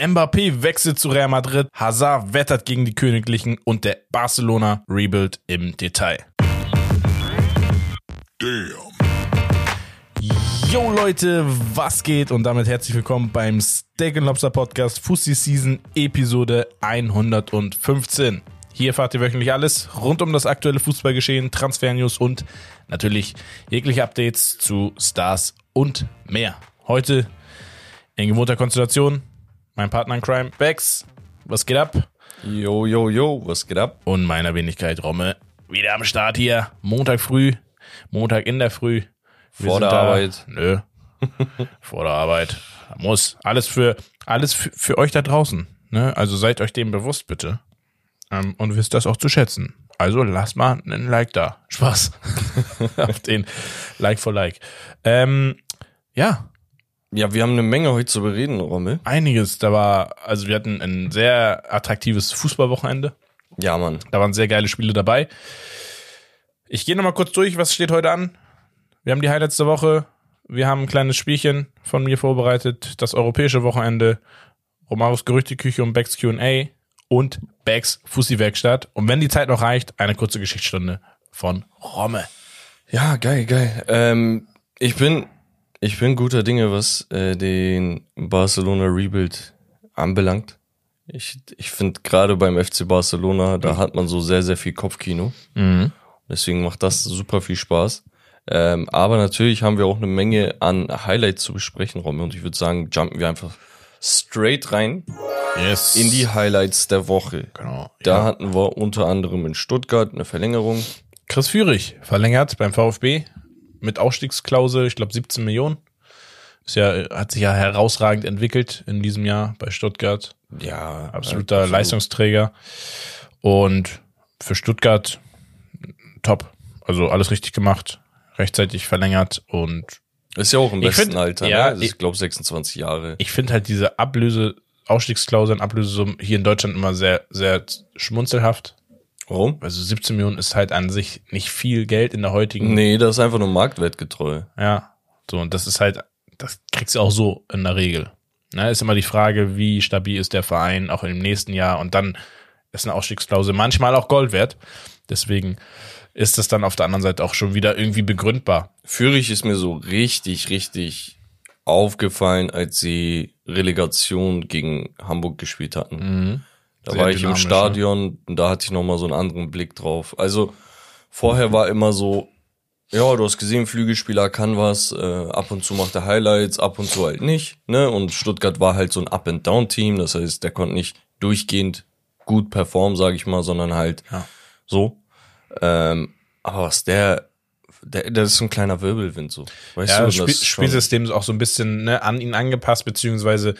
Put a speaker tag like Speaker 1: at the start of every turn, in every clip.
Speaker 1: Mbappé wechselt zu Real Madrid, Hazard wettert gegen die Königlichen und der Barcelona Rebuild im Detail. Damn. Yo Leute, was geht? Und damit herzlich willkommen beim Steak Lobster Podcast Fussi Season Episode 115. Hier erfahrt ihr wöchentlich alles rund um das aktuelle Fußballgeschehen, Transfer-News und natürlich jegliche Updates zu Stars und mehr. Heute in gewohnter Konstellation mein Partner in Crime, Bex. Was geht ab?
Speaker 2: Yo, yo, yo, was geht ab?
Speaker 1: Und meiner Wenigkeit Romme. Wieder am Start hier. Montag früh. Montag in der Früh.
Speaker 2: Wir Vor der da, Arbeit.
Speaker 1: Nö. Vor der Arbeit. Muss. Alles für, alles für, für euch da draußen. Ne? Also seid euch dem bewusst, bitte. Ähm, und wisst das auch zu schätzen. Also lasst mal einen Like da. Spaß. Auf den Like for Like. Ähm, ja,
Speaker 2: ja, wir haben eine Menge heute zu bereden, Rommel.
Speaker 1: Einiges. Da war, also wir hatten ein sehr attraktives Fußballwochenende.
Speaker 2: Ja, Mann.
Speaker 1: Da waren sehr geile Spiele dabei. Ich gehe nochmal kurz durch, was steht heute an. Wir haben die Highlights der Woche. Wir haben ein kleines Spielchen von mir vorbereitet. Das europäische Wochenende. Romaros Gerüchteküche und Becks Q&A und Becks Fussi-Werkstatt. Und wenn die Zeit noch reicht, eine kurze Geschichtsstunde von Romme.
Speaker 2: Ja, geil, geil. Ähm, ich bin ich bin guter Dinge, was äh, den Barcelona Rebuild anbelangt. Ich, ich finde gerade beim FC Barcelona, da hat man so sehr, sehr viel Kopfkino. Mhm. Deswegen macht das super viel Spaß. Ähm, aber natürlich haben wir auch eine Menge an Highlights zu besprechen, Romy. Und ich würde sagen, jumpen wir einfach straight rein
Speaker 1: yes.
Speaker 2: in die Highlights der Woche.
Speaker 1: Genau.
Speaker 2: Da ja. hatten wir unter anderem in Stuttgart eine Verlängerung.
Speaker 1: Chris Führig verlängert beim VfB mit Ausstiegsklausel, ich glaube 17 Millionen. Ist ja, hat sich ja herausragend entwickelt in diesem Jahr bei Stuttgart.
Speaker 2: Ja.
Speaker 1: Absoluter absolut. Leistungsträger. Und für Stuttgart top. Also alles richtig gemacht, rechtzeitig verlängert und
Speaker 2: ist ja auch im besten find, Alter,
Speaker 1: ja, ne?
Speaker 2: Also ich glaube 26 Jahre.
Speaker 1: Ich finde halt diese Ablöse, Ausstiegsklauseln, Ablösesummen hier in Deutschland immer sehr, sehr schmunzelhaft.
Speaker 2: Warum?
Speaker 1: Also 17 Millionen ist halt an sich nicht viel Geld in der heutigen.
Speaker 2: Nee, das ist einfach nur marktwertgetreu.
Speaker 1: Ja. So, und das ist halt, das kriegst du auch so in der Regel. Ne, ist immer die Frage, wie stabil ist der Verein auch im nächsten Jahr und dann ist eine Ausstiegsklausel manchmal auch Gold wert. Deswegen ist das dann auf der anderen Seite auch schon wieder irgendwie begründbar.
Speaker 2: Führig ist mir so richtig, richtig aufgefallen, als sie Relegation gegen Hamburg gespielt hatten. Mhm. Da Sehr war ich im Stadion und da hatte ich nochmal so einen anderen Blick drauf. Also vorher war immer so, ja, du hast gesehen, Flügelspieler kann was, äh, ab und zu macht er Highlights, ab und zu halt nicht. Ne? Und Stuttgart war halt so ein Up-and-Down-Team, das heißt, der konnte nicht durchgehend gut performen, sage ich mal, sondern halt ja. so. Ähm, aber was der, der, der ist so ein kleiner Wirbelwind so.
Speaker 1: Weißt ja, du, das Spiel, Spielsystem ist auch so ein bisschen ne, an ihn angepasst, beziehungsweise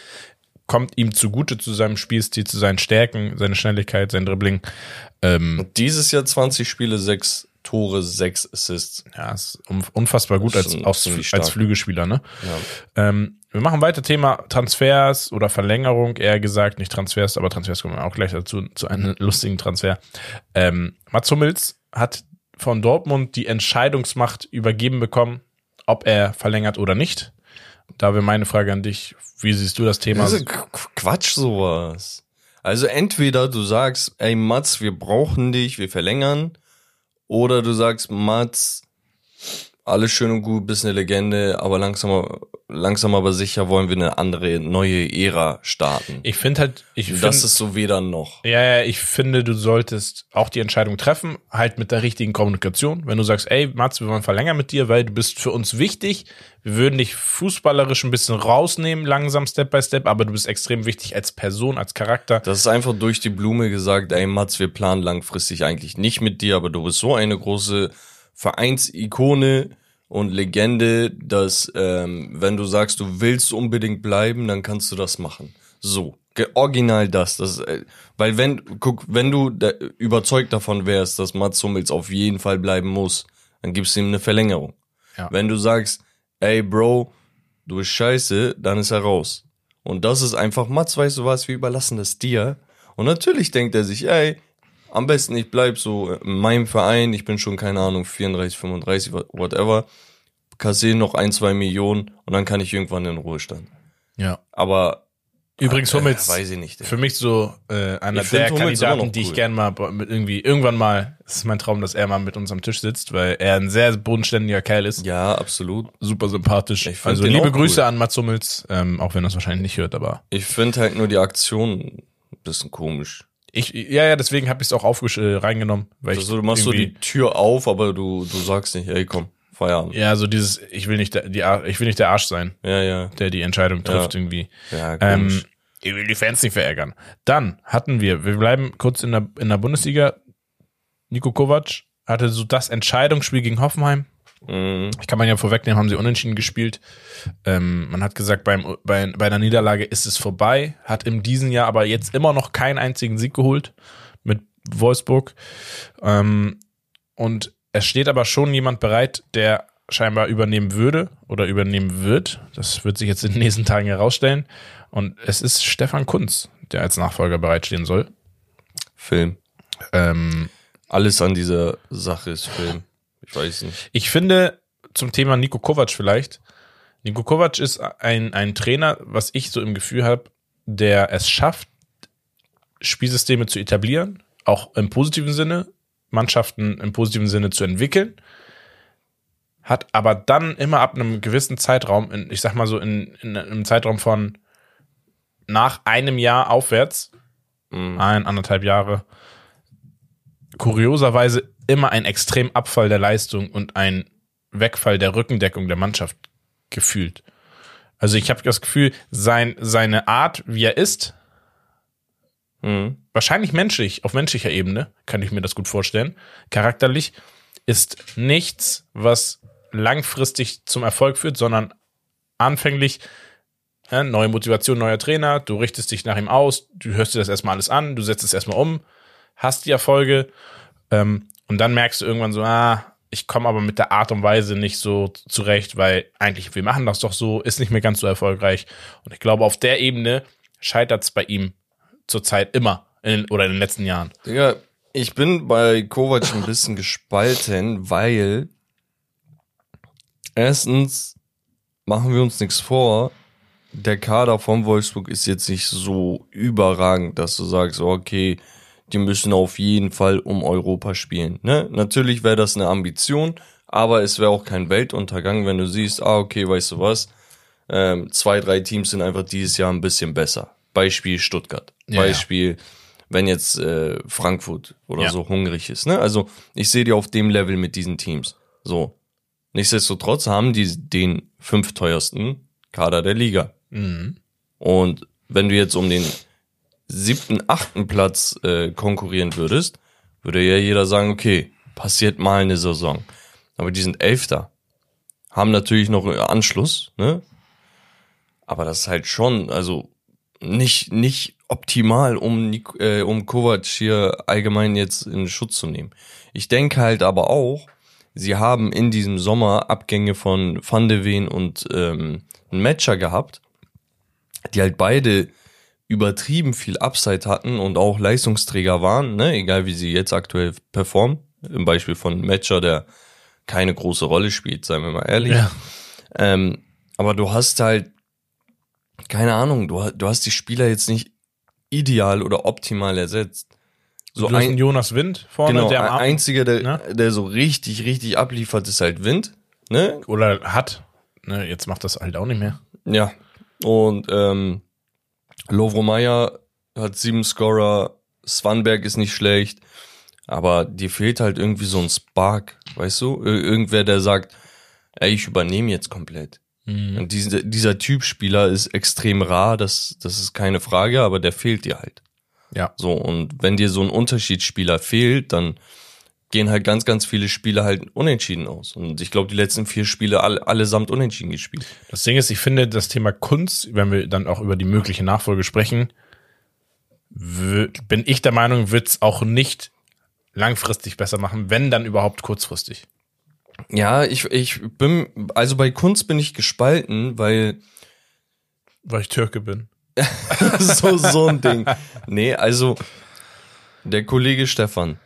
Speaker 1: kommt ihm zugute zu seinem Spielstil, zu seinen Stärken, seine Schnelligkeit, sein Dribbling.
Speaker 2: Ähm, dieses Jahr 20 Spiele, 6 Tore, 6 Assists.
Speaker 1: Ja, ist unfassbar gut als, als, als Flügelspieler, ne? Ja. Ähm, wir machen weiter Thema Transfers oder Verlängerung, eher gesagt, nicht Transfers, aber Transfers kommen wir auch gleich dazu, zu einem lustigen Transfer. Ähm, Mats Hummels hat von Dortmund die Entscheidungsmacht übergeben bekommen, ob er verlängert oder nicht. Da wäre meine Frage an dich. Wie siehst du das Thema?
Speaker 2: Das ist Quatsch sowas. Also entweder du sagst, ey Mats, wir brauchen dich, wir verlängern. Oder du sagst, Mats, alles schön und gut, bist eine Legende, aber langsam, langsam aber sicher wollen wir eine andere, neue Ära starten.
Speaker 1: Ich finde halt, ich
Speaker 2: finde. Das ist so weder noch.
Speaker 1: Ja, ja, ich finde, du solltest auch die Entscheidung treffen, halt mit der richtigen Kommunikation. Wenn du sagst, ey, Mats, wir wollen verlängern mit dir, weil du bist für uns wichtig. Wir würden dich fußballerisch ein bisschen rausnehmen, langsam, Step by Step, aber du bist extrem wichtig als Person, als Charakter.
Speaker 2: Das ist einfach durch die Blume gesagt, ey, Mats, wir planen langfristig eigentlich nicht mit dir, aber du bist so eine große Vereinsikone und Legende, dass ähm, wenn du sagst, du willst unbedingt bleiben, dann kannst du das machen. So, original das. das äh, weil wenn, guck, wenn du da, überzeugt davon wärst, dass Mats Hummels auf jeden Fall bleiben muss, dann gibst du ihm eine Verlängerung. Ja. Wenn du sagst, ey Bro, du bist scheiße, dann ist er raus. Und das ist einfach, Mats, weißt du was, wir überlassen das dir. Und natürlich denkt er sich, ey, am besten ich bleib so in meinem Verein, ich bin schon, keine Ahnung, 34, 35, whatever, kassiere noch ein, zwei Millionen und dann kann ich irgendwann in Ruhestand.
Speaker 1: Ja.
Speaker 2: Aber
Speaker 1: Übrigens Hummels,
Speaker 2: Äh, weiß ich nicht.
Speaker 1: für mich so äh, einer
Speaker 2: Ich
Speaker 1: der
Speaker 2: Hummels
Speaker 1: Kandidaten,
Speaker 2: noch
Speaker 1: die ich
Speaker 2: cool.
Speaker 1: gern mal mit irgendwie irgendwann mal, es ist mein Traum, dass er mal mit uns am Tisch sitzt, weil er ein sehr bodenständiger Kerl ist,
Speaker 2: Ja, absolut.
Speaker 1: super sympathisch. Also liebe Grüße
Speaker 2: cool.
Speaker 1: an Mats Hummels, ähm, auch wenn er es wahrscheinlich nicht hört, aber
Speaker 2: Ich finde halt nur die Aktion ein bisschen komisch.
Speaker 1: Ich, ja, ja, deswegen habe ich es auch aufgesch äh, reingenommen, weil ich
Speaker 2: Also du machst so die Tür auf, aber du, du sagst nicht, ey komm, Feierabend.
Speaker 1: ja, so dieses, ich will nicht der, die, ich will nicht der Arsch sein,
Speaker 2: Ja, ja.
Speaker 1: der die Entscheidung trifft irgendwie.
Speaker 2: Ja,
Speaker 1: Ähm, ich will die Fans nicht verärgern. Dann hatten wir, wir bleiben kurz in der, in der Bundesliga. Nico Kovac hatte so das Entscheidungsspiel gegen Hoffenheim.
Speaker 2: Mhm.
Speaker 1: Ich kann man ja vorwegnehmen, haben sie unentschieden gespielt. Ähm, man hat gesagt, beim, bei, bei der Niederlage ist es vorbei. Hat in diesem Jahr aber jetzt immer noch keinen einzigen Sieg geholt mit Wolfsburg. Ähm, und es steht aber schon jemand bereit, der scheinbar übernehmen würde oder übernehmen wird. Das wird sich jetzt in den nächsten Tagen herausstellen. Und es ist Stefan Kunz, der als Nachfolger bereitstehen soll.
Speaker 2: Film.
Speaker 1: Ähm,
Speaker 2: Alles an dieser Sache ist Film. Ich weiß nicht.
Speaker 1: Ich finde, zum Thema Nico Kovac vielleicht, Nico Kovac ist ein, ein Trainer, was ich so im Gefühl habe, der es schafft, Spielsysteme zu etablieren, auch im positiven Sinne, Mannschaften im positiven Sinne zu entwickeln, hat aber dann immer ab einem gewissen Zeitraum, in, ich sag mal so in, in einem Zeitraum von nach einem Jahr aufwärts,
Speaker 2: Mhm.
Speaker 1: ein, anderthalb Jahre, kurioserweise immer ein extrem Abfall der Leistung und ein Wegfall der Rückendeckung der Mannschaft gefühlt. Also ich habe das Gefühl, sein, seine Art, wie er ist,
Speaker 2: Mhm.
Speaker 1: wahrscheinlich menschlich, auf menschlicher Ebene, kann ich mir das gut vorstellen, charakterlich, ist nichts, was langfristig zum Erfolg führt, sondern anfänglich ja, neue Motivation, neuer Trainer, du richtest dich nach ihm aus, du hörst dir das erstmal alles an, du setzt es erstmal um, hast die Erfolge ähm, und dann merkst du irgendwann so, ah, ich komme aber mit der Art und Weise nicht so zurecht, weil eigentlich, wir machen das doch so, ist nicht mehr ganz so erfolgreich. Und ich glaube, auf der Ebene scheitert es bei ihm zurzeit immer in, oder in den letzten Jahren.
Speaker 2: Digga, ich bin bei Kovac ein bisschen gespalten, weil erstens machen wir uns nichts vor, der Kader von Wolfsburg ist jetzt nicht so überragend, dass du sagst, okay, die müssen auf jeden Fall um Europa spielen. Ne? Natürlich wäre das eine Ambition, aber es wäre auch kein Weltuntergang, wenn du siehst, ah, okay, weißt du was, ähm, zwei, drei Teams sind einfach dieses Jahr ein bisschen besser. Beispiel Stuttgart.
Speaker 1: Ja,
Speaker 2: Beispiel, wenn jetzt äh, Frankfurt oder
Speaker 1: Ja.
Speaker 2: so hungrig ist. Ne? Also ich sehe die auf dem Level mit diesen Teams. So. Nichtsdestotrotz haben die den fünf teuersten Kader der Liga.
Speaker 1: Mhm.
Speaker 2: Und wenn du jetzt um den siebten, achten Platz äh, konkurrieren würdest, würde ja jeder sagen, okay, passiert mal eine Saison. Aber die sind Elfter. Haben natürlich noch Anschluss, ne? Aber das ist halt schon, also nicht, nicht optimal, um, äh, um Kovac hier allgemein jetzt in Schutz zu nehmen. Ich denke halt aber auch, sie haben in diesem Sommer Abgänge von Van de Ven und ähm, Matcher gehabt, die halt beide übertrieben viel Upside hatten und auch Leistungsträger waren, ne? egal wie sie jetzt aktuell performen. Im Beispiel von Matcher, der keine große Rolle spielt, seien wir mal ehrlich.
Speaker 1: Ja.
Speaker 2: Ähm, aber du hast halt, keine Ahnung, du, du hast die Spieler jetzt nicht ideal oder optimal ersetzt. So
Speaker 1: du
Speaker 2: ein,
Speaker 1: Jonas Wind vorne,
Speaker 2: genau,
Speaker 1: der am
Speaker 2: ein
Speaker 1: Ab
Speaker 2: einziger, der,
Speaker 1: ne?
Speaker 2: der so richtig, richtig abliefert, ist halt Wind. Ne?
Speaker 1: oder hat. Ne, jetzt macht das halt auch nicht mehr.
Speaker 2: Ja. Und ähm, Lovro Meyer hat sieben Scorer, Svanberg ist nicht schlecht, aber dir fehlt halt irgendwie so ein Spark, weißt du? Ir irgendwer, der sagt, ey, ich übernehme jetzt komplett.
Speaker 1: Mhm.
Speaker 2: Und dieser, dieser Typ Spieler ist extrem rar, das, das ist keine Frage, aber der fehlt dir halt.
Speaker 1: Ja.
Speaker 2: So, und wenn dir so ein Unterschiedsspieler fehlt, dann gehen halt ganz, ganz viele Spiele halt unentschieden aus. Und ich glaube, die letzten vier Spiele alle, allesamt unentschieden gespielt.
Speaker 1: Das Ding ist, ich finde, das Thema Kunst, wenn wir dann auch über die mögliche Nachfolge sprechen, bin ich der Meinung, wird es auch nicht langfristig besser machen, wenn dann überhaupt kurzfristig.
Speaker 2: Ja, ich, ich bin, also bei Kunst bin ich gespalten, weil
Speaker 1: Weil ich Türke bin.
Speaker 2: so, so ein Ding. Nee, also der Kollege Stefan,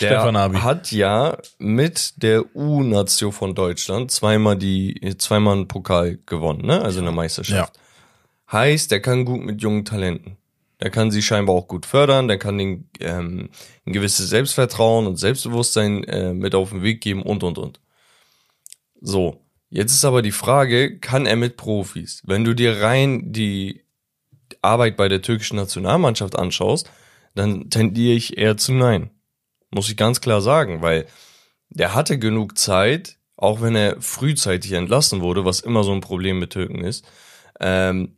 Speaker 2: der
Speaker 1: Stefan Abi.
Speaker 2: hat ja mit der U-Nation von Deutschland zweimal die, zweimal einen Pokal gewonnen, ne? Also eine Meisterschaft. Heißt, der kann gut mit jungen Talenten. Der kann sie scheinbar auch gut fördern, der kann den, ähm, ein gewisses Selbstvertrauen und Selbstbewusstsein äh, mit auf den Weg geben und und und. So, jetzt ist aber die Frage, kann er mit Profis? Wenn du dir rein die Arbeit bei der türkischen Nationalmannschaft anschaust, dann tendiere ich eher zu nein. Muss ich ganz klar sagen, weil der hatte genug Zeit, auch wenn er frühzeitig entlassen wurde, was immer so ein Problem mit Türken ist. Ähm,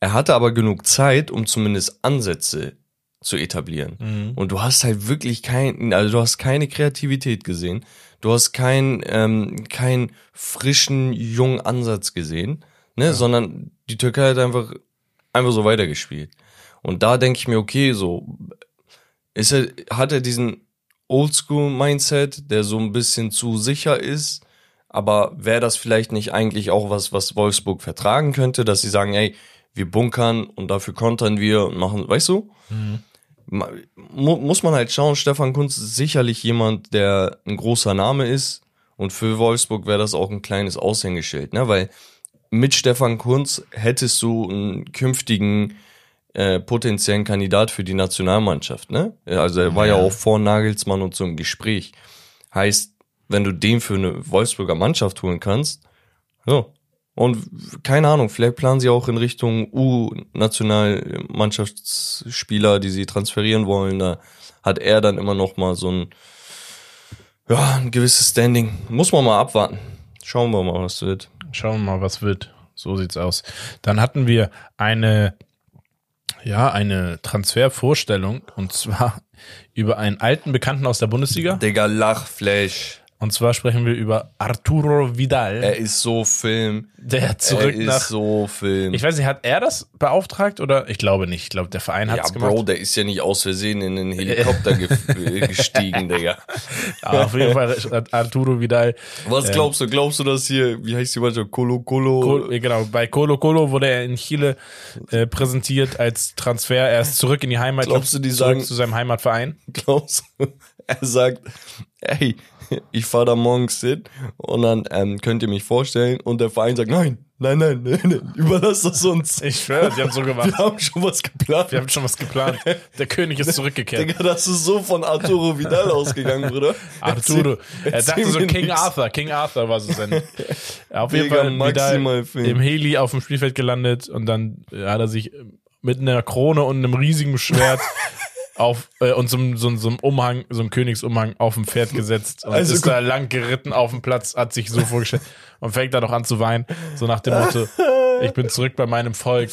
Speaker 2: er hatte aber genug Zeit, um zumindest Ansätze zu etablieren.
Speaker 1: Mhm.
Speaker 2: Und du hast halt wirklich kein, also du hast keine Kreativität gesehen. Du hast keinen, ähm, keinen frischen, jungen Ansatz gesehen, ne, sondern die Türkei hat einfach, einfach so weitergespielt. Und da denke ich mir, okay, so, ist er, hat er diesen Oldschool-Mindset, der so ein bisschen zu sicher ist, aber wäre das vielleicht nicht eigentlich auch was, was Wolfsburg vertragen könnte, dass sie sagen, ey, wir bunkern und dafür kontern wir und machen, weißt du? Mu muss man halt schauen, Stefan Kunz ist sicherlich jemand, der ein großer Name ist und für Wolfsburg wäre das auch ein kleines Aushängeschild, ne? Weil mit Stefan Kunz hättest du einen künftigen äh, potenziellen Kandidat für die Nationalmannschaft, ne? Also er war ja,
Speaker 1: Ja.
Speaker 2: auch vor Nagelsmann und so im Gespräch. Heißt, wenn du den für eine Wolfsburger Mannschaft holen kannst, so. Und keine Ahnung, vielleicht planen sie auch in Richtung U-Nationalmannschaftsspieler, die sie transferieren wollen. Da hat er dann immer noch mal so ein, ja, ein gewisses Standing. Muss man mal abwarten. Schauen wir mal, was wird.
Speaker 1: Schauen wir mal, was wird. So sieht's aus. Dann hatten wir eine, ja, eine Transfervorstellung und zwar über einen alten Bekannten aus der Bundesliga.
Speaker 2: Digga, Lachflash.
Speaker 1: Und zwar sprechen wir über Arturo Vidal,
Speaker 2: Er ist so Film.
Speaker 1: der zurück
Speaker 2: er ist
Speaker 1: nach.
Speaker 2: so Film.
Speaker 1: Ich weiß nicht, hat er das beauftragt oder? Ich glaube nicht. Ich glaube, der Verein hat
Speaker 2: ja,
Speaker 1: es gemacht.
Speaker 2: Bro, der ist ja nicht aus Versehen in den Helikopter ge gestiegen, Digga.
Speaker 1: Aber auf jeden Fall hat Arturo Vidal.
Speaker 2: Was glaubst du? Glaubst du, dass hier, wie heißt die Mannschaft? Colo Colo?
Speaker 1: Col- äh, Genau, bei Colo Colo wurde er in Chile äh, präsentiert als Transfer. Er ist zurück in die Heimat.
Speaker 2: Glaubst du, die
Speaker 1: zurück
Speaker 2: sagen-
Speaker 1: zu seinem Heimatverein?
Speaker 2: glaubst du? Er sagt, ey, ich fahr da morgens hin und dann ähm, könnt ihr mich vorstellen und der Verein sagt, nein, nein, nein, nein, nein überlass das uns.
Speaker 1: Ich schwöre, die haben so gemacht.
Speaker 2: Wir haben schon was geplant.
Speaker 1: Wir haben schon was geplant. Der König ist zurückgekehrt.
Speaker 2: Digga, das ist so von Arturo Vidal ausgegangen, Bruder.
Speaker 1: Arturo. Er dachte so King
Speaker 2: nichts.
Speaker 1: Arthur. King Arthur war so sein. Auf jeden
Speaker 2: Digga,
Speaker 1: Fall Vidal
Speaker 2: Film.
Speaker 1: im Heli auf dem Spielfeld gelandet und dann hat er sich mit einer Krone und einem riesigen Schwert auf äh, und so, einem- so, so einem Umhang, so einem Königsumhang auf dem Pferd gesetzt und
Speaker 2: Also
Speaker 1: ist da lang geritten auf dem Platz, hat sich so vorgestellt und fängt dann noch an zu weinen, so nach dem Motto, ich bin zurück bei meinem Volk.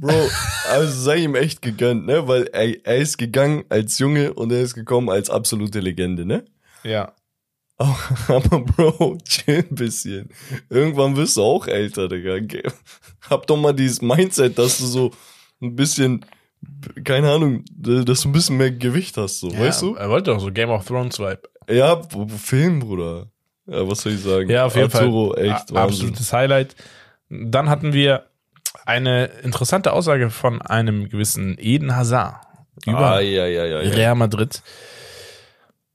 Speaker 2: Bro, also sei ihm echt gegönnt, ne? Weil er, er ist gegangen als Junge und er ist gekommen als absolute Legende, ne?
Speaker 1: Ja.
Speaker 2: Aber Bro, chill ein bisschen. Irgendwann wirst du auch älter, Digga. Hab doch mal dieses Mindset, dass du so ein bisschen, keine Ahnung, dass du ein bisschen mehr Gewicht hast, so, weißt du?
Speaker 1: Er wollte doch so Game of Thrones Vibe.
Speaker 2: Ja, Film, Bruder. Ja, was soll ich sagen?
Speaker 1: Ja, auf jeden
Speaker 2: Arturo,
Speaker 1: Fall.
Speaker 2: echt,
Speaker 1: A-
Speaker 2: Wahnsinn.
Speaker 1: Absolutes Highlight. Dann hatten wir eine interessante Aussage von einem gewissen Eden Hazard über
Speaker 2: Ah, ja, ja, ja, ja.
Speaker 1: Real Madrid.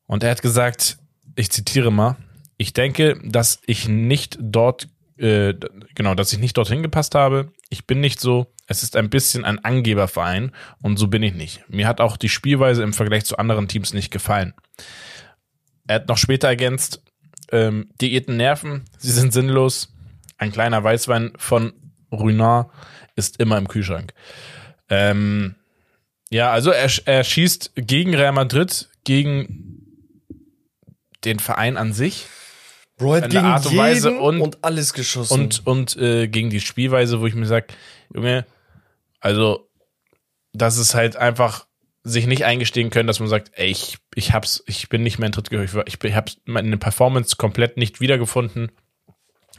Speaker 1: Und er hat gesagt, ich zitiere mal, ich denke, dass ich nicht dort, äh, genau, dass ich nicht dorthin gepasst habe. Ich bin nicht so, es ist ein bisschen ein Angeberverein und so bin ich nicht. Mir hat auch die Spielweise im Vergleich zu anderen Teams nicht gefallen. Er hat noch später ergänzt, ähm, Diäten nerven, sie sind sinnlos. Ein kleiner Weißwein von Ruinart ist immer im Kühlschrank. Ähm, ja, also er, er schießt gegen Real Madrid, gegen den Verein an sich
Speaker 2: Bro, er hat gegen
Speaker 1: Art und
Speaker 2: jeden
Speaker 1: Weise und-
Speaker 2: und alles geschossen.
Speaker 1: und, und äh, gegen die Spielweise, wo ich mir sage, Junge, also das ist halt einfach sich nicht eingestehen können, dass man sagt, ey, ich, ich hab's, ich bin nicht mehr in Trittgehör, ich, ich hab's meine Performance komplett nicht wiedergefunden.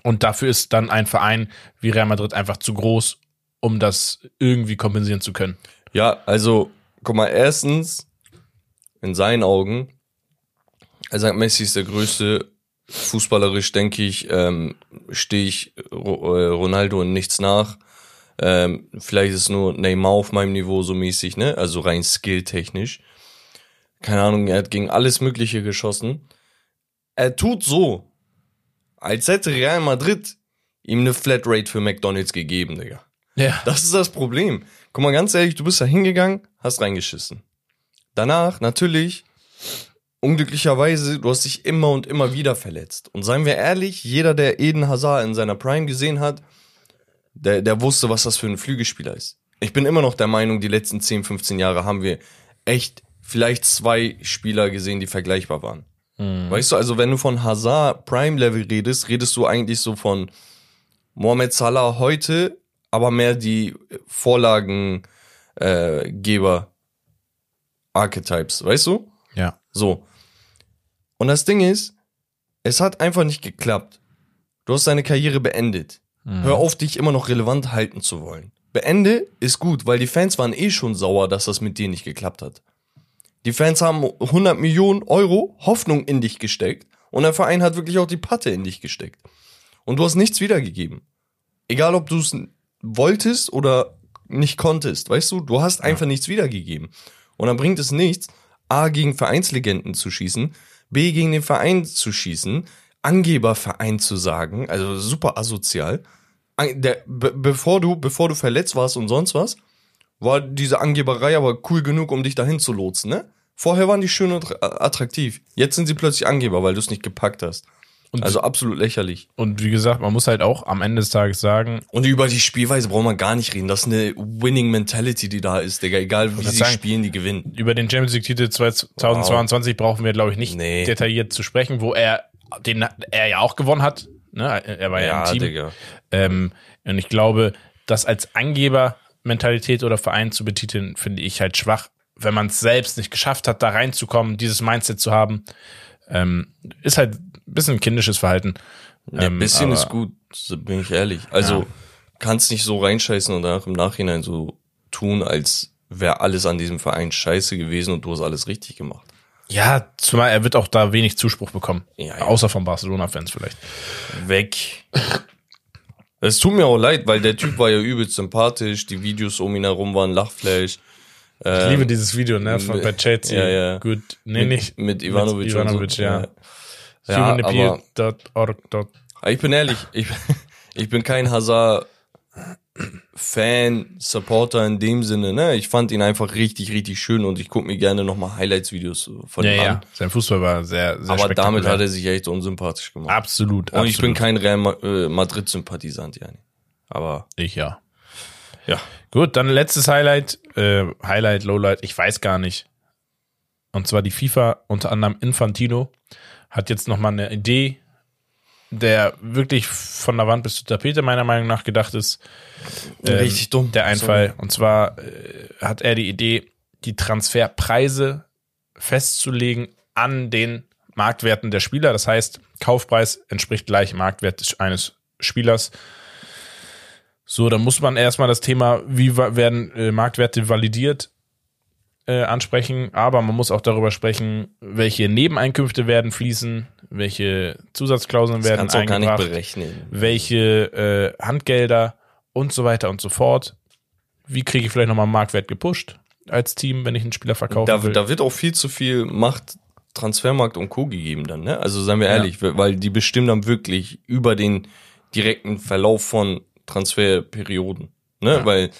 Speaker 1: Und dafür ist dann ein Verein wie Real Madrid einfach zu groß, um das irgendwie kompensieren zu können.
Speaker 2: Ja, also, guck mal, erstens, in seinen Augen, er sagt, Messi ist der größte. Fußballerisch, denke ich, ähm, stehe ich äh, Ronaldo in nichts nach. Ähm, vielleicht ist nur Neymar auf meinem Niveau so mäßig, ne? Also rein skilltechnisch. Keine Ahnung, er hat gegen alles Mögliche geschossen. Er tut so, als hätte Real Madrid ihm eine Flatrate für McDonalds gegeben, Digga.
Speaker 1: Ja.
Speaker 2: Das ist das Problem. Guck mal, ganz ehrlich, du bist da hingegangen, hast reingeschissen. Danach, natürlich, unglücklicherweise, du hast dich immer und immer wieder verletzt. Und seien wir ehrlich, jeder, der Eden Hazard in seiner Prime gesehen hat, der, der wusste, was das für ein Flügelspieler ist. Ich bin immer noch der Meinung, die letzten 10, 15 Jahre haben wir echt vielleicht zwei Spieler gesehen, die vergleichbar waren. Weißt du, also wenn du von Hazard Prime Level redest, redest du eigentlich so von Mohamed Salah heute, aber mehr die Vorlagengeber äh, Archetypes, weißt du?
Speaker 1: Ja.
Speaker 2: So. Und das Ding ist, es hat einfach nicht geklappt. Du hast deine Karriere beendet. Hör auf, dich immer noch relevant halten zu wollen. Beende ist gut, weil die Fans waren eh schon sauer, dass das mit dir nicht geklappt hat. Die Fans haben 100 Millionen Euro Hoffnung in dich gesteckt und der Verein hat wirklich auch die Patte in dich gesteckt. Und du hast nichts wiedergegeben. Egal, ob du es wolltest oder nicht konntest, weißt du, du hast einfach nichts wiedergegeben. Und dann bringt es nichts, A gegen Vereinslegenden zu schießen, B gegen den Verein zu schießen, Angeberverein zu sagen, also super asozial. Der, be bevor du, bevor du verletzt warst und sonst was, war diese Angeberei aber cool genug, um dich dahin zu lotsen, ne? Vorher waren die schön und attra- attraktiv. Jetzt sind sie plötzlich Angeber, weil du es nicht gepackt hast.
Speaker 1: Und-
Speaker 2: also absolut lächerlich.
Speaker 1: Und wie gesagt, man muss halt auch am Ende des Tages sagen,
Speaker 2: Und über die Spielweise braucht man gar nicht reden. Das ist eine Winning Mentality, die da ist, Digga. Egal wie sie
Speaker 1: sagen,
Speaker 2: spielen, die gewinnen.
Speaker 1: über den Champions League-Titel 2022 brauchen wir, glaube ich, nicht
Speaker 2: Nee.
Speaker 1: detailliert zu sprechen, wo er, den er ja auch gewonnen hat. Ne? Er war ja, im Team.
Speaker 2: Digga.
Speaker 1: Ähm, und ich glaube, das als Angebermentalität oder Verein zu betiteln, finde ich halt schwach, wenn man es selbst nicht geschafft hat, da reinzukommen, dieses Mindset zu haben. Ähm, ist halt ein bisschen kindisches Verhalten.
Speaker 2: Ja,
Speaker 1: Ähm,
Speaker 2: ein bisschen
Speaker 1: aber-
Speaker 2: ist gut, bin ich ehrlich. Also
Speaker 1: Ja.
Speaker 2: kannst nicht so reinscheißen und danach im Nachhinein so tun, als wäre alles an diesem Verein scheiße gewesen und du hast alles richtig gemacht.
Speaker 1: Ja, zumal er wird auch da wenig Zuspruch bekommen.
Speaker 2: Ja, ja.
Speaker 1: Außer von Barcelona-Fans vielleicht.
Speaker 2: Weg. Es tut mir auch leid, weil der Typ war ja übelst sympathisch, die Videos um ihn herum waren Lachfleisch.
Speaker 1: Ich liebe dieses Video, ne, von bei Chelsea.
Speaker 2: Ja, ja.
Speaker 1: Gut, nee, nicht.
Speaker 2: Mit Ivanovic,
Speaker 1: Mit Ivanovic,
Speaker 2: so.
Speaker 1: ja.
Speaker 2: Ja,
Speaker 1: Humanappeal.org.
Speaker 2: ich bin ehrlich, ich, ich bin kein Hazard Fan, Supporter in dem Sinne, ne? Ich fand ihn einfach richtig, richtig schön und ich gucke mir gerne nochmal Highlights-Videos von
Speaker 1: Ja,
Speaker 2: ihm
Speaker 1: ja.
Speaker 2: an.
Speaker 1: Sein Fußball war sehr, sehr
Speaker 2: Aber damit hat er sich echt unsympathisch gemacht.
Speaker 1: Absolut,
Speaker 2: und ich bin
Speaker 1: absolut.
Speaker 2: kein Real äh, Madrid-Sympathisant, Jani. Aber
Speaker 1: Ich, ja.
Speaker 2: ja.
Speaker 1: Gut, dann letztes Highlight. Äh, Highlight, Lowlight, ich weiß gar nicht. Und zwar die FIFA, unter anderem Infantino, hat jetzt nochmal eine Idee, der wirklich von der Wand bis zur Tapete meiner Meinung nach gedacht ist. Ähm,
Speaker 2: Richtig dumm.
Speaker 1: Der Einfall. Und zwar äh, hat er die Idee, die Transferpreise festzulegen an den Marktwerten der Spieler. Das heißt, Kaufpreis entspricht gleich Marktwert eines Spielers. So, dann muss man erstmal das Thema, wie werden äh, Marktwerte validiert, äh, ansprechen. Aber man muss auch darüber sprechen, welche Nebeneinkünfte werden fließen, welche Zusatzklauseln
Speaker 2: Das
Speaker 1: werden eingebracht
Speaker 2: berechnen.
Speaker 1: welche äh, Handgelder und so weiter und so fort. Wie kriege ich vielleicht nochmal Marktwert gepusht als Team, wenn ich einen Spieler verkaufen
Speaker 2: Da, da wird auch viel zu viel Macht Transfermarkt und Co. gegeben dann, ne? Also seien wir ehrlich, weil die bestimmen dann wirklich über den direkten Verlauf von Transferperioden, ne?
Speaker 1: Ja.
Speaker 2: Weil,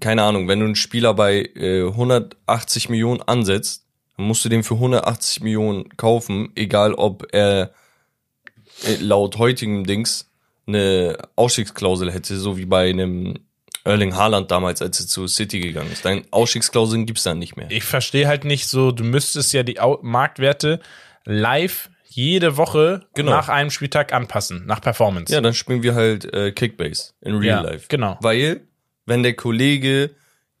Speaker 2: keine Ahnung, wenn du einen Spieler bei äh, 180 Millionen ansetzt, dann musst du den für 180 Millionen kaufen, egal ob er äh, laut heutigem Dings eine Ausstiegsklausel hätte, so wie bei einem Erling Haaland damals, als er zu City gegangen ist. Deine Ausstiegsklauseln gibt's dann nicht mehr.
Speaker 1: ich verstehe halt nicht so, du müsstest ja die Marktwerte live jede Woche
Speaker 2: Genau.
Speaker 1: nach einem Spieltag anpassen, nach Performance.
Speaker 2: Ja, dann spielen wir halt äh, Kickbase in Real
Speaker 1: Ja,
Speaker 2: Life.
Speaker 1: genau.
Speaker 2: Weil, wenn der Kollege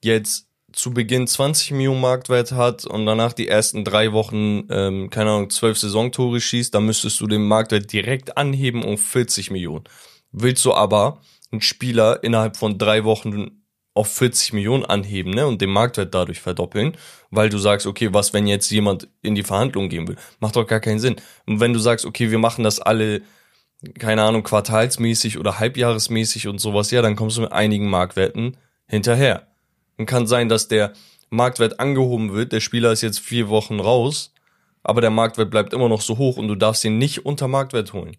Speaker 2: jetzt zu Beginn 20 Millionen Marktwert hat und danach die ersten drei Wochen, ähm, keine Ahnung, 12 Saisontore schießt, dann müsstest du den Marktwert direkt anheben um 40 Millionen. Willst du aber einen Spieler innerhalb von drei Wochen auf 40 Millionen anheben ne, und den Marktwert dadurch verdoppeln, weil du sagst, okay, was, wenn jetzt jemand in die Verhandlung gehen will? Macht doch gar keinen Sinn. Und wenn du sagst, okay, wir machen das alle keine Ahnung, quartalsmäßig oder halbjahresmäßig und sowas, ja, dann kommst du mit einigen Marktwerten hinterher. Und kann sein, dass der Marktwert angehoben wird, der Spieler ist jetzt vier Wochen raus, aber der Marktwert bleibt immer noch so hoch und du darfst ihn nicht unter Marktwert holen.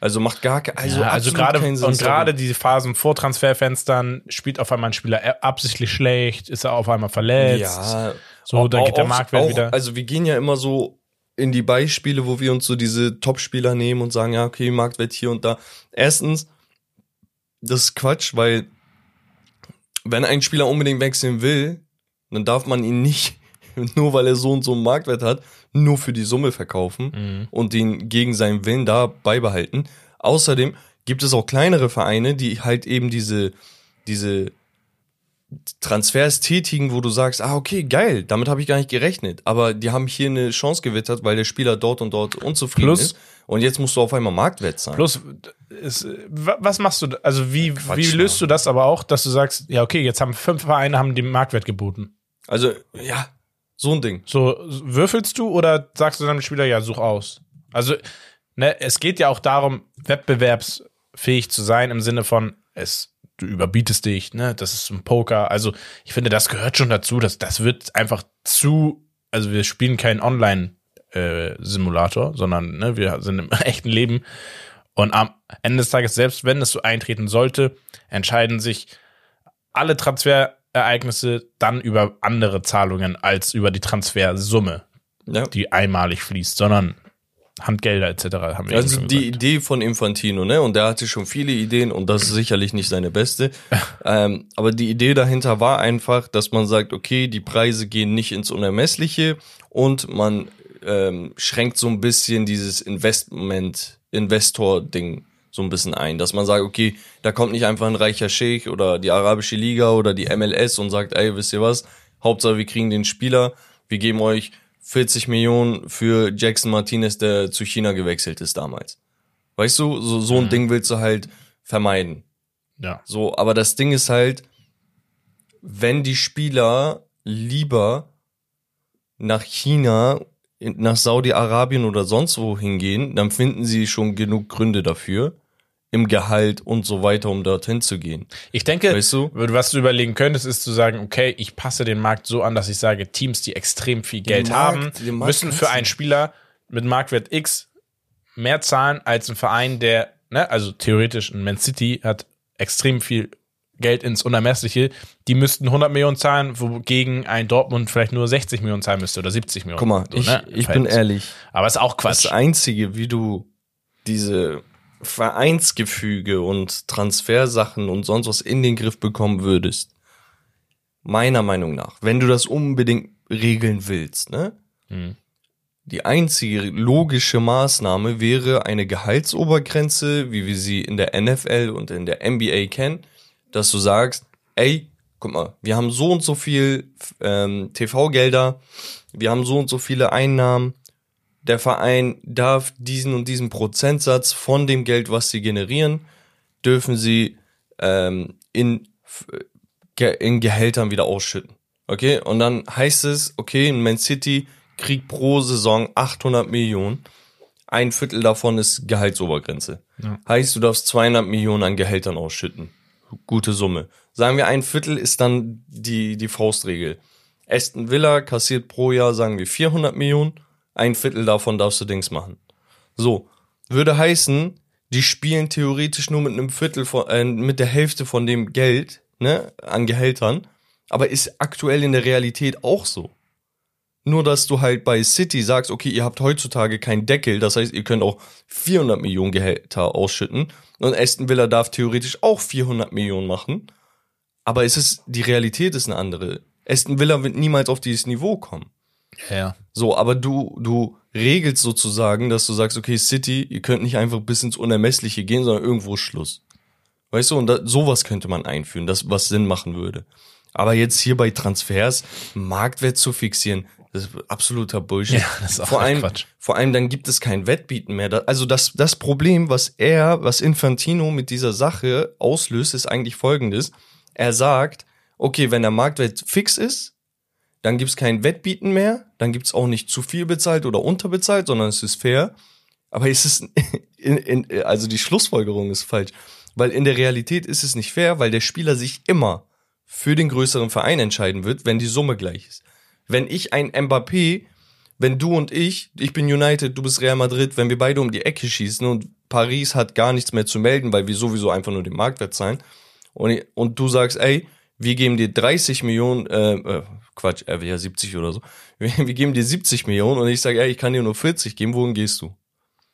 Speaker 2: Also macht gar also,
Speaker 1: ja, also gerade
Speaker 2: keinen Sinn,
Speaker 1: und gerade diese Phasen vor Transferfenstern spielt auf einmal ein Spieler absichtlich schlecht, ist er auf einmal verletzt.
Speaker 2: Ja,
Speaker 1: So, dann geht der Marktwert
Speaker 2: auch,
Speaker 1: wieder.
Speaker 2: Also wir gehen ja immer so in die Beispiele, wo wir uns so diese Top-Spieler nehmen und sagen, ja, okay, Marktwert hier und da. Erstens, das ist Quatsch, weil wenn ein Spieler unbedingt wechseln will, dann darf man ihn nicht, nur weil er so und so einen Marktwert hat, nur für die Summe verkaufen
Speaker 1: Mhm.
Speaker 2: und den gegen seinen Willen da beibehalten. Außerdem gibt es auch kleinere Vereine, die halt eben diese, diese Transfers tätigen, wo du sagst, ah, okay, geil, damit habe ich gar nicht gerechnet. Aber die haben hier eine Chance gewittert, weil der Spieler dort und dort unzufrieden
Speaker 1: Plus-
Speaker 2: ist. Und jetzt musst du auf einmal Marktwert zahlen.
Speaker 1: Plus, ist, wa- was machst du, also wie,
Speaker 2: Quatsch,
Speaker 1: wie löst du das aber auch, dass du sagst, ja, okay, jetzt haben fünf Vereine haben den Marktwert geboten.
Speaker 2: Also, ja, so ein Ding.
Speaker 1: So, würfelst du oder sagst du dann dem Spieler, ja, such aus? Also, ne, es geht ja auch darum, wettbewerbsfähig zu sein im Sinne von, es, du überbietest dich, ne, das ist ein Poker. Also, ich finde, das gehört schon dazu, dass das wird einfach zu, also wir spielen keinen Online-Simulator, sondern ne, wir sind im echten Leben. Und am Ende des Tages, selbst wenn es so eintreten sollte, entscheiden sich alle Transferereignisse dann über andere Zahlungen als über die Transfersumme,
Speaker 2: Ja.
Speaker 1: die einmalig fließt, sondern Handgelder etc. haben wir
Speaker 2: Also die. Idee von Infantino, ne? Und der hatte schon viele Ideen und das ist sicherlich nicht seine beste. ähm, aber die Idee dahinter war einfach, dass man sagt, okay, die Preise gehen nicht ins Unermessliche und man ähm, schränkt so ein bisschen dieses Investment, Investor-Ding so ein bisschen ein, dass man sagt, okay, da kommt nicht einfach ein reicher Sheikh oder die arabische Liga oder die MLS und sagt, ey, wisst ihr was? Hauptsache, wir kriegen den Spieler, wir geben euch 40 Millionen für Jackson Martinez, der zu China gewechselt ist damals. Weißt du, so, so ein Ding willst du halt vermeiden.
Speaker 1: Ja.
Speaker 2: So, aber das Ding ist halt, wenn die Spieler lieber nach China, in- nach Saudi-Arabien oder sonst wo hingehen, dann finden sie schon genug Gründe dafür, im Gehalt und so weiter, um dorthin zu gehen.
Speaker 1: Ich denke,
Speaker 2: Weißt du?
Speaker 1: was du überlegen könntest, ist zu sagen, okay, ich passe den Markt so an, dass ich sage, Teams, die extrem viel Geld
Speaker 2: Markt-
Speaker 1: haben, müssen für einen Spieler mit Marktwert X mehr zahlen als ein Verein, der, ne, also theoretisch ein Man City hat extrem viel Geld ins Unermessliche, die müssten 100 Millionen zahlen, wogegen ein Dortmund vielleicht nur 60 Millionen zahlen müsste oder 70 Millionen.
Speaker 2: Guck mal,
Speaker 1: So,
Speaker 2: ich,
Speaker 1: ne,
Speaker 2: ich bin ehrlich.
Speaker 1: Aber ist auch
Speaker 2: Das
Speaker 1: Quatsch.
Speaker 2: Einzige, wie du diese Vereinsgefüge und Transfersachen und sonst was in den Griff bekommen würdest, meiner Meinung nach, wenn du das unbedingt regeln willst, ne?
Speaker 1: Hm.
Speaker 2: Die einzige logische Maßnahme wäre eine Gehaltsobergrenze, wie wir sie in der NFL und in der NBA kennen, dass du sagst, ey, guck mal, wir haben so und so viel ähm, TV-Gelder, wir haben so und so viele Einnahmen, der Verein darf diesen und diesen Prozentsatz von dem Geld, was sie generieren, dürfen sie ähm, in, in Gehältern wieder ausschütten. Okay, und dann heißt es, okay, Man City kriegt pro Saison 800 Millionen. Ein Viertel davon ist Gehaltsobergrenze.
Speaker 1: Ja.
Speaker 2: Heißt, du darfst 200 Millionen an Gehältern ausschütten. Gute Summe. Sagen wir, ein Viertel ist dann die, die Faustregel. Aston Villa kassiert pro Jahr, sagen wir, 400 Millionen. Ein Viertel davon darfst du Dings machen. So. Würde heißen, die spielen theoretisch nur mit einem Viertel von, äh, mit der Hälfte von dem Geld, ne, an Gehältern. Aber ist aktuell in der Realität auch so. Nur, dass du halt bei City sagst, okay, ihr habt heutzutage keinen Deckel, das heißt, ihr könnt auch 400 Millionen Gehälter ausschütten und Aston Villa darf theoretisch auch 400 Millionen machen. Aber es ist, die Realität ist eine andere. Aston Villa wird niemals auf dieses Niveau kommen.
Speaker 1: Ja.
Speaker 2: So, aber du, du regelst sozusagen, dass du sagst, okay, City, ihr könnt nicht einfach bis ins Unermessliche gehen, sondern irgendwo ist Schluss. Weißt du, und da, sowas könnte man einführen, das, was Sinn machen würde. Aber jetzt hier bei Transfers, Marktwert zu fixieren, das ist absoluter Bullshit.
Speaker 1: Ja, das ist auch
Speaker 2: vor allem,
Speaker 1: Quatsch.
Speaker 2: Vor allem dann gibt es kein Wettbieten mehr. Also das, das Problem, was er, was Infantino mit dieser Sache auslöst, ist eigentlich folgendes. Er sagt, okay, wenn der Marktwert fix ist, dann gibt's kein Wettbieten mehr, dann gibt's auch nicht zu viel bezahlt oder unterbezahlt, sondern es ist fair. Aber es ist, in, in, also die Schlussfolgerung ist falsch. Weil in der Realität ist es nicht fair, weil der Spieler sich immer für den größeren Verein entscheiden wird, wenn die Summe gleich ist. Wenn ich ein Mbappé, wenn du und ich, ich bin United, du bist Real Madrid, wenn wir beide um die Ecke schießen und Paris hat gar nichts mehr zu melden, weil wir sowieso einfach nur den Marktwert zahlen. Und, und du sagst, ey, wir geben dir 30 Millionen, äh, äh, Quatsch, er will ja 70 oder so. Wir, wir geben dir 70 Millionen und ich sage, ey, ich kann dir nur 40 geben, wohin gehst du?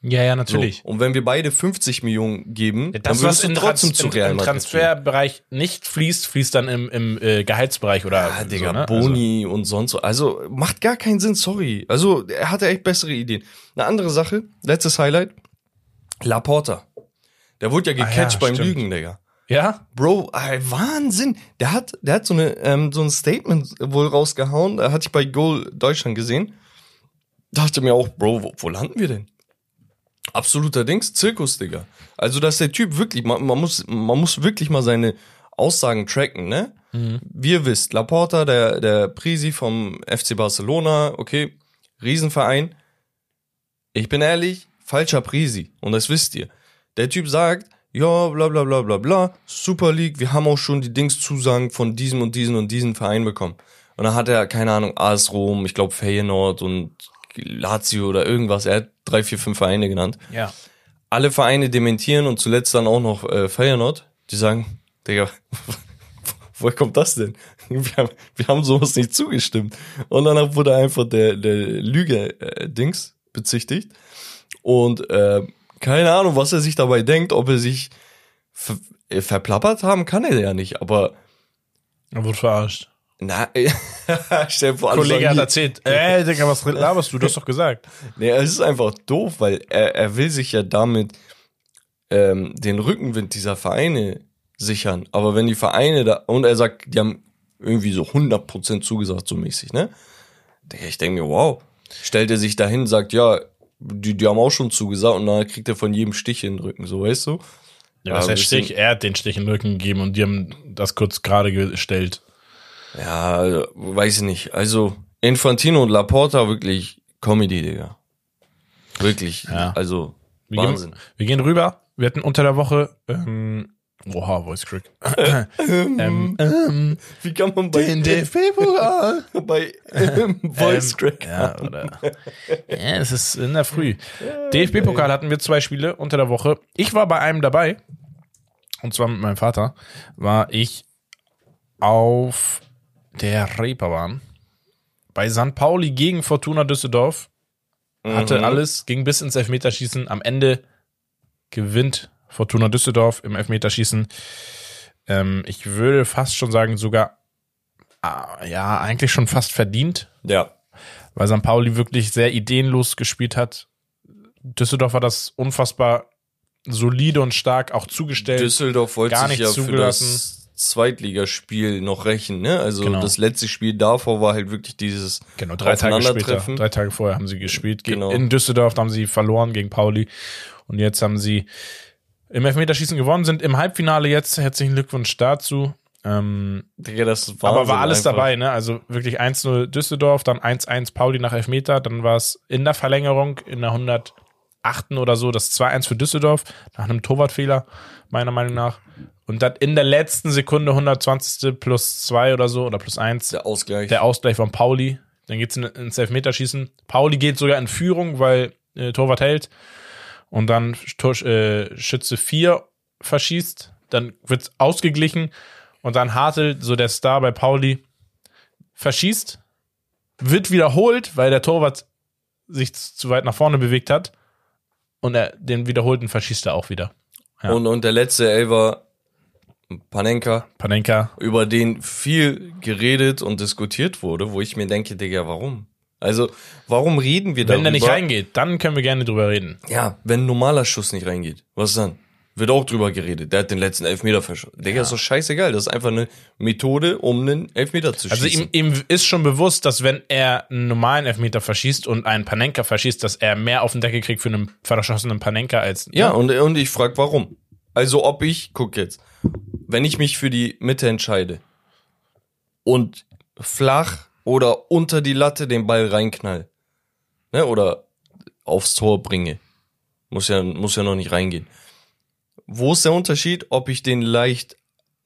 Speaker 1: Ja, ja,
Speaker 2: So.
Speaker 1: natürlich.
Speaker 2: Und wenn wir beide 50 Millionen geben, dann
Speaker 1: Das, was
Speaker 2: würdest du trotzdem
Speaker 1: Trans
Speaker 2: zu
Speaker 1: im,
Speaker 2: Real
Speaker 1: im
Speaker 2: Madrid gehen.
Speaker 1: Transferbereich nicht fließt, fließt dann im, im äh, Gehaltsbereich oder
Speaker 2: Ah, Digga,
Speaker 1: so, ne?
Speaker 2: Boni und sonst so. Also macht gar keinen Sinn, sorry. Also er hatte echt bessere Ideen. Eine andere Sache, letztes Highlight, Laporta. Der wurde ja
Speaker 1: Ah,
Speaker 2: gecatcht
Speaker 1: ja,
Speaker 2: beim
Speaker 1: stimmt.
Speaker 2: Lügen, Digga.
Speaker 1: Ja?
Speaker 2: Bro, Wahnsinn. Der hat, der hat so eine, ähm, so ein Statement wohl rausgehauen. Da hatte ich bei Goal Deutschland gesehen. Dachte mir auch, Bro, wo, wo landen wir denn? Absoluter Dings, Zirkus, Digga. Also, dass der Typ wirklich, man, man muss, man muss wirklich mal seine Aussagen tracken, ne? Wie ihr wisst, Laporta, der, der Prisi vom FC Barcelona, okay, Riesenverein. Ich bin ehrlich, falscher Prisi. Und das wisst ihr. Der Typ sagt, ja, bla bla bla bla bla, Super League, wir haben auch schon die Dingszusagen von diesem und diesem und diesem Verein bekommen. Und dann hat er, keine Ahnung, AS Rom, ich glaube Feyenoord und Lazio oder irgendwas. Er hat drei, vier, fünf Vereine genannt.
Speaker 1: Ja.
Speaker 2: Alle Vereine dementieren und zuletzt dann auch noch äh, Feyenoord. Die sagen, Digga, woher kommt das denn? Wir haben, wir haben sowas nicht zugestimmt. Und danach wurde einfach der, der Lüge-Dings bezichtigt. Und äh, keine Ahnung, was er sich dabei denkt, ob er sich ver äh, verplappert haben, kann er ja nicht. Aber
Speaker 1: Er wurde verarscht.
Speaker 2: na, stell dir vor,
Speaker 1: Kollege hat erzählt, ey, Digga, was laberst du? Du hast doch gesagt.
Speaker 2: Nee, es ist einfach doof, weil er, er will sich ja damit ähm, den Rückenwind dieser Vereine sichern. Aber wenn die Vereine da, und er sagt, die haben irgendwie so 100% zugesagt, so mäßig, ne? Ich denke mir, wow. Stellt er sich dahin, sagt, ja, die, die haben auch schon zugesagt und dann kriegt er von jedem Stich in den Rücken, so, weißt du?
Speaker 1: Ja, das heißt
Speaker 2: bisschen-
Speaker 1: Stich, er hat den Stich in den Rücken gegeben und die haben das kurz gerade gestellt.
Speaker 2: Ja, also, weiß ich nicht. Also, Infantino und Laporta, wirklich Comedy, Digga. Wirklich.
Speaker 1: Ja.
Speaker 2: Also,
Speaker 1: Wir
Speaker 2: Wahnsinn.
Speaker 1: gehen, wir gehen rüber. Wir hatten unter der Woche, ähm, oha, Voice Crack. ähm, ähm,
Speaker 2: Wie kann man bei,
Speaker 1: den DFB-Pokal.
Speaker 2: bei ähm, Voice
Speaker 1: Ähm,
Speaker 2: Crack
Speaker 1: Ja, oder. ja, es ist in der Früh. DFB-Pokal hatten wir zwei Spiele unter der Woche. Ich war bei einem dabei. Und zwar mit meinem Vater. War ich auf der Reeperbahn. Bei St. Pauli gegen Fortuna Düsseldorf. Hatte
Speaker 2: Mhm.
Speaker 1: alles, ging bis ins Elfmeterschießen. Am Ende gewinnt Fortuna Düsseldorf im Elfmeterschießen. Ähm, ich würde fast schon sagen, sogar, ah, ja, eigentlich schon fast verdient
Speaker 2: Ja.
Speaker 1: weil St. Pauli wirklich sehr ideenlos gespielt hat. Düsseldorf hat das unfassbar solide und stark auch zugestellt.
Speaker 2: Düsseldorf wollte
Speaker 1: gar
Speaker 2: sich
Speaker 1: nichts
Speaker 2: ja für
Speaker 1: zugelassen.
Speaker 2: das Zweitligaspiel noch rächen, ne? Also
Speaker 1: Genau.
Speaker 2: das letzte Spiel davor war halt wirklich dieses
Speaker 1: genau, drei Tage später, drei Tage vorher haben sie gespielt. Ge-
Speaker 2: Genau.
Speaker 1: In Düsseldorf haben sie verloren gegen Pauli. Und jetzt haben sie im Elfmeterschießen gewonnen, sind im Halbfinale jetzt. Herzlichen Glückwunsch dazu. Ähm,
Speaker 2: Digga, das ist
Speaker 1: aber war alles
Speaker 2: einfach.
Speaker 1: dabei, ne? Also wirklich 1-0 Düsseldorf, dann 1-1 Pauli nach Elfmeter, dann war es in der Verlängerung in der 108. oder so das 2-1 für Düsseldorf, nach einem Torwartfehler, meiner Meinung nach. Und dann in der letzten Sekunde 120. plus 2 oder so oder plus 1
Speaker 2: Der Ausgleich.
Speaker 1: der Ausgleich von Pauli. Dann geht's in, ins Elfmeterschießen. Pauli geht sogar in Führung, weil äh, Torwart hält. Und dann äh, Schütze 4 verschießt. Dann wird's ausgeglichen. Und dann Hartl, so der Star bei Pauli, verschießt. Wird wiederholt, weil der Torwart sich zu weit nach vorne bewegt hat. Und er den wiederholten verschießt er auch wieder. ja.
Speaker 2: und, und der letzte Elfer, Panenka,
Speaker 1: Panenka.
Speaker 2: über den viel geredet und diskutiert wurde, wo ich mir denke, Digga, warum? Also, warum reden wir
Speaker 1: Wenn
Speaker 2: darüber?
Speaker 1: der nicht reingeht, dann können wir gerne drüber reden.
Speaker 2: Ja, wenn ein normaler Schuss nicht reingeht, was dann? Wird auch drüber geredet. Der hat den letzten Elfmeter verschossen. Digga, ist doch scheißegal. Das ist einfach eine Methode, um einen Elfmeter zu
Speaker 1: Also
Speaker 2: schießen.
Speaker 1: ihm, ihm ist schon bewusst, dass wenn er einen normalen Elfmeter verschießt und einen Panenka verschießt, dass er mehr auf den Deckel kriegt für einen verschossenen Panenka als.
Speaker 2: ja, und, und ich frag, warum? Also, ob ich, guck jetzt, wenn ich mich für die Mitte entscheide und flach oder unter die Latte den Ball reinknall, ne, oder aufs Tor bringe, muss ja, muss ja noch nicht reingehen. Wo ist der Unterschied, ob ich den leicht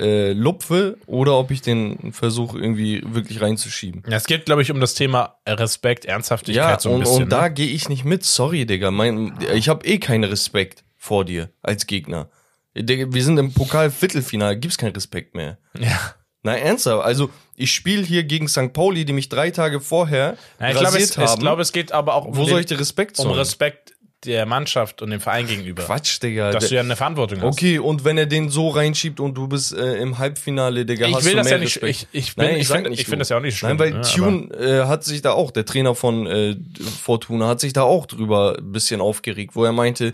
Speaker 2: äh, lupfe oder ob ich den versuche irgendwie wirklich reinzuschieben?
Speaker 1: Ja, es geht, glaube ich, um das Thema Respekt, Ernsthaftigkeit
Speaker 2: Ja,
Speaker 1: so ein
Speaker 2: und,
Speaker 1: bisschen.
Speaker 2: und da
Speaker 1: ne?
Speaker 2: gehe ich nicht mit. Sorry, Digga. Mein, ich habe eh keinen Respekt vor dir als Gegner. Wir sind im Pokal-Viertelfinale, gibt's keinen Respekt mehr.
Speaker 1: Ja.
Speaker 2: Na, ernsthaft. Also, ich spiele hier gegen St. Pauli, die mich drei Tage vorher
Speaker 1: ja ich, glaube, es,
Speaker 2: haben.
Speaker 1: ich glaube, es geht aber auch um,
Speaker 2: Wo
Speaker 1: den,
Speaker 2: soll ich dir Respekt
Speaker 1: um
Speaker 2: zollen?
Speaker 1: Respekt der Mannschaft und dem Verein gegenüber.
Speaker 2: Quatsch, Digga.
Speaker 1: Dass du ja eine Verantwortung hast.
Speaker 2: okay, und wenn er den so reinschiebt und du bist äh, im Halbfinale, Digga,
Speaker 1: Ich
Speaker 2: hast
Speaker 1: will
Speaker 2: du
Speaker 1: das
Speaker 2: mehr
Speaker 1: ja nicht-
Speaker 2: Respekt.
Speaker 1: ich- ich bin-
Speaker 2: Nein,
Speaker 1: ich ich
Speaker 2: du.
Speaker 1: find das ja auch nicht schlimm,
Speaker 2: Nein, weil
Speaker 1: ne,
Speaker 2: Tune äh, hat sich da auch, der Trainer von äh, Fortuna hat sich da auch drüber ein bisschen aufgeregt, wo er meinte,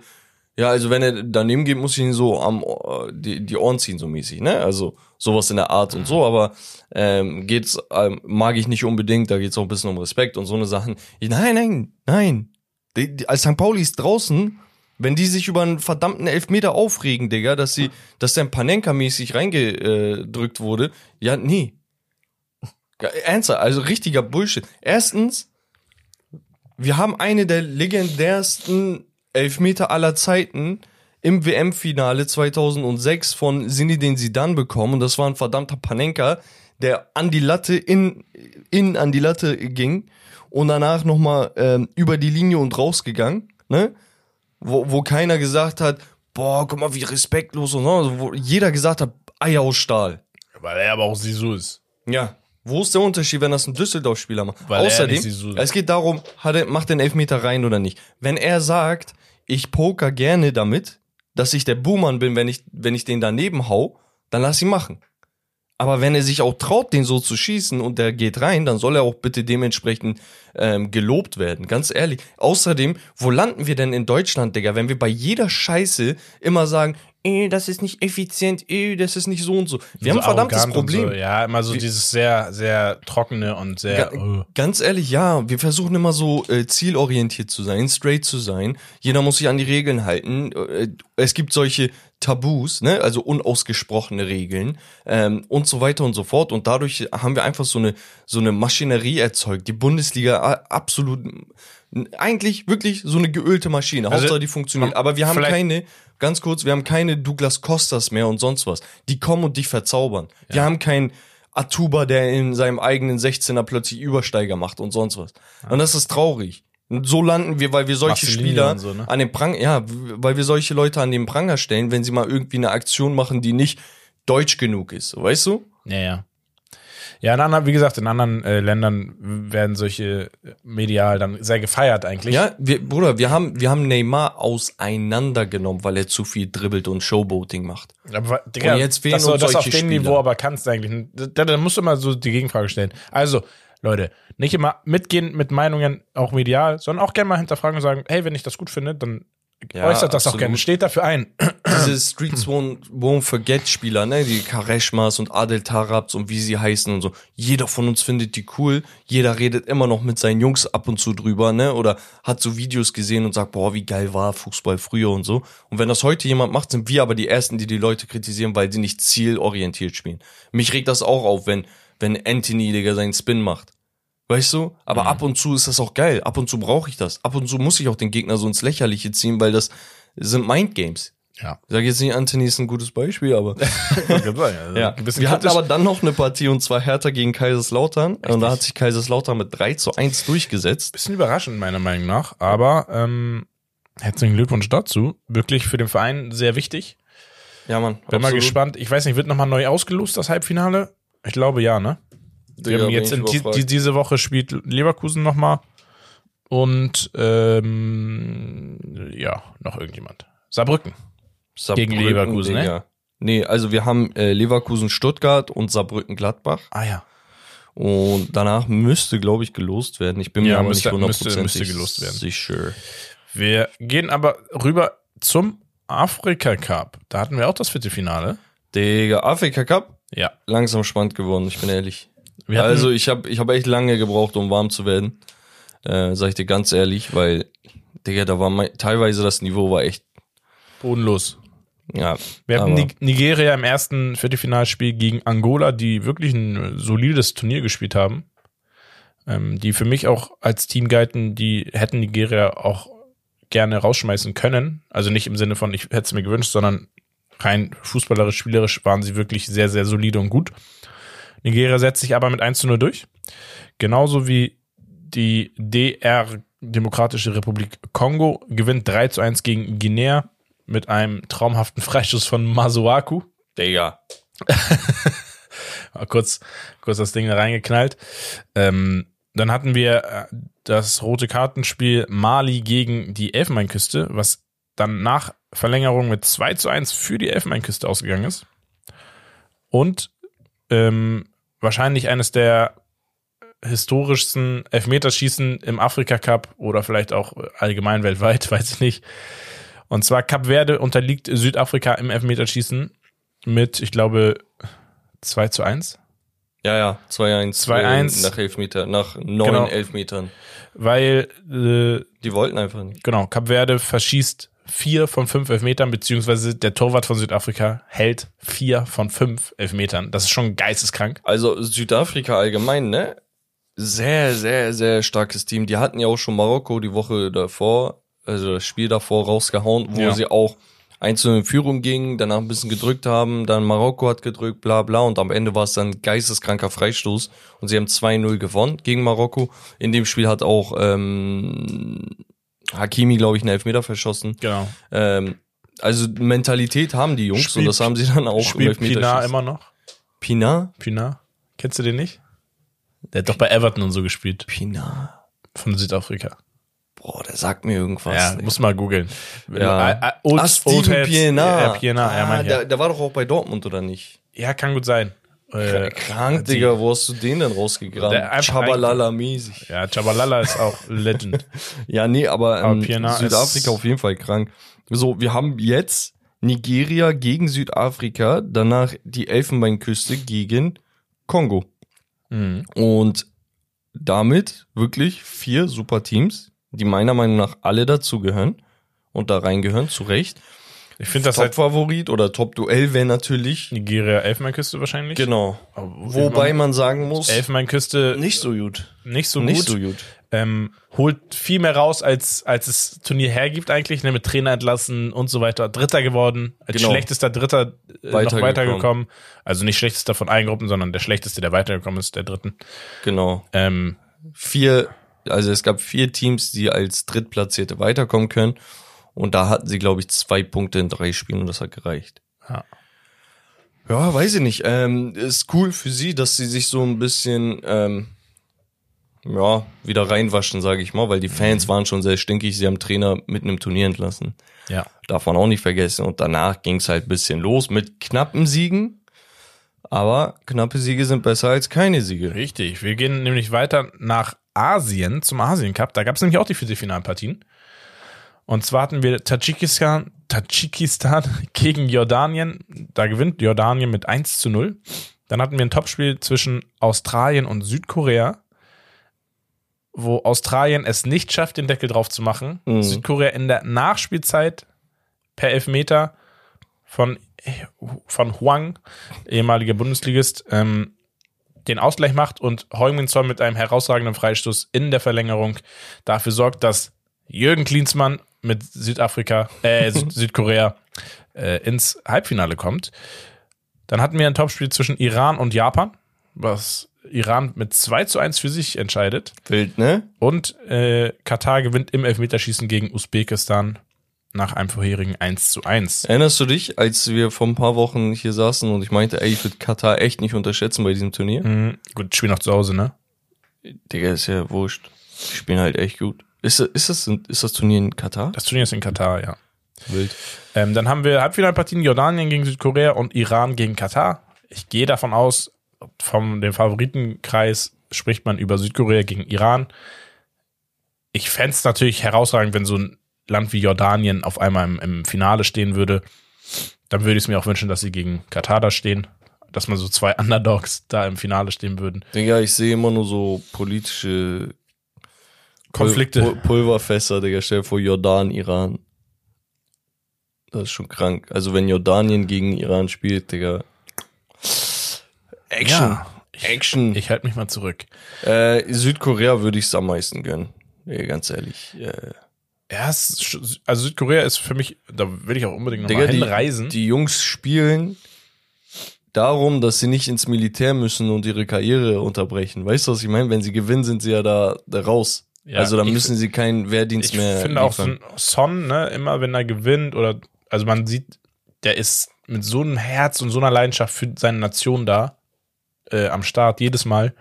Speaker 2: ja, also wenn er daneben geht, muss ich ihn so am Ohr- die, die Ohren ziehen, so mäßig, ne? Also sowas in der Art und so, aber ähm, geht's, ähm, mag ich nicht unbedingt, da geht's auch ein bisschen um Respekt und so eine Sachen. Ich, nein, nein, nein. Die, die, als St. Pauli ist draußen, wenn die sich über einen verdammten Elfmeter aufregen, Digga, dass sie, dass der Panenka-mäßig reingedrückt wurde, ja, nee. Ernsthaft, also richtiger Bullshit. Erstens, wir haben eine der legendärsten Elfmeter aller Zeiten im WM-Finale 2006 von Zinedine Zidane bekommen und das war ein verdammter Panenka, der an die Latte in, in an die Latte ging und danach nochmal ähm, über die Linie und rausgegangen, ne? Wo, wo keiner gesagt hat, boah, guck mal, wie respektlos und so, also wo jeder gesagt hat, Eier aus Stahl.
Speaker 1: Weil er aber auch Sisu ist.
Speaker 2: Ja. Wo ist der Unterschied, wenn das ein Düsseldorf-Spieler macht?
Speaker 1: Weil er
Speaker 2: Außerdem,
Speaker 1: nicht Sisu ist.
Speaker 2: es geht darum, hat er, macht er den Elfmeter rein oder nicht. Wenn er sagt, ich poker gerne damit, dass ich der Buhmann bin, wenn ich, wenn ich den daneben hau, dann lass ihn machen. Aber wenn er sich auch traut, den so zu schießen und der geht rein, dann soll er auch bitte dementsprechend ähm, gelobt werden. Ganz ehrlich. Außerdem, wo landen wir denn in Deutschland, Digga, wenn wir bei jeder Scheiße immer sagen, eh, das ist nicht effizient, eh, das ist nicht so und so. Wir haben ein verdammtes
Speaker 1: und
Speaker 2: Problem.
Speaker 1: So. Ja, immer so dieses sehr, sehr trockene und sehr.
Speaker 2: Ga-
Speaker 1: äh,
Speaker 2: Ganz ehrlich, ja, wir versuchen immer so äh, zielorientiert zu sein, straight zu sein. Jeder muss sich an die Regeln halten. Äh, es gibt solche Tabus, ne, also unausgesprochene Regeln ähm, und so weiter und so fort. Und dadurch haben wir einfach so eine so eine Maschinerie erzeugt. Die Bundesliga absolut eigentlich wirklich so eine geölte Maschine.
Speaker 1: Also,
Speaker 2: Hauptsache die funktioniert. Aber wir haben keine, ganz kurz, wir haben keine Douglas Costas mehr und sonst was. Die kommen und dich verzaubern. Wir haben keinen Atuba, der in seinem eigenen 16er plötzlich Übersteiger macht und sonst was. Und das ist traurig. Und so landen wir, weil wir solche Spieler
Speaker 1: so, ne?
Speaker 2: an den Prang, ja, weil wir solche Leute an den Pranger stellen, wenn sie mal irgendwie eine Aktion machen, die nicht deutsch genug ist. Weißt du?
Speaker 1: Ja, ja. Ja, in anderen, wie gesagt, in anderen äh, Ländern werden solche äh, medial dann sehr gefeiert eigentlich.
Speaker 2: Ja, wir, Bruder, wir haben, wir haben Neymar auseinandergenommen, weil er zu viel dribbelt und Showboating macht.
Speaker 1: Aber, Digga,
Speaker 2: Und jetzt fehlen
Speaker 1: dass du
Speaker 2: uns
Speaker 1: das auf
Speaker 2: solche
Speaker 1: dem
Speaker 2: Spieler.
Speaker 1: Niveau aber kannst du eigentlich. Da, da musst du immer so die Gegenfrage stellen. Also, Leute, nicht immer mitgehen mit Meinungen, auch medial, sondern auch gerne mal hinterfragen und sagen, hey, wenn ich das gut finde, dann
Speaker 2: Ja,
Speaker 1: äußert das auch
Speaker 2: absolut.
Speaker 1: gerne. Steht dafür ein.
Speaker 2: Diese Streets Won't, won't Forget Spieler, ne, die Kareshmas und Adel Tarabs und wie sie heißen und so. Jeder von uns findet die cool. Jeder redet immer noch mit seinen Jungs ab und zu drüber, ne, oder hat so Videos gesehen und sagt, boah, wie geil war Fußball früher und so. Und wenn das heute jemand macht, sind wir aber die Ersten, die die Leute kritisieren, weil sie nicht zielorientiert spielen. Mich regt das auch auf, wenn, wenn Anthony, Digga, seinen Spin macht. Weißt du? Aber
Speaker 1: Mhm.
Speaker 2: ab und zu ist das auch geil. Ab und zu brauche ich das. Ab und zu muss ich auch den Gegner so ins Lächerliche ziehen, weil das sind Mindgames.
Speaker 1: Ja.
Speaker 2: Ich sage jetzt nicht, Anthony ist ein gutes Beispiel, aber ja. wir hatten aber dann noch eine Partie und zwar Hertha gegen Kaiserslautern und da hat sich Kaiserslautern mit 3 zu 1 durchgesetzt.
Speaker 1: bisschen überraschend, meiner Meinung nach. Aber ähm, herzlichen Glückwunsch dazu. Wirklich für den Verein sehr wichtig.
Speaker 2: Ja, Mann.
Speaker 1: Bin mal
Speaker 2: absolut.
Speaker 1: gespannt. Ich weiß nicht, wird nochmal neu ausgelost, das Halbfinale? Ich glaube ja, ne? Wir
Speaker 2: Digga,
Speaker 1: haben
Speaker 2: bin
Speaker 1: jetzt die, diese Woche spielt Leverkusen nochmal. Und ähm, ja, noch irgendjemand. Saarbrücken.
Speaker 2: Saarbrücken,
Speaker 1: gegen Leverkusen, ne?
Speaker 2: Digga. Nee, also wir haben äh, Leverkusen Stuttgart und Saarbrücken Gladbach
Speaker 1: Ah ja.
Speaker 2: und danach müsste, glaube ich, gelost werden. Ich bin mir
Speaker 1: Ja,
Speaker 2: aber
Speaker 1: müsste-
Speaker 2: nicht hundertprozentig
Speaker 1: werden.
Speaker 2: sicher.
Speaker 1: Wir gehen aber rüber zum Afrika Cup. Da hatten wir auch das Viertelfinale.
Speaker 2: Digga, Afrika Cup,
Speaker 1: Ja.
Speaker 2: langsam spannend geworden, ich bin ehrlich. Also ich habe ich hab echt lange gebraucht, um warm zu werden. Äh, sag ich dir ganz ehrlich, weil, Digga, da war mein, teilweise das Niveau war echt,
Speaker 1: bodenlos.
Speaker 2: ja.
Speaker 1: Wir hatten Nigeria im ersten Viertelfinalspiel gegen Angola, die wirklich ein solides Turnier gespielt haben. Ähm, die für mich auch als Team galten, die hätten Nigeria auch gerne rausschmeißen können. Also nicht im Sinne von, ich hätte es mir gewünscht, sondern rein fußballerisch, spielerisch waren sie wirklich sehr, sehr solide und gut. Nigeria setzt sich aber mit 1 zu 0 durch. Genauso wie die DR Demokratische Republik Kongo gewinnt 3 zu 1 gegen Guinea. mit einem traumhaften Freistoß von Masuaku.
Speaker 2: Digga.
Speaker 1: Kurz, kurz das Ding da reingeknallt. Ähm, dann hatten wir äh, das rote Kartenspiel Mali gegen die Elfenbeinküste, was dann nach Verlängerung mit 2 zu 1 für die Elfenbeinküste ausgegangen ist. Und ähm, wahrscheinlich eines der historischsten Elfmeterschießen im Afrika Cup oder vielleicht auch allgemein weltweit, weiß ich nicht. Und zwar Cap Verde unterliegt Südafrika im Elfmeterschießen mit, ich glaube, 2 zu 1.
Speaker 2: Ja, ja, 2-1.
Speaker 1: 2-1.
Speaker 2: Nach Elfmeter, nach neun
Speaker 1: Genau.
Speaker 2: Elfmetern.
Speaker 1: Weil, äh,
Speaker 2: Die wollten einfach nicht.
Speaker 1: genau, Cap Verde verschießt vier von fünf Elfmetern, beziehungsweise der Torwart von Südafrika hält vier von fünf Elfmetern. Das ist schon geisteskrank.
Speaker 2: Also Südafrika allgemein, ne? Sehr, sehr, sehr starkes Team. Die hatten ja auch schon Marokko die Woche davor, also das Spiel davor rausgehauen, wo
Speaker 1: Ja.
Speaker 2: sie auch einzeln in Führung gingen, danach ein bisschen gedrückt haben, dann Marokko hat gedrückt, bla bla und am Ende war es dann geisteskranker Freistoß und sie haben 2-0 gewonnen gegen Marokko. In dem Spiel hat auch ähm, Hakimi, glaube ich, einen Elfmeter verschossen.
Speaker 1: Genau.
Speaker 2: Ähm, also Mentalität haben die Jungs und
Speaker 1: Spielt-
Speaker 2: das haben sie dann auch
Speaker 1: Spielt Pinar
Speaker 2: Elfmeterschießen.
Speaker 1: immer noch?
Speaker 2: Pinar?
Speaker 1: Pinar? Kennst du den nicht? Der hat doch bei Everton und so gespielt.
Speaker 2: Pinar.
Speaker 1: Von Südafrika.
Speaker 2: Boah, der sagt mir irgendwas.
Speaker 1: ja,
Speaker 2: ey.
Speaker 1: muss mal googeln.
Speaker 2: Ja.
Speaker 1: äh, äh, Old,
Speaker 2: ah, Steven
Speaker 1: Old Heads-
Speaker 2: Pienaar.
Speaker 1: Ja, Pienaar, ja,
Speaker 2: ah,
Speaker 1: mein
Speaker 2: der, der war doch auch bei Dortmund, oder nicht?
Speaker 1: Ja, kann gut sein. Äh,
Speaker 2: Krank,
Speaker 1: die-
Speaker 2: Digga, wo hast du den denn rausgegraben?
Speaker 1: Der einfach
Speaker 2: Chabalala-mäßig.
Speaker 1: Ja, Chabalala ist auch Legend.
Speaker 2: Ja, nee, aber, ähm, Südafrika auf jeden Fall krank. So, wir haben jetzt Nigeria gegen Südafrika, danach die Elfenbeinküste gegen Kongo.
Speaker 1: Mhm.
Speaker 2: Und damit wirklich vier super Teams, die meiner Meinung nach alle dazugehören und da reingehören, zu Recht.
Speaker 1: Ich finde das halt
Speaker 2: Top-Favorit oder Top-Duell wäre natürlich.
Speaker 1: Nigeria Elfenbeinküste wahrscheinlich.
Speaker 2: Genau.
Speaker 1: Aber
Speaker 2: Wobei man sagen muss,
Speaker 1: Elfenbeinküste
Speaker 2: nicht so gut.
Speaker 1: nicht so
Speaker 2: nicht
Speaker 1: gut.
Speaker 2: so gut.
Speaker 1: ähm, holt viel mehr raus, als, als es Turnier hergibt eigentlich, ne, mit Trainer entlassen und so weiter. Dritter geworden, als
Speaker 2: Genau.
Speaker 1: schlechtester Dritter äh, noch
Speaker 2: Weitergekommen.
Speaker 1: weitergekommen. Also nicht schlechtester von allen Gruppen, sondern der schlechteste, der weitergekommen ist, der dritten.
Speaker 2: Genau.
Speaker 1: Ähm,
Speaker 2: Vier, also es gab vier Teams, die als Drittplatzierte weiterkommen können. Und da hatten sie, glaube ich, zwei Punkte in drei Spielen und das hat gereicht.
Speaker 1: Ja.
Speaker 2: Ja, weiß ich nicht. Ähm, ist cool für sie, dass sie sich so ein bisschen ähm, ja, wieder reinwaschen, sage ich mal, weil die Fans waren schon sehr stinkig. Sie haben Trainer mitten im Turnier entlassen.
Speaker 1: ja.
Speaker 2: Darf man auch nicht vergessen. Und danach ging es halt ein bisschen los mit knappen Siegen. Aber knappe Siege sind besser als keine Siege.
Speaker 1: Richtig. Wir gehen nämlich weiter nach Asien, zum Asien Cup. Da gab es nämlich auch die Viertelfinalpartien. Und zwar hatten wir Tadschikistan, Tadschikistan gegen Jordanien. Da gewinnt Jordanien mit 1 zu 0. Dann hatten wir ein Topspiel zwischen Australien und Südkorea, wo Australien es nicht schafft, den Deckel drauf zu machen.
Speaker 2: Mhm.
Speaker 1: Südkorea in der Nachspielzeit per Elfmeter von, von Huang, ehemaliger Bundesligist, ähm, den Ausgleich macht und Heung-Min Son mit einem herausragenden Freistoß in der Verlängerung dafür sorgt, dass Jürgen Klinsmann mit Südafrika, äh, Süd Südkorea äh, ins Halbfinale kommt. Dann hatten wir ein Topspiel zwischen Iran und Japan, was Iran mit 2 zu 1 für sich entscheidet.
Speaker 2: Wild, ne?
Speaker 1: Und äh, Katar gewinnt im Elfmeterschießen gegen Usbekistan nach einem vorherigen 1 zu 1.
Speaker 2: Erinnerst du dich, als wir vor ein paar Wochen hier saßen und ich meinte, ey, ich würde Katar echt nicht unterschätzen bei diesem Turnier?
Speaker 1: Mhm. Gut, Spiel noch zu Hause, ne?
Speaker 2: Digga, ist ja wurscht. Die spielen halt echt gut. Ist, das- ist, das, ist das Turnier in Katar?
Speaker 1: Das Turnier ist in Katar, ja.
Speaker 2: Wild.
Speaker 1: Ähm, dann haben wir Halbfinalpartien Jordanien gegen Südkorea und Iran gegen Katar. Ich gehe davon aus, vom dem Favoritenkreis spricht man über Südkorea gegen Iran. Ich fände es natürlich herausragend, wenn so ein Land wie Jordanien auf einmal im, im Finale stehen würde. Dann würde ich es mir auch wünschen, dass sie gegen Katar da stehen. Dass man so zwei Underdogs da im Finale stehen würden.
Speaker 2: Digga, ich sehe immer nur so politische
Speaker 1: Konflikte.
Speaker 2: Pul Pulverfässer, Digga. Stell dir vor, Jordan, Iran. Das ist schon krank. Also wenn Jordanien gegen Iran spielt, Digga. Action.
Speaker 1: Ja,
Speaker 2: Action.
Speaker 1: Ich halte mich mal zurück.
Speaker 2: Äh, Südkorea würde ich es am meisten gönnen. Nee, ganz ehrlich. Äh,
Speaker 1: Ja, ist also Südkorea ist für mich, da will ich auch unbedingt nochmal
Speaker 2: Digga, die,
Speaker 1: hinreisen.
Speaker 2: die Jungs spielen darum, dass sie nicht ins Militär müssen und ihre Karriere unterbrechen. Weißt du, was ich meine? Wenn sie gewinnen, sind sie ja da, da raus.
Speaker 1: Ja,
Speaker 2: also da
Speaker 1: ich
Speaker 2: müssen sie keinen Wehrdienst
Speaker 1: ich
Speaker 2: mehr
Speaker 1: finde auch
Speaker 2: liefern.
Speaker 1: Son, Son, ne, immer wenn er gewinnt oder also man sieht, der ist mit so einem Herz und so einer Leidenschaft für seine Nation da äh, am Start jedes Mal.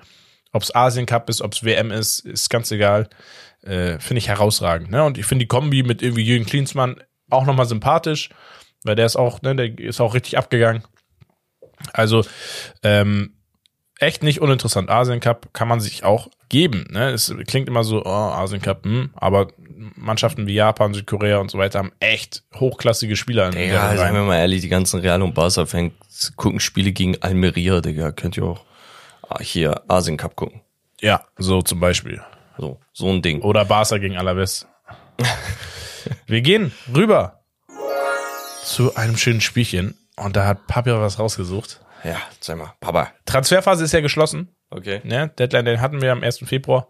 Speaker 1: Ob es Asien Cup ist, ob es WM ist, ist ganz egal. Äh, finde ich herausragend. Ne? Und ich finde die Kombi mit irgendwie Jürgen Klinsmann auch nochmal sympathisch, weil der ist auch, ne, der ist auch richtig abgegangen. Also ähm, echt nicht uninteressant. Asien Cup kann man sich auch geben. Ne? Es klingt immer so, oh, Asien Cup, hm, aber Mannschaften wie Japan, Südkorea und so weiter haben echt hochklassige Spieler. In
Speaker 2: Ja,
Speaker 1: der
Speaker 2: sagen wir mal ehrlich, die ganzen Real und Barca-Fans gucken Spiele gegen Almeria, Digga. Könnt ihr auch ah, hier Asien Cup gucken.
Speaker 1: ja, so zum Beispiel.
Speaker 2: So, so ein Ding.
Speaker 1: Oder Barca gegen Alaves. Wir gehen rüber zu einem schönen Spielchen. Und da hat Papi was rausgesucht.
Speaker 2: Ja, sag mal, Papa.
Speaker 1: Transferphase ist ja geschlossen.
Speaker 2: Okay.
Speaker 1: Ne? Deadline, den hatten wir am 1. Februar.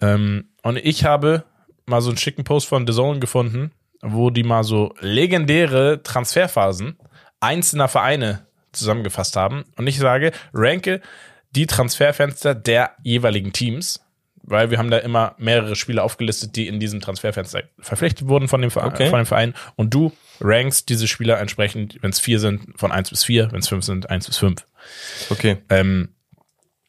Speaker 1: Ähm, und ich habe mal so einen schicken Post von The Zone gefunden, wo die mal so legendäre Transferphasen einzelner Vereine zusammengefasst haben. Und ich sage, ranke die Transferfenster der jeweiligen Teams, weil wir haben da immer mehrere Spieler aufgelistet, die in diesem Transferfenster verpflichtet wurden von dem, Verein,
Speaker 2: Okay.
Speaker 1: von dem Verein. Und du rankst diese Spieler entsprechend, wenn es vier sind, von eins bis vier, wenn es fünf sind, eins bis fünf.
Speaker 2: Okay,
Speaker 1: Ähm,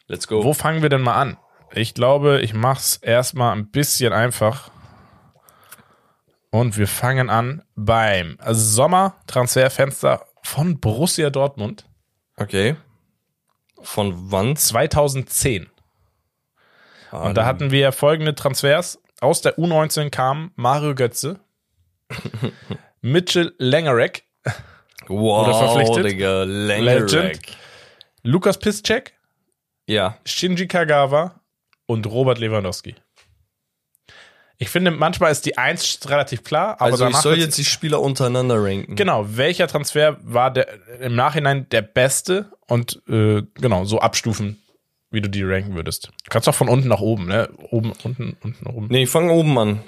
Speaker 2: let's go.
Speaker 1: wo fangen wir denn mal an? Ich glaube, ich mach's erstmal ein bisschen einfach. Und wir fangen an beim Sommertransferfenster von Borussia Dortmund
Speaker 2: Okay. Von wann?
Speaker 1: 2010.
Speaker 2: Ah,
Speaker 1: Und da hatten wir folgende Transfers. Aus der U19 kam Mario Götze, Mitchell Langerek,
Speaker 2: wow,
Speaker 1: oder verpflichtet.
Speaker 2: Digga, Legend.
Speaker 1: Legend. Lukas Piszczek,
Speaker 2: Ja,
Speaker 1: Shinji Kagawa und Robert Lewandowski. Ich finde, manchmal ist die Eins relativ klar, aber
Speaker 2: also ich soll jetzt die Spieler untereinander ranken.
Speaker 1: Genau, welcher Transfer war der im Nachhinein der beste und äh, genau, so abstufen, wie du die ranken würdest. Du kannst auch von unten nach oben, ne? Oben, unten, unten, oben.
Speaker 2: Nee, ich fange oben an.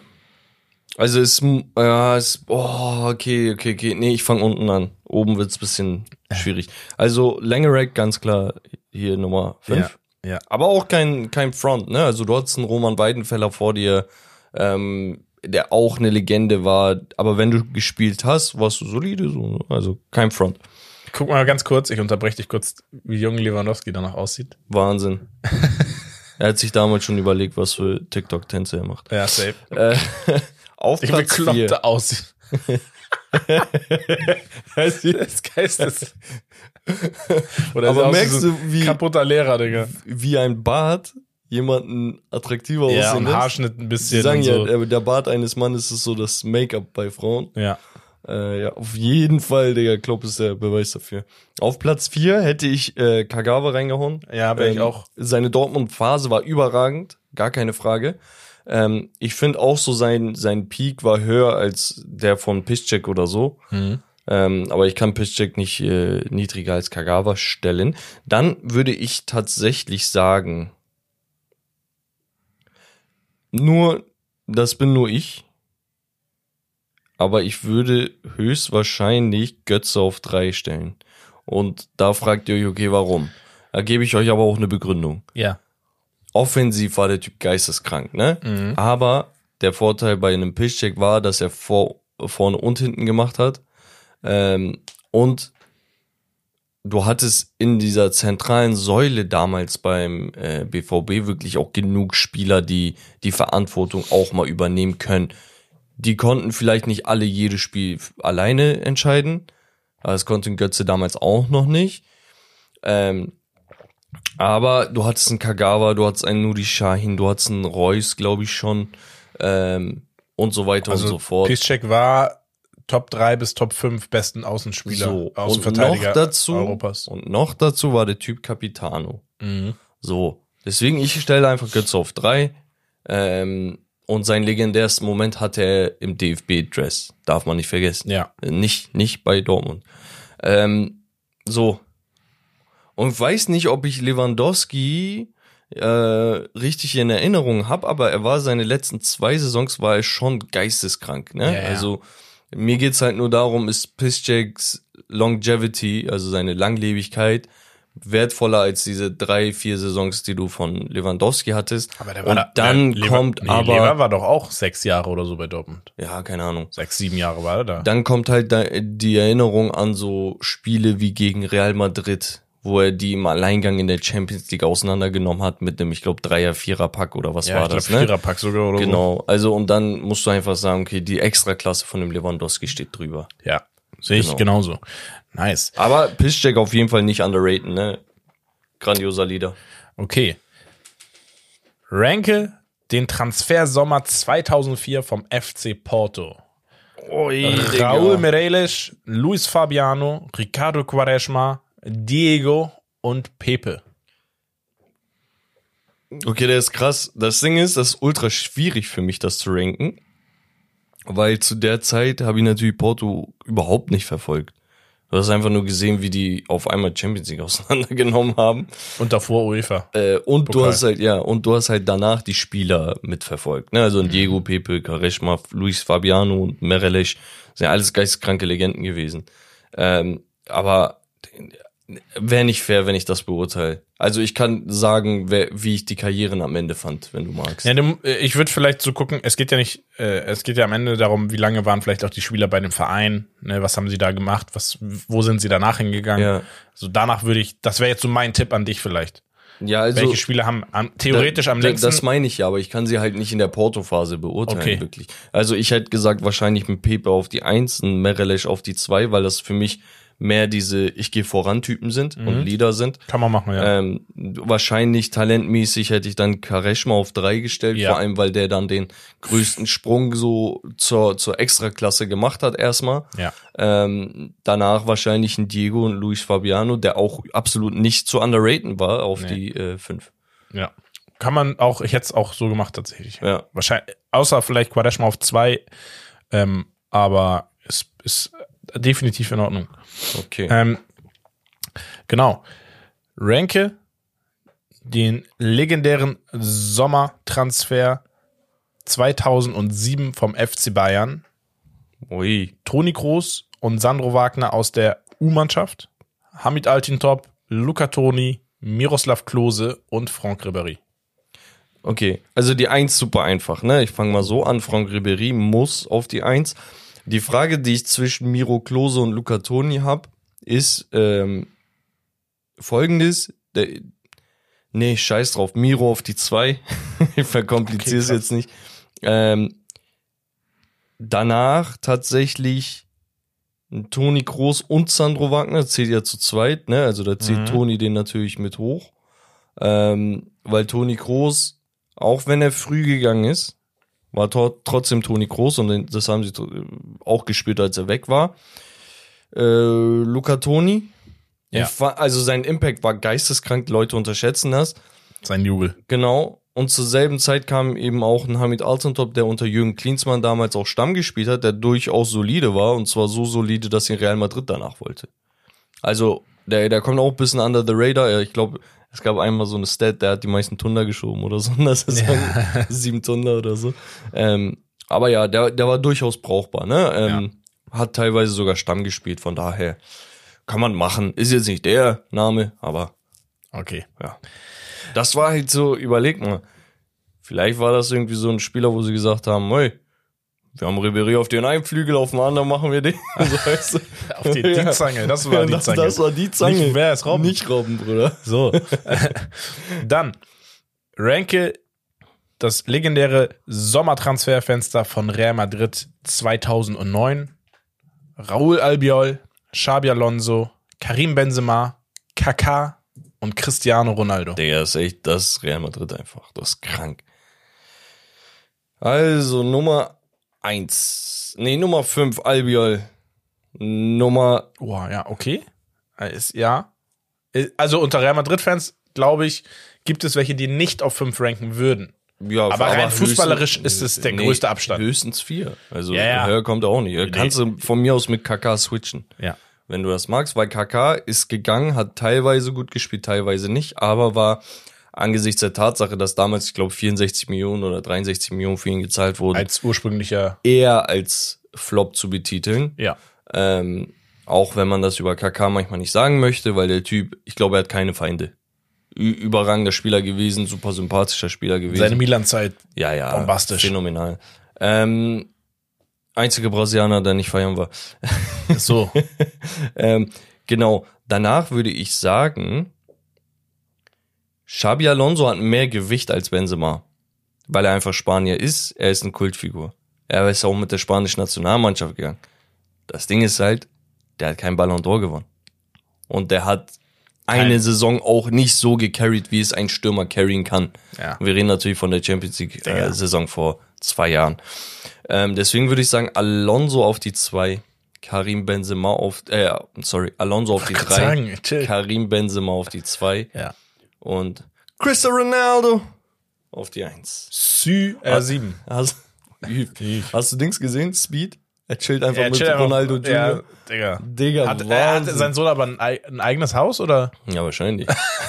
Speaker 2: Also es, ja, es, oh, okay, okay, okay. Nee, ich fange unten an. Oben wird's bisschen schwierig. Also Langerack, ganz klar, hier Nummer 5.
Speaker 1: Ja, ja.
Speaker 2: Aber auch kein, kein Front, ne? Also du hattest einen Roman Weidenfeller vor dir, ähm, der auch eine Legende war. Aber wenn du gespielt hast, warst du solide, so, ne? also kein Front.
Speaker 1: Guck mal ganz kurz, ich unterbreche dich kurz, wie jung Lewandowski danach aussieht.
Speaker 2: Wahnsinn. er hat sich damals schon überlegt, was für TikTok-Tänze er macht.
Speaker 1: Ja, safe.
Speaker 2: Äh, auf
Speaker 1: Ich
Speaker 2: Platz vier.
Speaker 1: bekloppte aussieht. des Geistes. Oder
Speaker 2: Aber
Speaker 1: aus
Speaker 2: merkst
Speaker 1: so
Speaker 2: du, wie-
Speaker 1: kaputter Lehrer, Digga.
Speaker 2: wie ein Bart jemanden attraktiver
Speaker 1: Ja,
Speaker 2: aussehen lässt.
Speaker 1: Haarschnitt ein
Speaker 2: Sie
Speaker 1: bisschen
Speaker 2: sagen
Speaker 1: und
Speaker 2: ja,
Speaker 1: so.
Speaker 2: äh, der Bart eines Mannes ist so das Make-up bei Frauen.
Speaker 1: Ja.
Speaker 2: Äh, ja, auf jeden Fall, Digga, Klopp ist der Beweis dafür. Auf Platz vier hätte ich äh, Kagawa reingehauen.
Speaker 1: Ja, wäre ich auch.
Speaker 2: Seine Dortmund-Phase war überragend, gar keine Frage. Ähm, ich finde auch so sein, sein Peak war höher als der von Piszczek oder so.
Speaker 1: Mhm.
Speaker 2: Ähm, aber ich kann Piszczek nicht äh, niedriger als Kagawa stellen. Dann würde ich tatsächlich sagen, nur, das bin nur ich. Aber ich würde höchstwahrscheinlich Götze auf drei stellen. Und da fragt ihr euch, okay, warum? Da gebe ich euch aber auch eine Begründung.
Speaker 1: Ja.
Speaker 2: Offensiv war der Typ geisteskrank, ne?
Speaker 1: Mhm.
Speaker 2: Aber der Vorteil bei einem Piszczek war, dass er vor, vorne und hinten gemacht hat. Ähm, und du hattest in dieser zentralen Säule damals beim äh, BVB wirklich auch genug Spieler, die die Verantwortung auch mal übernehmen können. Die konnten vielleicht nicht alle jedes Spiel alleine entscheiden. Das konnte ein Götze damals auch noch nicht. Ähm, aber du hattest einen Kagawa, du hattest einen Nuri Shahin, du hattest einen Reus, glaube ich schon. Ähm, und so weiter
Speaker 1: Also
Speaker 2: und so fort.
Speaker 1: Piszczek war Top 3 bis Top 5 besten Außenspieler,
Speaker 2: So, und
Speaker 1: Außenverteidiger
Speaker 2: noch dazu,
Speaker 1: Europas.
Speaker 2: und noch dazu war der Typ Capitano.
Speaker 1: Mhm.
Speaker 2: So, deswegen ich stelle einfach Götze auf drei. Ähm, und sein legendärsten Moment hatte er im DFB-Dress. Darf man nicht vergessen.
Speaker 1: Ja.
Speaker 2: Nicht, nicht bei Dortmund. Ähm, so. Und weiß nicht, ob ich Lewandowski äh, richtig in Erinnerung habe, aber er war seine letzten zwei Saisons war er schon geisteskrank. Ne?
Speaker 1: Ja, ja.
Speaker 2: Also mir geht's halt nur darum, ist Piszczeks Longevity, also seine Langlebigkeit, wertvoller als diese drei, vier Saisons, die du von Lewandowski hattest.
Speaker 1: Aber der
Speaker 2: und
Speaker 1: da-
Speaker 2: dann
Speaker 1: der Lever-
Speaker 2: kommt
Speaker 1: nee,
Speaker 2: aber,
Speaker 1: Lever war doch auch sechs Jahre oder so bei Dortmund.
Speaker 2: ja, keine Ahnung.
Speaker 1: Sechs, sieben Jahre war er da.
Speaker 2: Dann kommt halt da die Erinnerung an so Spiele wie gegen Real Madrid, wo er die im Alleingang in der Champions League auseinandergenommen hat mit einem, ich glaube, Dreier, Vierer Pack oder was
Speaker 1: ja,
Speaker 2: war
Speaker 1: ich
Speaker 2: das, ne?
Speaker 1: Viererpack sogar oder
Speaker 2: Genau. Also und dann musst du einfach sagen, okay, die Extraklasse von dem Lewandowski steht drüber.
Speaker 1: so. Ja, sehe ich
Speaker 2: Genau.
Speaker 1: genauso. Nice.
Speaker 2: Aber Piszczek auf jeden Fall nicht underraten, ne? Grandioser Lieder.
Speaker 1: Okay. Ranke den Transfersommer 2004 vom FC Porto.
Speaker 2: Ui,
Speaker 1: Raúl Meireles, Luis Fabiano, Ricardo Quaresma, Diego und Pepe.
Speaker 2: Okay, der ist krass. Das Ding ist, das ist ultra schwierig für mich, das zu ranken. Weil zu der Zeit habe ich natürlich Porto überhaupt nicht verfolgt. Du hast einfach nur gesehen, wie die auf einmal Champions League auseinandergenommen haben.
Speaker 1: Und davor UEFA.
Speaker 2: Äh, und du
Speaker 1: Pokal.
Speaker 2: hast halt, ja, und du hast halt danach die Spieler mitverfolgt. Ne? Also ein Diego, Pepe, Kareshma, Luis Fabiano und Merelech sind ja alles geisteskranke Legenden gewesen. Ähm, aber wäre nicht fair, wenn ich das beurteile. Also ich kann sagen, wer, wie ich die Karrieren am Ende fand, wenn du magst.
Speaker 1: Ja, du, äh, ich würde vielleicht so gucken, es geht ja nicht, äh, es geht ja am Ende darum, wie lange waren vielleicht auch die Spieler bei dem Verein, ne, was haben sie da gemacht, was, wo sind sie danach hingegangen.
Speaker 2: Ja.
Speaker 1: So danach würde ich, das wäre jetzt so mein Tipp an dich vielleicht.
Speaker 2: Ja, also
Speaker 1: Welche Spieler haben am, theoretisch am
Speaker 2: da,
Speaker 1: längsten?
Speaker 2: Das meine ich ja, aber ich kann sie halt nicht in der Porto-Phase beurteilen,
Speaker 1: Okay.
Speaker 2: wirklich. Also ich hätte gesagt, wahrscheinlich mit Pepe auf die Eins, ein Merelech auf die Zwei, weil das für mich mehr diese Ich gehe voran Typen sind
Speaker 1: Mhm.
Speaker 2: und Leader sind.
Speaker 1: Kann man machen, ja.
Speaker 2: Ähm, wahrscheinlich talentmäßig hätte ich dann Kareshma auf drei gestellt,
Speaker 1: Ja.
Speaker 2: vor allem weil der dann den größten Sprung so zur, zur Extraklasse gemacht hat erstmal.
Speaker 1: ja.
Speaker 2: Ähm, danach wahrscheinlich ein Diego und Luis Fabiano, der auch absolut nicht zu underraten war auf
Speaker 1: Nee.
Speaker 2: die äh, fünf.
Speaker 1: Ja. Kann man auch, ich hätte es auch so gemacht tatsächlich.
Speaker 2: Ja.
Speaker 1: Wahrscheinlich, außer vielleicht Quaresma auf zwei, ähm, aber es ist definitiv in Ordnung.
Speaker 2: Okay.
Speaker 1: Ähm, genau. Ranke den legendären Sommertransfer 2007 vom FC Bayern.
Speaker 2: Ui.
Speaker 1: Toni Kroos und Sandro Wagner aus der U-Mannschaft. Hamid Altintop, Luca Toni, Miroslav Klose und Franck Ribéry.
Speaker 2: Okay, also die Eins super einfach, ne? Ich fange mal so an. Franck Ribéry muss auf die Eins. Die Frage, die ich zwischen Miro Klose und Luca Toni habe, ist ähm, folgendes. Der, nee, scheiß drauf. Miro auf die Zwei. ich verkompliziere es
Speaker 1: Okay,
Speaker 2: jetzt nicht. Ähm, danach tatsächlich Toni Kroos und Sandro Wagner, zählt ja zu zweit, ne? Also da zählt
Speaker 1: Mhm.
Speaker 2: Toni den natürlich mit hoch. Ähm, weil Toni Kroos, auch wenn er früh gegangen ist, war trotzdem Toni Kroos und das haben sie auch gespürt, als er weg war. Äh, Luca Toni,
Speaker 1: Ja.
Speaker 2: war- also sein Impact war geisteskrank, Leute unterschätzen das.
Speaker 1: Sein Jubel.
Speaker 2: Genau. Und zur selben Zeit kam eben auch ein Hamid Altentop, der unter Jürgen Klinsmann damals auch Stamm gespielt hat, der durchaus solide war. Und zwar so solide, dass ihn Real Madrid danach wollte. Also, der, der kommt auch ein bisschen under the radar. Ich glaube, es gab einmal so eine Stat, der hat die meisten Tunder geschoben oder so. in der Saison. Sieben Tunder oder so. Ähm, aber ja, der, der war durchaus brauchbar. Ne? Ähm, Hat teilweise sogar Stamm gespielt. Von daher kann man machen. Ist jetzt nicht der Name, aber
Speaker 1: Okay.
Speaker 2: ja. Das war halt so, überleg mal. Vielleicht war das irgendwie so ein Spieler, wo sie gesagt haben, hey, wir haben Ribéry auf den einen Flügel, auf dem anderen machen wir den. So, weißt du?
Speaker 1: Auf die, die Zange, das war die
Speaker 2: das,
Speaker 1: Zange.
Speaker 2: das war die Zange.
Speaker 1: Nicht, wer ist Robben?
Speaker 2: Nicht Robben, Bruder.
Speaker 1: So. Dann ranke das legendäre Sommertransferfenster von Real Madrid 2009. Raúl Albiol, Xabi Alonso, Karim Benzema, Kaká und Cristiano Ronaldo.
Speaker 2: Digga, ist echt, das Real Madrid einfach. Das ist krank. Also, Nummer eins. Nee, Nummer fünf, Albiol. Nummer,
Speaker 1: Oh, ja, okay. Äh, Ist, ja. Äh, Also unter Real Madrid-Fans, glaube ich, gibt es welche, die nicht auf 5 ranken würden.
Speaker 2: ja,
Speaker 1: Aber rein
Speaker 2: höchstens-
Speaker 1: fußballerisch ist es der größte Abstand.
Speaker 2: Höchstens vier. Also,
Speaker 1: Ja, ja.
Speaker 2: höher kommt er auch nicht. Kannst du von mir aus mit KK switchen.
Speaker 1: Ja.
Speaker 2: wenn du das magst, weil KK ist gegangen, hat teilweise gut gespielt, teilweise nicht, aber war angesichts der Tatsache, dass damals, ich glaube, 64 Millionen oder 63 Millionen für ihn gezahlt wurden,
Speaker 1: Als ursprünglicher,
Speaker 2: eher als Flop zu betiteln.
Speaker 1: ja.
Speaker 2: Ähm, Auch wenn man das über KK manchmal nicht sagen möchte, weil der Typ, ich glaube, er hat keine Feinde. Ü überragender Spieler gewesen, super sympathischer Spieler gewesen.
Speaker 1: Seine Milan-Zeit.
Speaker 2: ja, ja.
Speaker 1: bombastisch.
Speaker 2: Phänomenal. Ähm, einziger Brasilianer, der nicht feiern war.
Speaker 1: So.
Speaker 2: Ähm, genau. Danach würde ich sagen, Xabi Alonso hat mehr Gewicht als Benzema. Weil er einfach Spanier ist. Er ist eine Kultfigur. Er ist auch mit der spanischen Nationalmannschaft gegangen. Das Ding ist halt, der hat keinen Ballon d'Or gewonnen. Und der hat eine
Speaker 1: Kein-
Speaker 2: Saison auch nicht so gecarried, wie es ein Stürmer carryen kann.
Speaker 1: Ja.
Speaker 2: Wir reden natürlich von der Champions League
Speaker 1: Digga.
Speaker 2: äh, Saison vor zwei Jahren. Ähm, deswegen würde ich sagen, Alonso auf die zwei, Karim Benzema auf, äh, sorry, Alonso auf die drei,
Speaker 1: sagen.
Speaker 2: Karim Benzema auf die zwei
Speaker 1: Ja.
Speaker 2: Und Cristiano Ronaldo auf die eins.
Speaker 1: Sü, äh, sieben.
Speaker 2: Hast, hast du Dings gesehen? Speed? Er chillt einfach
Speaker 1: Ja,
Speaker 2: mit
Speaker 1: einfach.
Speaker 2: Ronaldo Jr.
Speaker 1: Ja, Digga.
Speaker 2: Digga,
Speaker 1: Hat, äh, hat sein Sohn aber ein, ei- ein eigenes Haus oder?
Speaker 2: ja, wahrscheinlich.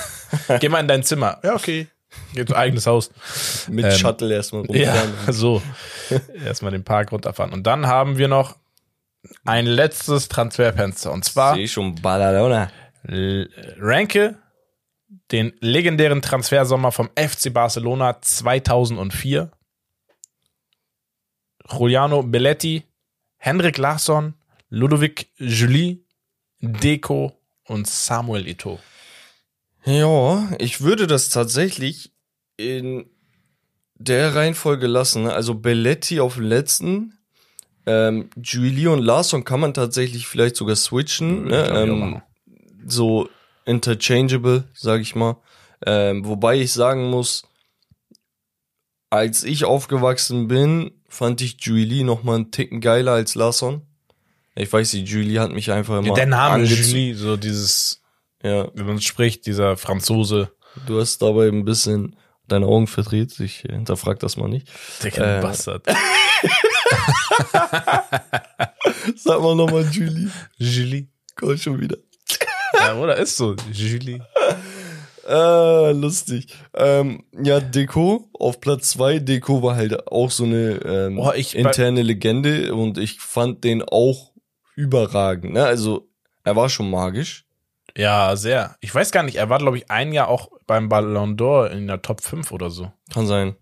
Speaker 1: Geh mal in dein Zimmer. Ja, okay. Geht zu eigenes Haus.
Speaker 2: Mit
Speaker 1: Ähm,
Speaker 2: Shuttle erstmal
Speaker 1: Ja,
Speaker 2: rumfahren.
Speaker 1: so. Erstmal den Park runterfahren. Und dann haben wir noch ein letztes Transferfenster. Und zwar
Speaker 2: Sehe ich schon Badalona.
Speaker 1: Ranke den legendären Transfersommer vom FC Barcelona 2004. Juliano Belletti, Henrik Larsson, Ludovic Julie, Deco und Samuel Eto'o.
Speaker 2: Ja, ich würde das tatsächlich in der Reihenfolge lassen. Also Belletti auf den letzten. Ähm, Julie und Larsson kann man tatsächlich vielleicht sogar switchen. Ne? Ähm, so interchangeable, sag ich mal. Ähm, wobei ich sagen muss, als ich aufgewachsen bin, fand ich Julie noch mal einen Ticken geiler als Larsson. Ich weiß nicht, Julie hat mich einfach immer
Speaker 1: Der Name Julie, so dieses,
Speaker 2: Ja,
Speaker 1: wie man spricht, dieser Franzose.
Speaker 2: Du hast dabei ein bisschen deine Augen verdreht. Ich hinterfrag das mal nicht.
Speaker 1: Der kleine
Speaker 2: Äh.
Speaker 1: Bastard.
Speaker 2: Sag mal nochmal Julie.
Speaker 1: Julie.
Speaker 2: Komm schon wieder.
Speaker 1: Ja, oder ist so. Julie.
Speaker 2: Ah, lustig. Ähm, ja, Deko auf Platz zwei. Deko war halt auch so eine ähm,
Speaker 1: Boah, ich-
Speaker 2: interne Legende und ich fand den auch überragend. Ne? Also er war schon magisch.
Speaker 1: Ja, sehr. Ich weiß gar nicht, er war, glaube ich, ein Jahr auch beim Ballon d'Or in der Top 5 oder so.
Speaker 2: Kann sein.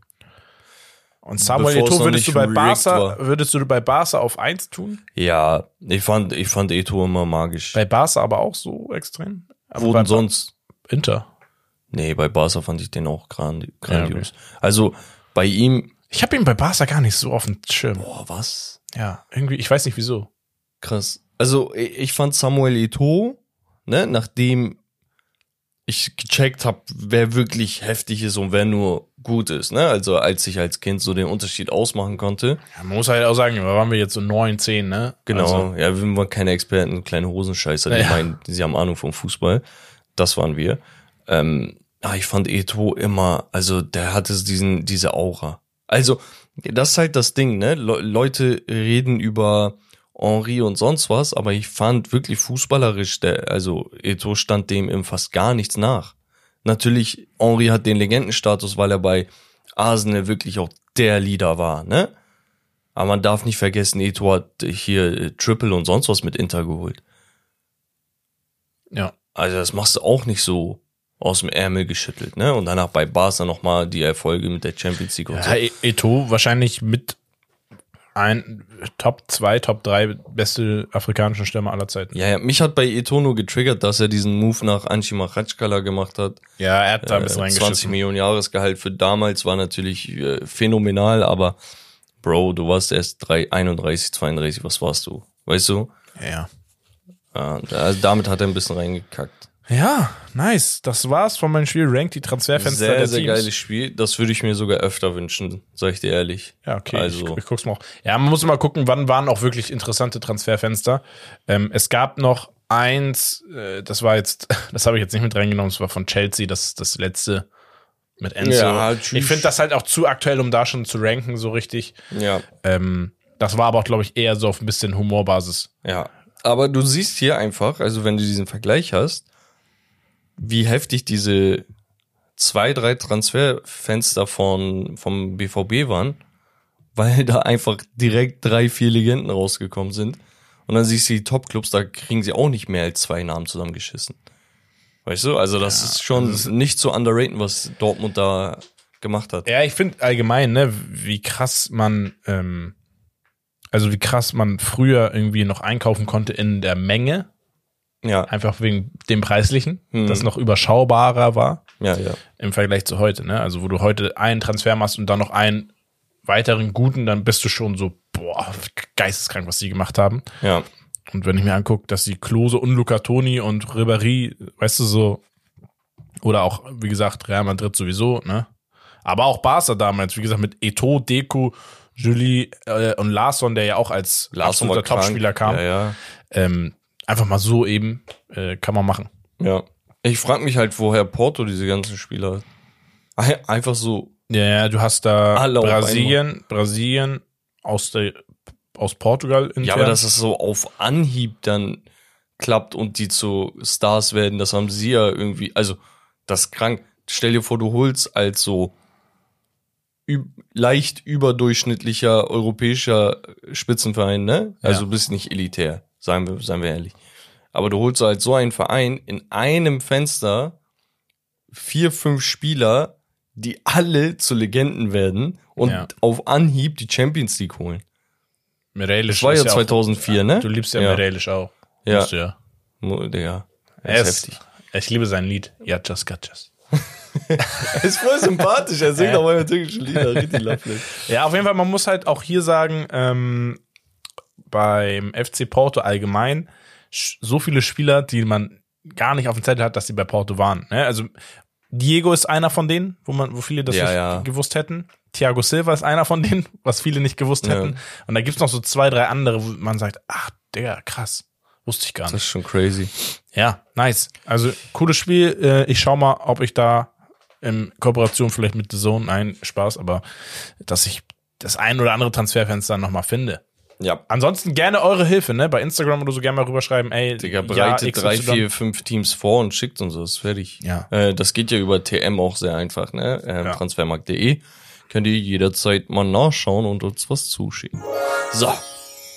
Speaker 1: Und Samuel Eto'o würdest du bei Barca, würdest du bei Barca auf 1 tun?
Speaker 2: Ja, ich fand, ich fand Eto immer magisch.
Speaker 1: Bei Barca aber auch so extrem? Aber
Speaker 2: Wo denn sonst?
Speaker 1: Inter.
Speaker 2: Nee, bei Barca fand ich den auch grandi grandios. Also bei ihm,
Speaker 1: Ich habe ihn bei Barca gar nicht so auf dem Schirm.
Speaker 2: boah, was?
Speaker 1: Ja, irgendwie, ich weiß nicht wieso.
Speaker 2: Krass. Also ich ich fand Samuel Eto'o, ne, nachdem ich gecheckt habe, wer wirklich heftig ist und wer nur gut ist, ne? Also als ich als Kind so den Unterschied ausmachen konnte.
Speaker 1: Ja, man muss halt auch sagen, da waren wir jetzt so 9, 10, ne?
Speaker 2: Genau,
Speaker 1: Also,
Speaker 2: ja, wir waren keine Experten, kleine Hosenscheißer, die
Speaker 1: Ja.
Speaker 2: meinen, sie haben Ahnung vom Fußball. Das waren wir. Ähm, ah, ich fand Eto immer, also der hatte diesen, diese Aura. Also, das ist halt das Ding, ne? Le Leute reden über Henri und sonst was, aber ich fand wirklich fußballerisch, der, also Eto stand dem im fast gar nichts nach. Natürlich, Henri hat den Legendenstatus, weil er bei Arsenal wirklich auch der Leader war, ne? Aber man darf nicht vergessen, Eto hat hier äh, Triple und sonst was mit Inter geholt.
Speaker 1: ja.
Speaker 2: Also das machst du auch nicht so aus dem Ärmel geschüttelt, ne? Und danach bei Barca nochmal die Erfolge mit der Champions League und
Speaker 1: ja
Speaker 2: so.
Speaker 1: E- Eto'o wahrscheinlich mit ein Top 2, Top 3 beste afrikanischen Stürmer aller Zeiten.
Speaker 2: Ja, ja, mich hat bei Eto nur getriggert, dass er diesen Move nach Anchi Machachkala gemacht hat.
Speaker 1: Ja, er hat da ein
Speaker 2: Äh,
Speaker 1: bisschen
Speaker 2: 20
Speaker 1: reingeschissen.
Speaker 2: Millionen Jahresgehalt für damals war natürlich äh, phänomenal, aber Bro, du warst erst drei, 31, 32, was warst du? Weißt du?
Speaker 1: Ja.
Speaker 2: Ja, und, also damit hat er ein bisschen reingekackt.
Speaker 1: Ja, nice. Das war's von meinem Spiel Rank, die Transferfenster
Speaker 2: Sehr,
Speaker 1: der
Speaker 2: sehr
Speaker 1: Teams.
Speaker 2: geiles Spiel. Das würde ich mir sogar öfter wünschen, sag ich dir ehrlich.
Speaker 1: Ja, okay.
Speaker 2: Also,
Speaker 1: Ich, ich guck's mal auch. Ja, man muss immer gucken, wann waren auch wirklich interessante Transferfenster. Ähm, es gab noch eins, äh, das war jetzt, das habe ich jetzt nicht mit reingenommen, das war von Chelsea, das das letzte mit Enzo.
Speaker 2: Ja,
Speaker 1: ich finde das halt auch zu aktuell, um da schon zu ranken, so richtig.
Speaker 2: ja,
Speaker 1: Ähm, das war aber auch, glaube ich, eher so auf ein bisschen Humorbasis.
Speaker 2: ja. Aber du siehst hier einfach, also wenn du diesen Vergleich hast, wie heftig diese zwei, drei Transferfenster von, vom BVB waren, weil da einfach direkt drei, vier Legenden rausgekommen sind. Und dann siehst du die Top-Clubs, da kriegen sie auch nicht mehr als zwei Namen zusammengeschissen. Weißt du? Also das ist schon nicht zu underraten, was Dortmund da gemacht hat.
Speaker 1: Ja, ich finde allgemein, ne, wie krass man, ähm, also wie krass man früher irgendwie noch einkaufen konnte in der Menge,
Speaker 2: Ja,
Speaker 1: einfach wegen dem Preislichen,
Speaker 2: Mhm.
Speaker 1: das noch überschaubarer war
Speaker 2: ja, ja.
Speaker 1: im Vergleich zu heute, ne? Also wo du heute einen Transfer machst und dann noch einen weiteren guten, dann bist du schon so, boah, geisteskrank, was die gemacht haben.
Speaker 2: Ja,
Speaker 1: Und wenn ich mir angucke, dass die Klose und Luca Toni und Ribéry, weißt du, so, oder auch, wie gesagt, Real Madrid sowieso, ne? Aber auch Barca damals, wie gesagt, mit Eto, Deku, Julie äh, und Larsson, der ja auch als
Speaker 2: Larsson
Speaker 1: absoluter Topspieler kam.
Speaker 2: Ja, ja.
Speaker 1: Ähm, einfach mal so eben, äh, kann man machen.
Speaker 2: Ja. Ich frage mich halt, woher Porto diese ganzen Spieler hat. Ein- Einfach so,
Speaker 1: Ja, ja, du hast da
Speaker 2: Alle
Speaker 1: Brasilien, Brasilien aus der aus Portugal intern.
Speaker 2: ja, aber dass es so auf Anhieb dann klappt und die zu Stars werden, das haben sie ja irgendwie, also das ist krank. Stell dir vor, du holst als so leicht überdurchschnittlicher europäischer Spitzenverein, ne? Also
Speaker 1: Ja.
Speaker 2: du bist nicht elitär, seien wir, seien wir ehrlich. Aber du holst halt so einen Verein in einem Fenster vier, fünf Spieler, die alle zu Legenden werden und
Speaker 1: Ja.
Speaker 2: auf Anhieb die Champions League holen.
Speaker 1: Mireilisch
Speaker 2: Das war ja
Speaker 1: auch-
Speaker 2: 2004, ne?
Speaker 1: Du liebst ja,
Speaker 2: Ja.
Speaker 1: Mireilisch auch.
Speaker 2: Ja.
Speaker 1: Musst du ja.
Speaker 2: Digga.
Speaker 1: Er ist,
Speaker 2: heftig.
Speaker 1: ich liebe sein Lied. Ja, just got just.
Speaker 2: Er ist voll sympathisch, er singt auch mal türkische Lieder, richtig lovely.
Speaker 1: Ja, auf jeden Fall, man muss halt auch hier sagen, ähm, beim FC Porto allgemein, so viele Spieler, die man gar nicht auf dem Zettel hat, dass sie bei Porto waren. Ne? Also Diego ist einer von denen, wo man, wo viele das
Speaker 2: Ja,
Speaker 1: nicht
Speaker 2: ja.
Speaker 1: gewusst hätten. Thiago Silva ist einer von denen, was viele nicht gewusst
Speaker 2: Ja.
Speaker 1: hätten. Und da gibt's noch so zwei, drei andere, wo man sagt, ach, der, krass. Wusste ich gar
Speaker 2: Das
Speaker 1: nicht.
Speaker 2: ist schon crazy.
Speaker 1: Ja, nice. Also cooles Spiel. Äh, Ich schau mal, ob ich da in Kooperation vielleicht mit The Zone, nein, Spaß, aber dass ich das ein oder andere Transferfenster nochmal finde.
Speaker 2: Ja.
Speaker 1: Ansonsten gerne eure Hilfe, ne? Bei Instagram oder so gerne mal rüberschreiben, ey,
Speaker 2: Digga,
Speaker 1: ja,
Speaker 2: bereitet drei,
Speaker 1: XY.
Speaker 2: vier, fünf Teams vor und schickt uns das. Fertig.
Speaker 1: Ja.
Speaker 2: Äh, das geht ja über TM auch sehr einfach, ne? Ähm,
Speaker 1: Ja.
Speaker 2: Transfermarkt.de. Könnt ihr jederzeit mal nachschauen und uns was zuschicken. So.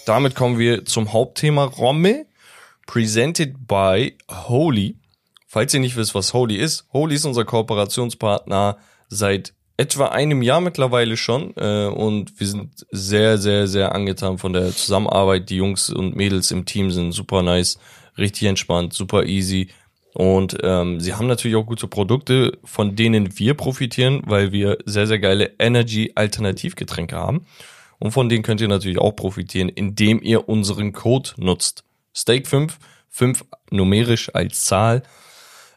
Speaker 2: Damit kommen wir zum Hauptthema Romme. Presented by Holy. Falls ihr nicht wisst, was Holy ist, Holy ist unser Kooperationspartner seit etwa einem Jahr mittlerweile schon äh, und wir sind sehr, sehr, sehr angetan von der Zusammenarbeit. Die Jungs und Mädels im Team sind super nice, richtig entspannt, super easy und ähm, sie haben natürlich auch gute Produkte, von denen wir profitieren, weil wir sehr, sehr geile Energy-Alternativgetränke haben und von denen könnt ihr natürlich auch profitieren, indem ihr unseren Code nutzt. Steak 5, 5 numerisch als Zahl.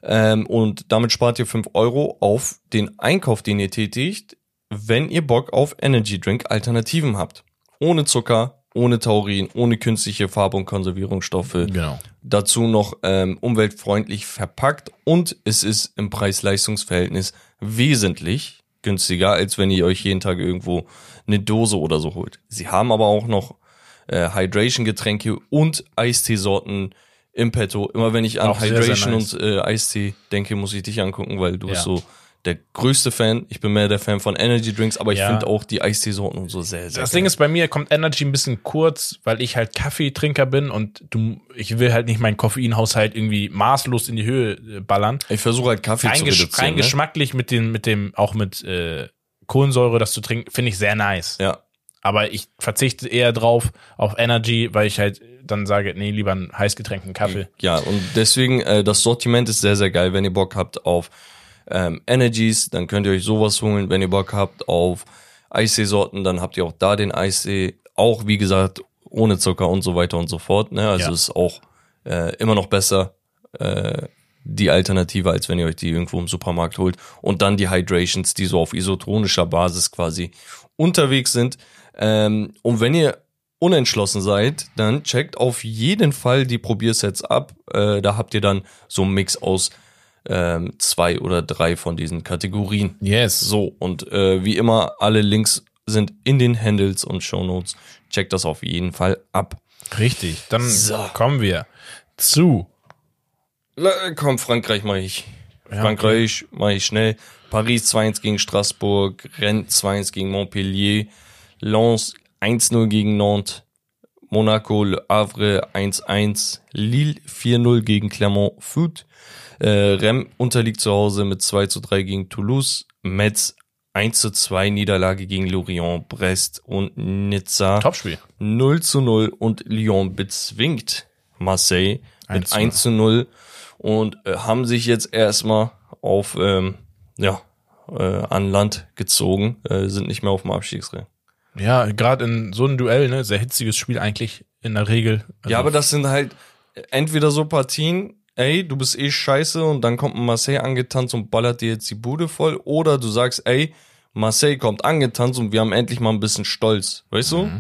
Speaker 2: Ähm, und damit spart ihr 5 Euro auf den Einkauf, den ihr tätigt, wenn ihr Bock auf Energy Drink Alternativen habt. Ohne Zucker, ohne Taurin, ohne künstliche Farbe- und Konservierungsstoffe.
Speaker 1: Genau.
Speaker 2: Dazu noch ähm, umweltfreundlich verpackt und es ist im Preis-Leistungs-Verhältnis wesentlich günstiger, als wenn ihr euch jeden Tag irgendwo eine Dose oder so holt. Sie haben aber auch noch äh, Hydration-Getränke und Eisteesorten im Petto. Immer wenn ich an
Speaker 1: Auch sehr, sehr
Speaker 2: Hydration
Speaker 1: nice.
Speaker 2: und äh, Eistee denke, muss ich dich angucken, weil du
Speaker 1: Ja.
Speaker 2: bist so der größte Fan. Ich bin mehr der Fan von Energy Drinks, aber ich
Speaker 1: Ja.
Speaker 2: finde auch die Eisteesorten und so sehr, sehr
Speaker 1: Das
Speaker 2: geil.
Speaker 1: Ding ist, bei mir kommt Energy ein bisschen kurz, weil ich halt Kaffeetrinker bin und du, ich will halt nicht meinen Koffeinhaushalt irgendwie maßlos in die Höhe äh, ballern.
Speaker 2: ich versuche halt Kaffee
Speaker 1: Rein,
Speaker 2: zu reduzieren.
Speaker 1: rein
Speaker 2: Ne?
Speaker 1: geschmacklich mit dem, mit dem, auch mit äh, Kohlensäure, das zu trinken, finde ich sehr nice.
Speaker 2: Ja,
Speaker 1: Aber ich verzichte eher drauf auf Energy, weil ich halt dann sage, nee, lieber einen heißgetränkten Kaffee.
Speaker 2: Ja, und deswegen, äh, das Sortiment ist sehr, sehr geil. Wenn ihr Bock habt auf ähm, Energies, dann könnt ihr euch sowas holen. Wenn ihr Bock habt auf Eistee-Sorten, dann habt ihr auch da den Eistee. Auch, wie gesagt, ohne Zucker und so weiter und so fort. Ne? Also
Speaker 1: Ja.
Speaker 2: ist auch äh, immer noch besser äh, die Alternative, als wenn ihr euch die irgendwo im Supermarkt holt. Und dann die Hydrations, die so auf isotonischer Basis quasi unterwegs sind. Ähm, und wenn ihr unentschlossen seid, dann checkt auf jeden Fall die Probiersets ab. Äh, da habt ihr dann so einen Mix aus ähm, zwei oder drei von diesen Kategorien.
Speaker 1: Yes.
Speaker 2: So, und äh, wie immer, alle Links sind in den Handles und Shownotes. Checkt das auf jeden Fall ab.
Speaker 1: Richtig. Dann
Speaker 2: So.
Speaker 1: kommen wir zu.
Speaker 2: La- Komm, Frankreich mache ich.
Speaker 1: Ja,
Speaker 2: Frankreich mache ich schnell. Paris 2-1 gegen Straßburg, Rennes 2-1 gegen Montpellier, Lens 1-0 gegen Nantes, Monaco, Le Havre 1-1, Lille 4-0 gegen Clermont Foot, äh, Rem unterliegt zu Hause mit 2 zu 3 gegen Toulouse, Metz 1 zu 2 Niederlage gegen Lorient, Brest und Nizza
Speaker 1: Topspiel.
Speaker 2: 0 zu 0 und Lyon bezwingt Marseille mit 1 zu 0 und äh, haben sich jetzt erstmal auf ähm, ja äh, an Land gezogen, äh, sind nicht mehr auf dem Abstiegsring.
Speaker 1: Ja, gerade in so einem Duell, ne, sehr hitziges Spiel eigentlich in der Regel. Also,
Speaker 2: Ja, aber das sind halt entweder so Partien, ey, du bist eh scheiße und dann kommt ein Marseille angetanzt und ballert dir jetzt die Bude voll, oder du sagst, ey, Marseille kommt angetanzt und wir haben endlich mal ein bisschen Stolz, weißt du?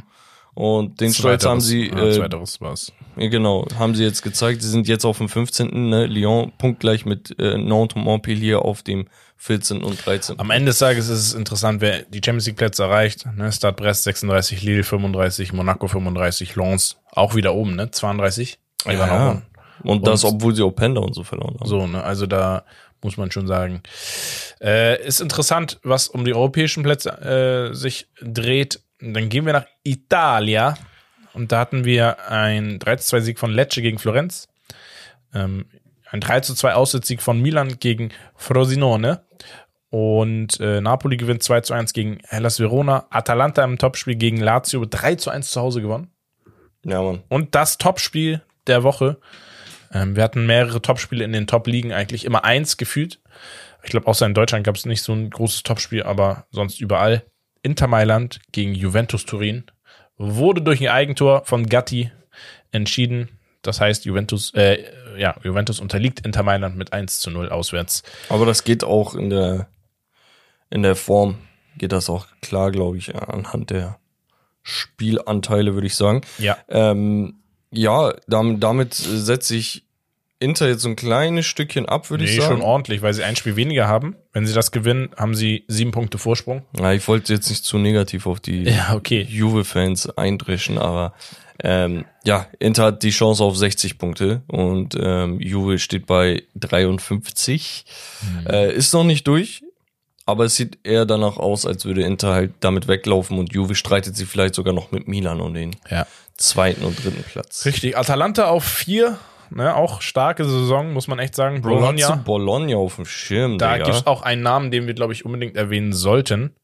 Speaker 2: Und den Stolz haben sie,
Speaker 1: ja,
Speaker 2: äh,
Speaker 1: zweiteres war's.
Speaker 2: ja, genau, haben sie jetzt gezeigt. Sie sind jetzt auf dem 15. Ne? Lyon punktgleich mit äh, Nantes und Montpellier auf dem 14. und 13.
Speaker 1: Am Ende des Tages ist es interessant, wer die Champions League Plätze erreicht. Ne? Stade Brest 36, Lille 35, Monaco 35, Lens auch wieder oben, ne? 32. Die waren auch oben.
Speaker 2: Und das, obwohl sie Openda und so verloren haben.
Speaker 1: So, ne? Also da muss man schon sagen. Äh, ist interessant, was um die europäischen Plätze äh, sich dreht. Dann gehen wir nach Italia. Und da hatten wir ein 3-2-Sieg von Lecce gegen Florenz. Ähm, ein 3-2 Auswärtssieg von Milan gegen Frosinone. Und äh, Napoli gewinnt 2 zu 1 gegen Hellas Verona. Atalanta im Topspiel gegen Lazio 3 zu 1 zu Hause gewonnen.
Speaker 2: Ja, Mann.
Speaker 1: Und das Topspiel der Woche. Ähm, wir hatten mehrere Topspiele in den Top-Ligen, eigentlich immer eins gefühlt. Ich glaube, außer in Deutschland gab es nicht so ein großes Topspiel, aber sonst überall. Inter Mailand gegen Juventus Turin wurde durch ein Eigentor von Gatti entschieden. Das heißt, Juventus, äh, ja, Juventus unterliegt Inter Mailand mit 1 zu 0 auswärts.
Speaker 2: Aber das geht auch in der, in der Form, geht das auch klar, glaube ich, anhand der Spielanteile, würde ich sagen.
Speaker 1: Ja.
Speaker 2: Ähm, ja, damit, damit setze ich Inter jetzt so ein kleines Stückchen ab, würde
Speaker 1: Nee,
Speaker 2: ich sagen.
Speaker 1: schon ordentlich, weil sie ein Spiel weniger haben. Wenn sie das gewinnen, haben sie sieben Punkte Vorsprung.
Speaker 2: Ja, ich wollte jetzt nicht zu negativ auf die
Speaker 1: Ja, okay.
Speaker 2: Juve-Fans eindreschen, aber ähm, ja, Inter hat die Chance auf 60 Punkte und ähm, Juve steht bei 53. Äh, ist noch nicht durch, aber es sieht eher danach aus, als würde Inter halt damit weglaufen und Juve streitet sie vielleicht sogar noch mit Milan um den
Speaker 1: Ja.
Speaker 2: zweiten und dritten Platz.
Speaker 1: Richtig. Atalanta auf vier. Ne, auch starke Saison, muss man echt sagen.
Speaker 2: Du
Speaker 1: Bologna.
Speaker 2: Bologna auf dem Schirm,
Speaker 1: Da
Speaker 2: Digga.
Speaker 1: gibt's auch einen Namen, den wir, glaube ich, unbedingt erwähnen sollten.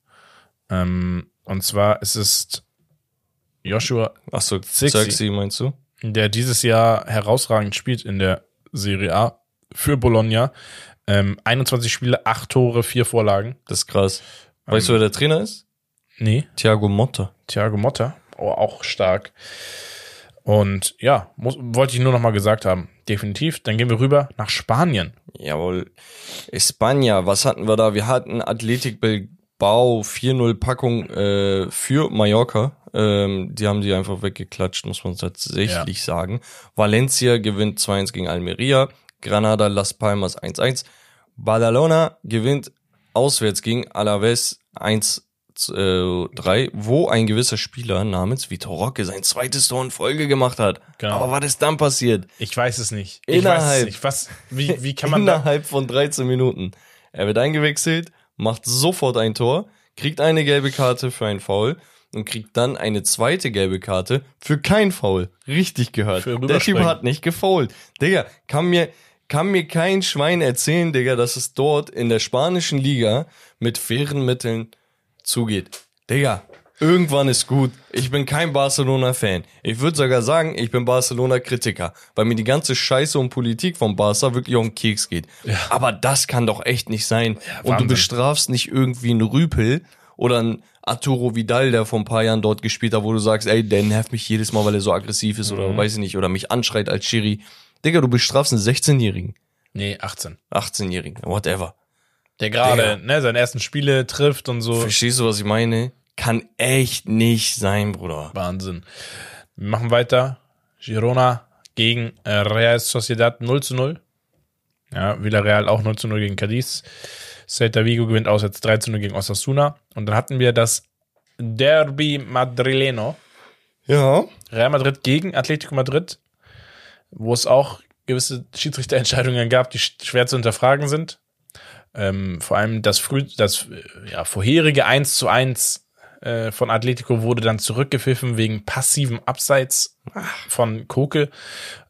Speaker 1: Ähm, und zwar ist es Joshua,
Speaker 2: Achso. Xerxes meinst du?
Speaker 1: der dieses Jahr herausragend spielt in der Serie A für Bologna. Ähm, 21 Spiele, 8 Tore, 4 Vorlagen.
Speaker 2: Das ist krass. Weißt du,
Speaker 1: Ähm.
Speaker 2: wer der Trainer ist?
Speaker 1: Nee,
Speaker 2: Thiago Motta.
Speaker 1: Thiago Motta. Oh, auch stark. Und ja, muss, wollte ich nur noch mal gesagt haben. Definitiv. Dann gehen wir rüber nach Spanien.
Speaker 2: Jawohl. Espanja, was hatten wir da? Wir hatten Athletic Bilbao 4-0 Packung äh, für Mallorca. Ähm, die haben die einfach weggeklatscht, muss man tatsächlich sagen. Valencia gewinnt 2-1 gegen Almeria. Granada Las Palmas 1-1. Badalona gewinnt auswärts gegen Alaves 1 äh, 3, wo ein gewisser Spieler namens Vitor Roque sein zweites Tor in Folge gemacht hat.
Speaker 1: Genau.
Speaker 2: Aber was ist dann passiert?
Speaker 1: Ich weiß es nicht. Ich weiß es
Speaker 2: Innerhalb.
Speaker 1: nicht. Was, wie, wie kann man?
Speaker 2: Innerhalb von 13 Minuten. Er wird eingewechselt, macht sofort ein Tor, kriegt eine gelbe Karte für ein Foul und kriegt dann eine zweite gelbe Karte für kein Foul. Richtig gehört. Der Typ hat nicht gefoult. Digga, kann mir, kann mir kein Schwein erzählen, Digga, dass es dort in der spanischen Liga mit fairen Mitteln zugeht. Digga, irgendwann ist gut. Ich bin kein Barcelona-Fan. Ich würde sogar sagen, ich bin Barcelona-Kritiker, weil mir die ganze Scheiße und Politik von Barca wirklich auf den Keks geht. Aber das kann doch echt nicht sein. und du bestrafst nicht irgendwie einen Rüpel oder einen Arturo Vidal, der vor ein paar Jahren dort gespielt hat, wo du sagst, ey, der nervt mich jedes Mal, weil er so aggressiv ist
Speaker 1: Mhm.
Speaker 2: oder weiß ich nicht, oder mich anschreit als Schiri. Digga, du bestrafst einen 16-Jährigen,
Speaker 1: Nee, 18.
Speaker 2: 18-Jährigen, whatever.
Speaker 1: Der gerade, ne, seine ersten Spiele trifft und so.
Speaker 2: Verstehst du, was ich meine? Kann echt nicht sein, Bruder.
Speaker 1: Wahnsinn. Wir machen weiter. Girona gegen äh, Real Sociedad 0 zu 0. Ja, Villarreal auch 0 zu 0 gegen Cadiz. Celta Vigo gewinnt auswärts 3 zu 0 gegen Osasuna. Und dann hatten wir das Derby Madrileno.
Speaker 2: Ja.
Speaker 1: Real Madrid gegen Atletico Madrid, wo es auch gewisse Schiedsrichterentscheidungen gab, die sch- schwer zu hinterfragen sind. Ähm, vor allem das früh, das ja, vorherige 1 zu 1 äh, von Atletico wurde dann zurückgepfiffen wegen passiven Abseits von Koke,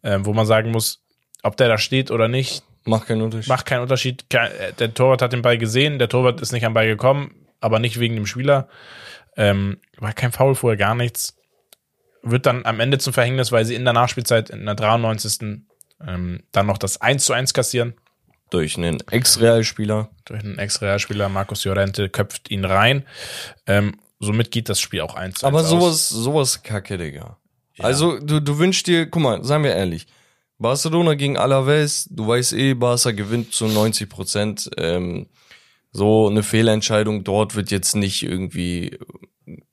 Speaker 1: äh, wo man sagen muss, ob der da steht oder nicht,
Speaker 2: Macht keinen Unterschied.
Speaker 1: macht keinen Unterschied. Äh, Der Torwart hat den Ball gesehen, der Torwart ist nicht am Ball gekommen, aber nicht wegen dem Spieler. Ähm, war kein Foul vorher, gar nichts. Wird dann am Ende zum Verhängnis, weil sie in der Nachspielzeit in der 93. Ähm, dann noch das 1 zu 1 kassieren.
Speaker 2: Durch einen Ex-Realspieler.
Speaker 1: Durch einen Ex-Realspieler, Markus Llorente, köpft ihn rein. Ähm, somit geht das Spiel auch 1 zu 1
Speaker 2: Aber sowas, sowas kacke, Digga. Also, du, du wünschst dir, guck mal, seien wir ehrlich. Barcelona gegen Alaves, du weißt eh, Barca gewinnt zu 90 Prozent. Ähm, so eine Fehlentscheidung dort wird jetzt nicht irgendwie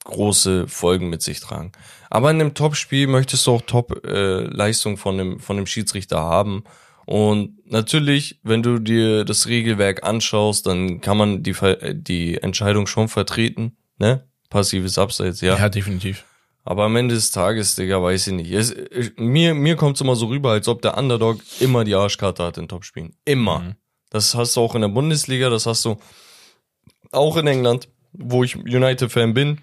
Speaker 2: große Folgen mit sich tragen. Aber in einem Topspiel möchtest du auch Top-Leistung von dem, von dem Schiedsrichter haben. Und natürlich, wenn du dir das Regelwerk anschaust, dann kann man die, Ver- die Entscheidung schon vertreten, ne? Passives Abseits, ja.
Speaker 1: Ja, definitiv.
Speaker 2: Aber am Ende des Tages, Digga, weiß ich nicht. Es, ich, mir mir kommt es immer so rüber, als ob der Underdog immer die Arschkarte hat in Topspielen. Immer.
Speaker 1: Mhm.
Speaker 2: Das hast du auch in der Bundesliga, das hast du auch in England, wo ich United-Fan bin,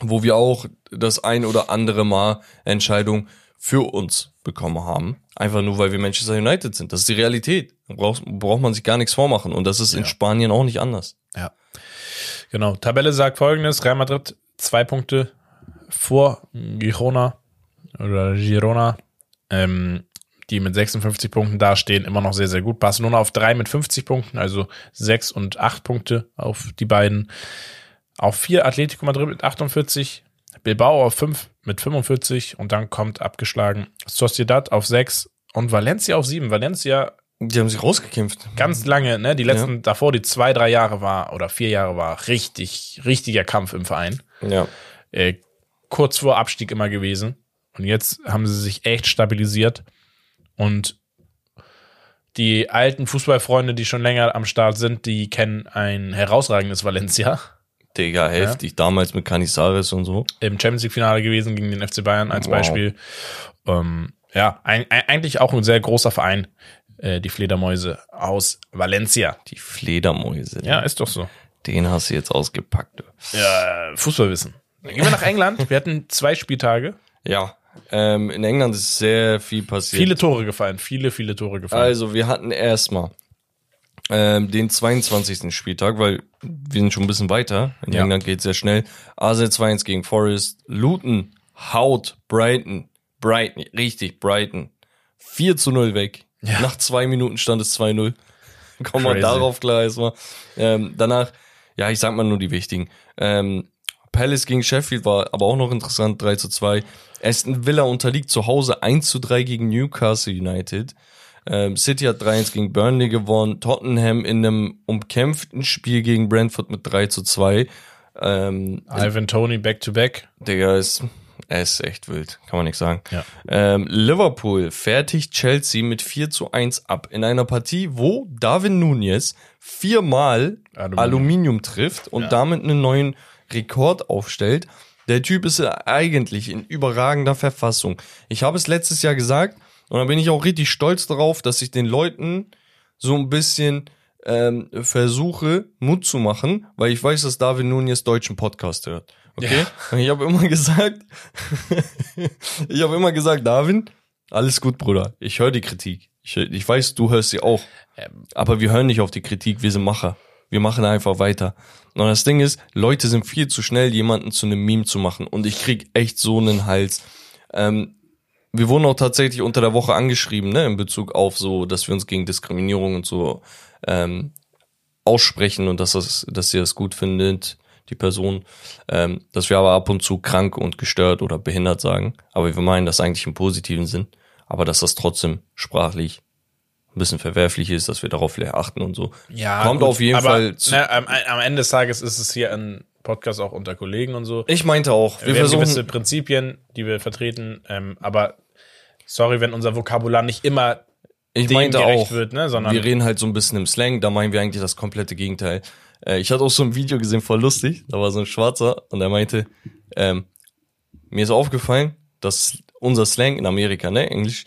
Speaker 2: wo wir auch das ein oder andere Mal Entscheidung für uns bekommen haben. Einfach nur, weil wir Manchester United sind. Das ist die Realität. Da braucht, braucht man sich gar nichts vormachen. Und das ist in Spanien auch nicht anders.
Speaker 1: Ja. Genau. Tabelle sagt folgendes: Real Madrid zwei Punkte vor Girona oder Girona, ähm, die mit 56 Punkten dastehen, immer noch sehr, sehr gut. Barcelona auf drei mit 50 Punkten, also sechs und acht Punkte auf die beiden. Auf vier Atletico Madrid mit 48, Bilbao auf fünf mit 45 und dann kommt abgeschlagen Sociedad auf sechs und Valencia auf sieben. Valencia
Speaker 2: Die haben sich rausgekämpft.
Speaker 1: ganz lange, ne, die letzten davor, die zwei, drei Jahre war oder vier Jahre war, richtig, richtiger Kampf im Verein.
Speaker 2: Ja.
Speaker 1: Äh, kurz vor Abstieg immer gewesen. Und jetzt haben sie sich echt stabilisiert. Und die alten Fußballfreunde, die schon länger am Start sind, die kennen ein herausragendes Valencia.
Speaker 2: Digga, heftig. Damals mit Canizares und so.
Speaker 1: Im Champions League-Finale gewesen gegen den FC Bayern als
Speaker 2: Wow.
Speaker 1: Beispiel. Ähm, ja, ein, ein, eigentlich auch ein sehr großer Verein, äh, die Fledermäuse aus Valencia.
Speaker 2: Die Fledermäuse.
Speaker 1: Ja, ist doch so.
Speaker 2: Den hast du jetzt ausgepackt.
Speaker 1: Ja, Fußballwissen. Dann gehen wir nach England. Wir hatten zwei Spieltage.
Speaker 2: Ja. Ähm, in England ist sehr viel passiert.
Speaker 1: Viele Tore gefallen. Viele, viele Tore gefallen.
Speaker 2: Also, wir hatten erstmal ähm, den 22. Spieltag, weil wir sind schon ein bisschen weiter. In
Speaker 1: Ja.
Speaker 2: England geht sehr schnell. Arsenal 2-1 gegen Forest. Luton haut Brighton. Brighton, richtig, Brighton. 4 zu 0 weg.
Speaker 1: Ja.
Speaker 2: Nach zwei Minuten stand es 2-0. Kommen wir
Speaker 1: Crazy.
Speaker 2: darauf klar erstmal. Ähm, danach, ja, ich sag mal nur die wichtigen. Ähm, Palace gegen Sheffield war aber auch noch interessant, 3 zu 2. Aston Villa unterliegt zu Hause 1 zu 3 gegen Newcastle United. Ähm, City hat 3-1 gegen Burnley gewonnen. Tottenham in einem umkämpften Spiel gegen Brentford mit 3 zu 2. Ähm,
Speaker 1: Ivan Tony back to back.
Speaker 2: Digga, ist, er ist echt wild, kann man nicht sagen.
Speaker 1: Ja.
Speaker 2: Ähm, Liverpool fertigt Chelsea mit 4 zu 1 ab in einer Partie, wo Darwin Nunez viermal
Speaker 1: Aluminium.
Speaker 2: Aluminium, trifft und damit einen neuen Rekord aufstellt. Der Typ ist ja eigentlich in überragender Verfassung. Ich habe es letztes Jahr gesagt und da bin ich auch richtig stolz darauf, dass ich den Leuten so ein bisschen ähm, versuche, Mut zu machen, weil ich weiß, dass David Nunez deutschen Podcast hört. Okay? Und ich habe immer gesagt, ich habe immer gesagt, David, alles gut, Bruder. Ich höre die Kritik. Ich, ich weiß, du hörst sie auch.
Speaker 1: Ähm,
Speaker 2: Aber wir hören nicht auf die Kritik, wir sind Macher. Wir machen einfach weiter. Und das Ding ist, Leute sind viel zu schnell, jemanden zu einem Meme zu machen. Und ich krieg echt so einen Hals. Ähm, wir wurden auch tatsächlich unter der Woche angeschrieben, ne, in Bezug auf so, dass wir uns gegen Diskriminierung und so ähm, aussprechen und dass das, dass sie das gut findet, die Person, ähm, dass wir aber ab und zu krank und gestört oder behindert sagen. Aber wir meinen das eigentlich im positiven Sinn. Aber dass das trotzdem sprachlich ein bisschen verwerflich ist, dass wir darauf vielleicht achten und so.
Speaker 1: Ja,
Speaker 2: Kommt
Speaker 1: gut,
Speaker 2: auf jeden
Speaker 1: aber,
Speaker 2: Fall zu.
Speaker 1: Ne, am, am Ende des Tages ist es hier ein Podcast auch unter Kollegen und so.
Speaker 2: Ich meinte auch, wir,
Speaker 1: Wir, haben gewisse
Speaker 2: versuchen,
Speaker 1: Prinzipien, die wir vertreten, ähm, aber sorry, wenn unser Vokabular nicht immer
Speaker 2: ich
Speaker 1: dem
Speaker 2: meinte
Speaker 1: gerecht
Speaker 2: auch,
Speaker 1: wird, ne, sondern
Speaker 2: wir reden halt so ein bisschen im Slang, da meinen wir eigentlich das komplette Gegenteil. Äh, ich hatte auch so ein Video gesehen, voll lustig, da war so ein Schwarzer und er meinte, ähm, mir ist aufgefallen, dass unser Slang in Amerika, ne, Englisch,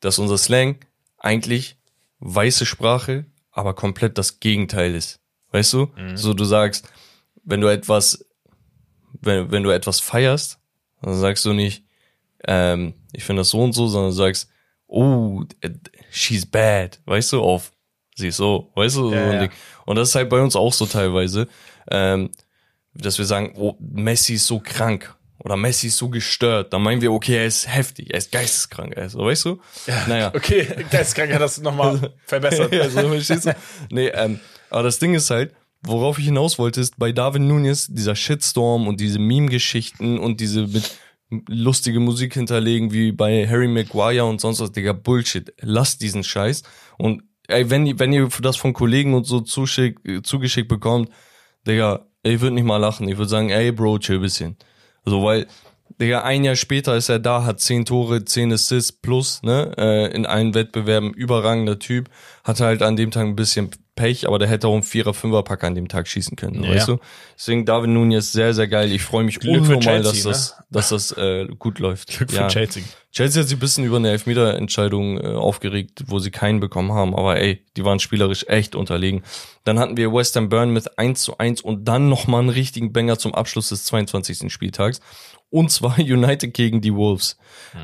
Speaker 2: dass unser Slang eigentlich weiße Sprache, aber komplett das Gegenteil ist. Weißt du? So du sagst, wenn du etwas wenn, wenn du etwas feierst, dann sagst du nicht, ähm, ich finde das so und so, sondern du sagst, oh, she's bad, weißt du, auf, sie ist so, weißt du, so
Speaker 1: Ja,
Speaker 2: ein
Speaker 1: ja.
Speaker 2: Ding. Und das ist halt bei uns auch so teilweise, ähm, dass wir sagen, oh, Messi ist so krank oder Messi ist so gestört. Dann meinen wir, okay, er ist heftig, er ist geisteskrank, er ist, weißt du? Naja.
Speaker 1: Okay, Geisteskrank hat das nochmal verbessert.
Speaker 2: ja, so, verstehst du? Nee, ähm, aber das Ding ist halt, worauf ich hinaus wollte, ist bei Darwin Nunes dieser Shitstorm und diese Meme-Geschichten und diese mit lustige Musik hinterlegen wie bei Harry Maguire und sonst was, Digga, Bullshit. Lasst diesen Scheiß. Und ey, wenn, ihr- wenn ihr das von Kollegen und so zuschick, zugeschickt bekommt, Digga, ich würde nicht mal lachen. Ich würde sagen, ey, Bro, chill bisschen. So, weil, Digga, ein Jahr später ist er da, hat zehn Tore, zehn Assists plus, ne, äh, in allen Wettbewerben, überragender Typ, hatte halt an dem Tag ein bisschen Pech, aber der hätte auch einen Vierer, Fünfer Pack an dem Tag schießen können,
Speaker 1: Ja.
Speaker 2: weißt du? Deswegen David Nunez sehr, sehr geil. Ich freue mich
Speaker 1: Glück für
Speaker 2: unnormal,
Speaker 1: Chelsea,
Speaker 2: dass das, dass das äh, gut läuft.
Speaker 1: Glück für
Speaker 2: ja.
Speaker 1: Chelsea.
Speaker 2: Chelsea hat sich ein bisschen über eine Elfmeter-Entscheidung äh, aufgeregt, wo sie keinen bekommen haben, aber ey, die waren spielerisch echt unterlegen. Dann hatten wir West Ham Burn mit 1 zu 1 und dann nochmal einen richtigen Banger zum Abschluss des 22. Spieltags. Und zwar United gegen die Wolves.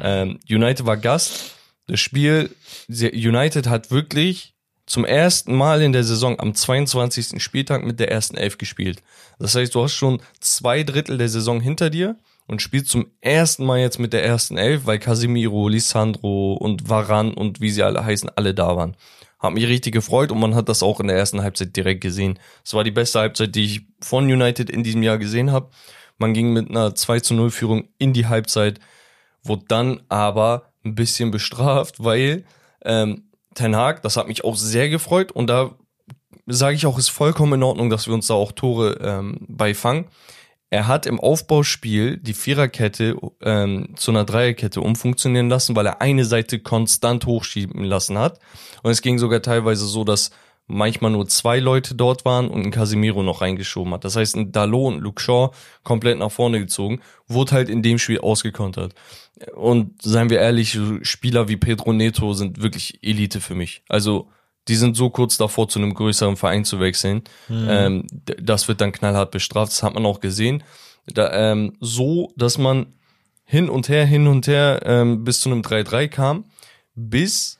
Speaker 2: Ähm, United war Gast. Das Spiel, United hat wirklich zum ersten Mal in der Saison am 22. Spieltag mit der ersten Elf gespielt. Das heißt, du hast schon zwei Drittel der Saison hinter dir und spielst zum ersten Mal jetzt mit der ersten Elf, weil Casemiro, Lisandro und Varan und wie sie alle heißen, alle da waren. Hat mich richtig gefreut und man hat das auch in der ersten Halbzeit direkt gesehen. Es war die beste Halbzeit, die ich von United in diesem Jahr gesehen habe. Man ging mit einer 2 zu 0 Führung in die Halbzeit, wurde dann aber ein bisschen bestraft, weil ähm, Ten Hag, das hat mich auch sehr gefreut und da sage ich auch, ist vollkommen in Ordnung, dass wir uns da auch Tore ähm, beifangen. Er hat im Aufbauspiel die Viererkette ähm, zu einer Dreierkette umfunktionieren lassen, weil er eine Seite konstant hochschieben lassen hat. Und es ging sogar teilweise so, dass manchmal nur zwei Leute dort waren und ein Casemiro noch reingeschoben hat. Das heißt, ein Dalot und Luke Shaw komplett nach vorne gezogen, wurde halt in dem Spiel ausgekontert. Und seien wir ehrlich, Spieler wie Pedro Neto sind wirklich Elite für mich. Also die sind so kurz davor, zu einem größeren Verein zu wechseln. Ähm, d- das wird dann knallhart bestraft. Das hat man auch gesehen. Da, ähm, so, dass man hin und her, hin und her ähm, bis zu einem 3-3 kam, bis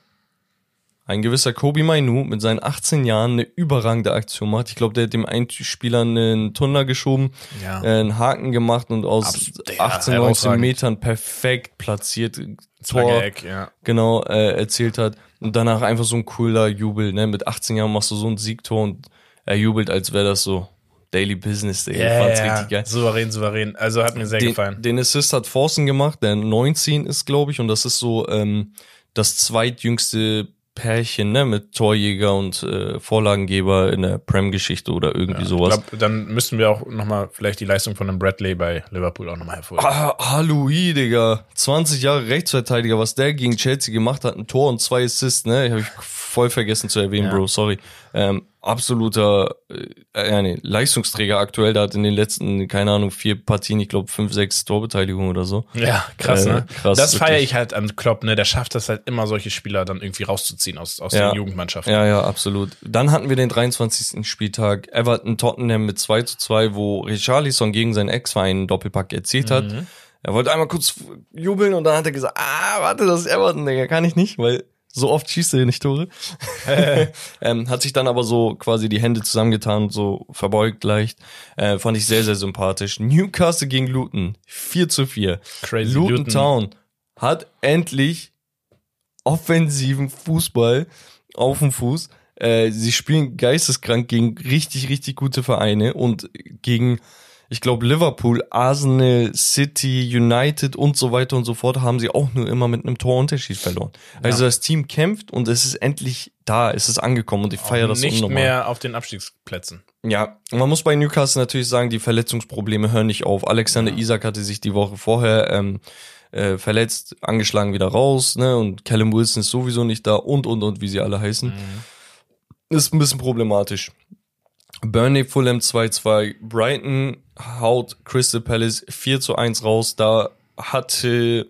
Speaker 2: ein gewisser Kobe Mainu mit seinen 18 Jahren eine überragende Aktion macht. Ich glaube, der hat dem einen Spieler einen Tunnel geschoben,
Speaker 1: Ja.
Speaker 2: äh, einen Haken gemacht und aus
Speaker 1: Abs- ja,
Speaker 2: 18, 19
Speaker 1: herausragend.
Speaker 2: Metern perfekt platziert
Speaker 1: Zwei
Speaker 2: Tor
Speaker 1: Eck, ja.
Speaker 2: genau äh, erzählt hat und danach einfach so ein cooler Jubel, ne? Mit 18 Jahren machst du so ein Siegtor und er jubelt, als wäre das so Daily Business, Digga. ich fand's richtig geil.
Speaker 1: Souverän, souverän. Also hat mir sehr
Speaker 2: Den,
Speaker 1: gefallen.
Speaker 2: den Assist hat Forsen gemacht, der 19 ist, glaube ich, und das ist so ähm, das zweitjüngste Pärchen, ne, mit Torjäger und äh, Vorlagengeber in der Prem-Geschichte oder irgendwie
Speaker 1: Ich
Speaker 2: sowas.
Speaker 1: glaube, dann müssten wir auch nochmal vielleicht die Leistung von einem Bradley bei Liverpool auch nochmal hervorheben.
Speaker 2: Ah, Halloui, Digga. 20 Jahre Rechtsverteidiger, was der gegen Chelsea gemacht hat, ein Tor und zwei Assists, ne? Habe ich voll vergessen zu erwähnen,
Speaker 1: Ja.
Speaker 2: Bro, sorry. Ähm, absoluter äh, nee, Leistungsträger aktuell, der hat in den letzten, keine Ahnung, vier Partien, ich glaube, fünf, sechs Torbeteiligungen oder so.
Speaker 1: Ja, krass,
Speaker 2: Äh,
Speaker 1: ne?
Speaker 2: krass,
Speaker 1: das feiere ich halt an Klopp, ne? Der schafft das halt immer, solche Spieler dann irgendwie rauszuziehen aus, aus
Speaker 2: Ja.
Speaker 1: den Jugendmannschaften.
Speaker 2: Ja, ja, absolut. Dann hatten wir den 23. Spieltag, Everton Tottenham mit 2 zu 2, wo Richarlison gegen seinen Ex-Verein einen Doppelpack erzielt hat.
Speaker 1: Mhm.
Speaker 2: Er wollte einmal kurz jubeln und dann hat er gesagt, ah, warte, das ist Everton, Digga, kann ich nicht, weil so oft schießt er nicht Tore. ähm, hat sich dann aber so quasi die Hände zusammengetan so verbeugt leicht. Äh, fand ich sehr, sehr sympathisch. Newcastle gegen Luton, 4 zu 4.
Speaker 1: Crazy.
Speaker 2: Luton,
Speaker 1: Luton.
Speaker 2: Town hat endlich offensiven Fußball auf dem Fuß. Äh, sie spielen geisteskrank gegen richtig, richtig gute Vereine und gegen, ich glaube, Liverpool, Arsenal, City, United und so weiter und so fort haben sie auch nur immer mit einem Torunterschied verloren. Also das Team kämpft und es ist endlich da, es ist angekommen und ich feiere das
Speaker 1: Nicht
Speaker 2: unnormal.
Speaker 1: mehr auf den Abstiegsplätzen.
Speaker 2: Ja, man muss bei Newcastle natürlich sagen, die Verletzungsprobleme hören nicht auf. Alexander Isak hatte sich die Woche vorher ähm, äh, verletzt, angeschlagen wieder raus, ne? Und Callum Wilson ist sowieso nicht da und und und wie sie alle heißen. Ist ein bisschen problematisch. Burnley Fulham 2-2, Brighton haut Crystal Palace 4 zu 1 raus. Da hatte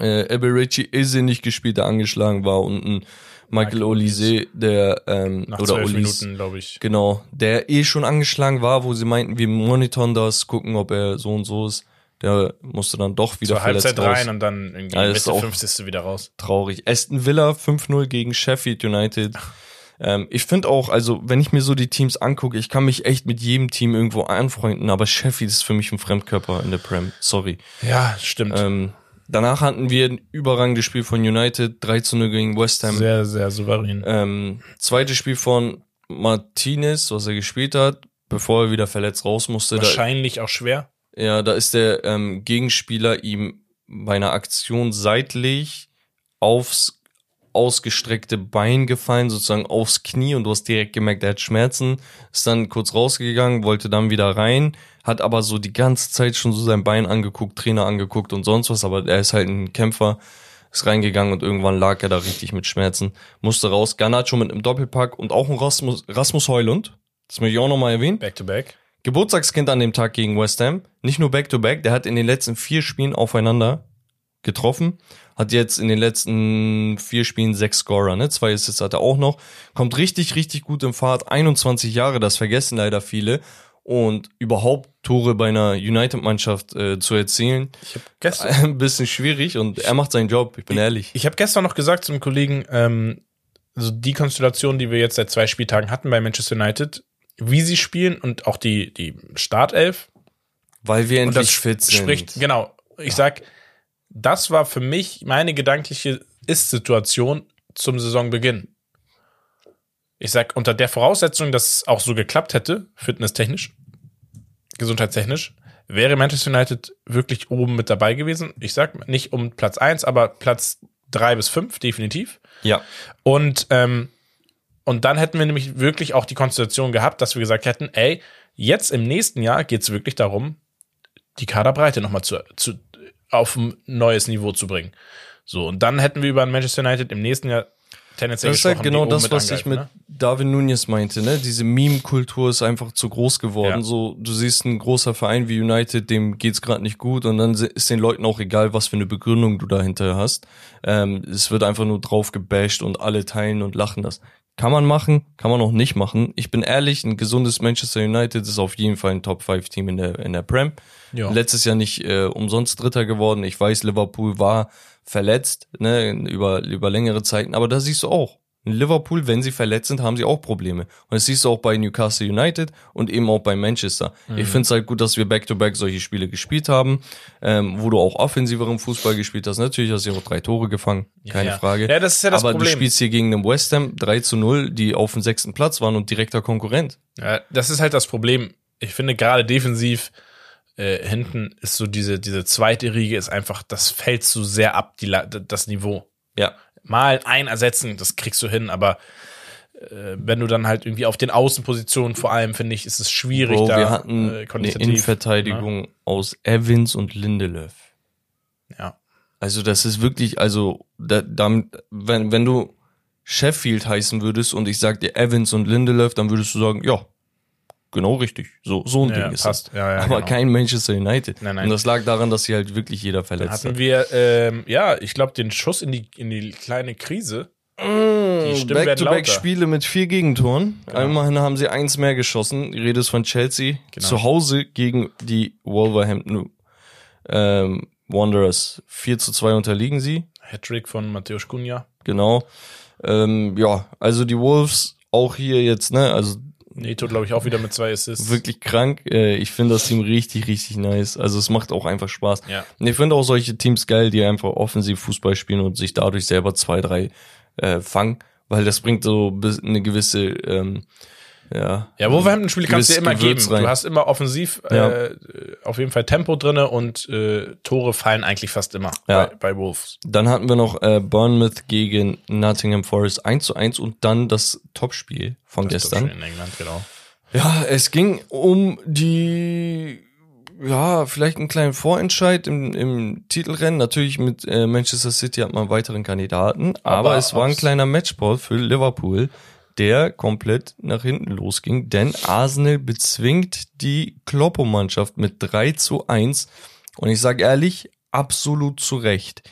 Speaker 2: äh, Eberici Eze nicht gespielt, der angeschlagen war und ein Michael Olise, der ähm,
Speaker 1: Nach
Speaker 2: oder
Speaker 1: Minuten, glaube ich.
Speaker 2: genau, der eh schon angeschlagen war, wo sie meinten, wir monitoren das, gucken, ob er so und so ist. Der musste dann doch wieder
Speaker 1: Zur Halbzeit
Speaker 2: verletzt raus.
Speaker 1: rein und dann irgendwie
Speaker 2: Ja,
Speaker 1: Mitte
Speaker 2: auch-
Speaker 1: 50. wieder raus.
Speaker 2: traurig. Aston Villa 5-0 gegen Sheffield United. Ähm, ich finde auch, also wenn ich mir so die Teams angucke, ich kann mich echt mit jedem Team irgendwo anfreunden, aber Sheffield ist für mich ein Fremdkörper in der Prem. Sorry.
Speaker 1: Ja, stimmt.
Speaker 2: Ähm, danach hatten wir ein überragendes Spiel von United, 3 zu 0 gegen West Ham.
Speaker 1: sehr, sehr souverän.
Speaker 2: Ähm, zweites Spiel von Martinez, was er gespielt hat, bevor er wieder verletzt raus musste. Da,
Speaker 1: Wahrscheinlich auch schwer.
Speaker 2: ja, da ist der ähm, Gegenspieler ihm bei einer Aktion seitlich aufs ausgestreckte Bein gefallen, sozusagen aufs Knie und du hast direkt gemerkt, er hat Schmerzen, ist dann kurz rausgegangen, wollte dann wieder rein, hat aber so die ganze Zeit schon so sein Bein angeguckt, Trainer angeguckt und sonst was, aber er ist halt ein Kämpfer, ist reingegangen und irgendwann lag er da richtig mit Schmerzen, musste raus, Garnacho mit einem Doppelpack und auch ein Rasmus, Rasmus Heulund, das möchte ich auch nochmal erwähnen,
Speaker 1: Back to back.
Speaker 2: Geburtstagskind an dem Tag gegen West Ham. Nicht nur Back-to-Back, der hat in den letzten vier Spielen aufeinander getroffen. Hat jetzt in den letzten vier Spielen sechs Scorer, ne? Zwei Assists hat er auch noch. Kommt richtig, richtig gut in Fahrt. 21 Jahre, das vergessen leider viele. Und überhaupt Tore bei einer United-Mannschaft äh, zu erzielen,
Speaker 1: Ich habe gestern,
Speaker 2: ein bisschen schwierig. Und er macht seinen Job, ich bin ehrlich.
Speaker 1: ich hab gestern noch gesagt zum Kollegen, ähm, so die Konstellation, die wir jetzt seit zwei Spieltagen hatten bei Manchester United, wie sie spielen und auch die, die Startelf.
Speaker 2: Weil wir
Speaker 1: Und
Speaker 2: endlich
Speaker 1: das
Speaker 2: fit sind.
Speaker 1: spricht, genau. Ich sag, das war für mich meine gedankliche Ist-Situation zum Saisonbeginn. Ich sag, unter der Voraussetzung, dass es auch so geklappt hätte, fitnesstechnisch, gesundheitstechnisch, wäre Manchester United wirklich oben mit dabei gewesen. Ich sag nicht um Platz eins, aber Platz drei bis fünf definitiv.
Speaker 2: Ja.
Speaker 1: Und, ähm, und dann hätten wir nämlich wirklich auch die Konstellation gehabt, dass wir gesagt hätten, ey, jetzt im nächsten Jahr geht es wirklich darum, die Kaderbreite nochmal zu, zu, auf ein neues Niveau zu bringen. So, und dann hätten wir über Manchester United im nächsten Jahr tendenziell
Speaker 2: Das ist halt genau das, was ich mit
Speaker 1: ne?
Speaker 2: David Nunez meinte, ne? Diese Meme-Kultur ist einfach zu groß geworden.
Speaker 1: Ja.
Speaker 2: So, du siehst ein großer Verein wie United, dem geht's gerade nicht gut und dann ist den Leuten auch egal, was für eine Begründung du dahinter hast. Ähm, es wird einfach nur drauf gebasht und alle teilen und lachen das. Kann man machen, kann man auch nicht machen. Ich bin ehrlich, ein gesundes Manchester United ist auf jeden Fall ein Top-5-Team in der, in der Prem.
Speaker 1: Ja.
Speaker 2: Letztes Jahr nicht äh, umsonst Dritter geworden. Ich weiß, Liverpool war verletzt, ne, über, über längere Zeiten, aber da siehst du auch. In Liverpool, wenn sie verletzt sind, haben sie auch Probleme. Und das siehst du auch bei Newcastle United und eben auch bei Manchester.
Speaker 1: Mhm.
Speaker 2: Ich finde es halt gut, dass wir back-to-back solche Spiele gespielt haben, ähm, wo du auch offensiveren Fußball gespielt hast. Natürlich hast du auch drei Tore gefangen, keine
Speaker 1: ja.
Speaker 2: Frage.
Speaker 1: Ja, das ist ja das
Speaker 2: Aber
Speaker 1: Problem.
Speaker 2: du spielst hier gegen den West Ham 3 zu 0, die auf dem sechsten Platz waren und direkter Konkurrent.
Speaker 1: Ja, das ist halt das Problem. Ich finde gerade defensiv äh, hinten ist so diese, diese zweite Riege ist einfach, das fällt so sehr ab, die, das Niveau.
Speaker 2: Ja.
Speaker 1: Mal ein ersetzen, das kriegst du hin, aber äh, wenn du dann halt irgendwie auf den Außenpositionen vor allem, finde ich, ist es schwierig
Speaker 2: Bro,
Speaker 1: da
Speaker 2: wir hatten
Speaker 1: äh,
Speaker 2: eine Innenverteidigung aus Evans und Lindelöf.
Speaker 1: ne? Ja.
Speaker 2: Also das ist wirklich, also da, damit, wenn, wenn du Sheffield heißen würdest und ich sag dir Evans und Lindelöf, dann würdest du sagen, ja, genau richtig. So, so ein
Speaker 1: Ja,
Speaker 2: Ding ist
Speaker 1: passt.
Speaker 2: das.
Speaker 1: Ja, ja,
Speaker 2: Aber
Speaker 1: genau.
Speaker 2: kein Manchester United.
Speaker 1: Nein, nein.
Speaker 2: Und das lag daran, dass sie halt wirklich jeder verletzt
Speaker 1: Hatten
Speaker 2: hat.
Speaker 1: wir, ähm, ja, ich glaube, den Schuss in die, in die kleine Krise. Werden
Speaker 2: Back-to-back-Spiele mit vier Gegentoren. Immerhin haben sie eins mehr geschossen. Die Rede ist von Chelsea.
Speaker 1: Genau.
Speaker 2: Zu Hause gegen die Wolverhampton ähm, Wanderers. 4 zu 2 unterliegen sie.
Speaker 1: Hattrick von Matthäus Cunha.
Speaker 2: Genau. Ähm, ja, also die Wolves auch hier jetzt, ne? Also
Speaker 1: Neto, glaube ich, auch wieder mit zwei Assists.
Speaker 2: wirklich krank. Äh, ich finde das Team richtig, richtig nice. Also es macht auch einfach Spaß.
Speaker 1: Ja.
Speaker 2: Ich finde auch solche Teams geil, die einfach offensiv Fußball spielen und sich dadurch selber zwei, drei äh, fangen, weil das bringt so eine gewisse, ähm, ja.
Speaker 1: Ja, Wolverhampton-Spiele kannst du dir immer geben.
Speaker 2: Rein.
Speaker 1: Du hast immer offensiv
Speaker 2: Ja.
Speaker 1: äh, auf jeden Fall Tempo drinne und äh, Tore fallen eigentlich fast immer
Speaker 2: Ja.
Speaker 1: bei, bei Wolves.
Speaker 2: Dann hatten wir noch äh, Bournemouth gegen Nottingham Forest 1 zu 1 und dann das Topspiel von
Speaker 1: Das
Speaker 2: gestern.
Speaker 1: Topspiel In England, genau.
Speaker 2: Ja, es ging um die, ja, vielleicht einen kleinen Vorentscheid im, im Titelrennen. Natürlich mit äh, Manchester City hat man weiteren Kandidaten, aber,
Speaker 1: Aber
Speaker 2: es war ein kleiner Matchball für Liverpool, der komplett nach hinten losging, denn Arsenal bezwingt die Kloppo-Mannschaft mit 3 zu 1 und ich sage ehrlich, absolut zu Recht.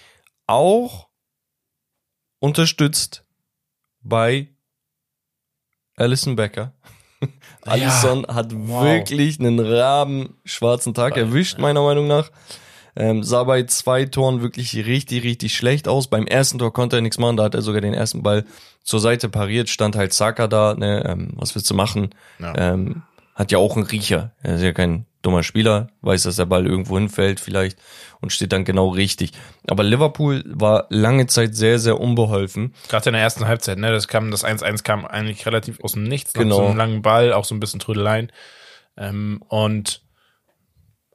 Speaker 2: Auch unterstützt bei Alison Becker. Alisson hat
Speaker 1: Wow.
Speaker 2: wirklich einen raben schwarzen Tag erwischt, meiner Meinung nach. Ähm, sah bei zwei Toren wirklich richtig, richtig schlecht aus. Beim ersten Tor konnte er nichts machen, da hat er sogar den ersten Ball zur Seite pariert, stand halt Saka da, ne, ähm, was willst du machen?
Speaker 1: Ja.
Speaker 2: Ähm, hat ja auch einen Riecher. Er ist ja kein dummer Spieler, weiß, dass der Ball irgendwo hinfällt vielleicht und steht dann genau richtig. Aber Liverpool war lange Zeit sehr, sehr unbeholfen.
Speaker 1: Gerade in der ersten Halbzeit, ne? Das kam, das 1-1 kam eigentlich relativ aus dem Nichts, nach
Speaker 2: Genau.
Speaker 1: so einem langen Ball, auch so ein bisschen Trödeleien. Ähm, und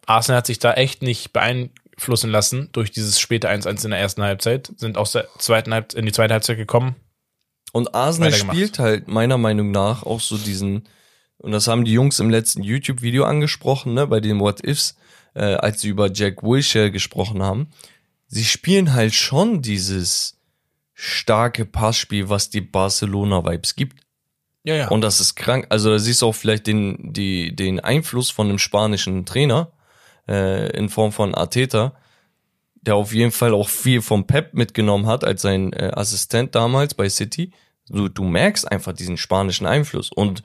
Speaker 1: Arsenal hat sich da echt nicht beeinflussen lassen durch dieses späte 1-1 in der ersten Halbzeit, sind aus der zweiten Halbzeit in die zweite Halbzeit gekommen.
Speaker 2: Und Arsenal spielt halt meiner Meinung nach auch so diesen, und das haben die Jungs im letzten YouTube-Video angesprochen, ne, bei den What Ifs, äh, als sie über Jack Wilshere gesprochen haben. Sie spielen halt schon dieses starke Passspiel, was die Barcelona-Vibes gibt.
Speaker 1: Ja, ja.
Speaker 2: Und das ist krank. Also da siehst du auch vielleicht den, die, den Einfluss von einem spanischen Trainer äh, in Form von Arteta, der auf jeden Fall auch viel vom Pep mitgenommen hat als sein äh, Assistent damals bei City. Du, du merkst einfach diesen spanischen Einfluss. Und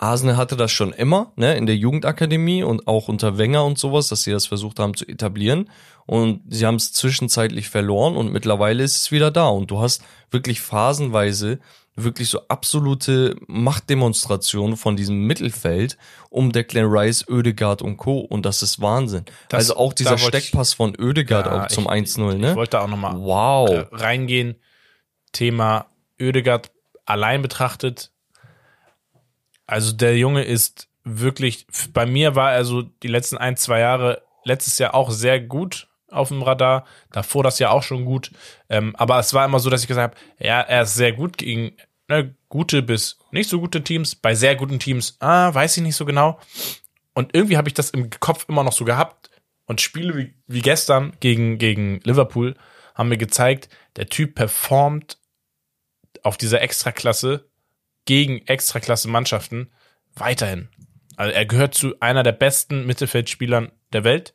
Speaker 2: Arsenal hatte das schon immer, ne, in der Jugendakademie und auch unter Wenger und sowas, dass sie das versucht haben zu etablieren. Und sie haben es zwischenzeitlich verloren und mittlerweile ist es wieder da. Und du hast wirklich phasenweise wirklich so absolute Machtdemonstrationen von diesem Mittelfeld um Declan Rice, Oedegaard und Co. Und das ist Wahnsinn.
Speaker 1: Das-
Speaker 2: also auch dieser
Speaker 1: wollte ich-
Speaker 2: Steckpass von Oedegaard
Speaker 1: Ja,
Speaker 2: auch zum
Speaker 1: ich-
Speaker 2: 1-0,
Speaker 1: Ich
Speaker 2: ne?
Speaker 1: wollte da auch nochmal
Speaker 2: Wow.
Speaker 1: reingehen. Thema Oedegaard allein betrachtet. Also der Junge ist wirklich, bei mir war er so die letzten ein, zwei Jahre, letztes Jahr auch sehr gut auf dem Radar, davor das Jahr auch schon gut. Ähm, aber es war immer so, dass ich gesagt habe, ja, er ist sehr gut gegen ne, gute bis nicht so gute Teams. Bei sehr guten Teams, ah, weiß ich nicht so genau. Und irgendwie habe ich das im Kopf immer noch so gehabt. Und Spiele wie, wie gestern gegen, gegen Liverpool haben mir gezeigt, der Typ performt auf dieser Extraklasse gegen Extraklasse-Mannschaften weiterhin. Also er gehört zu einer der besten Mittelfeldspielern der Welt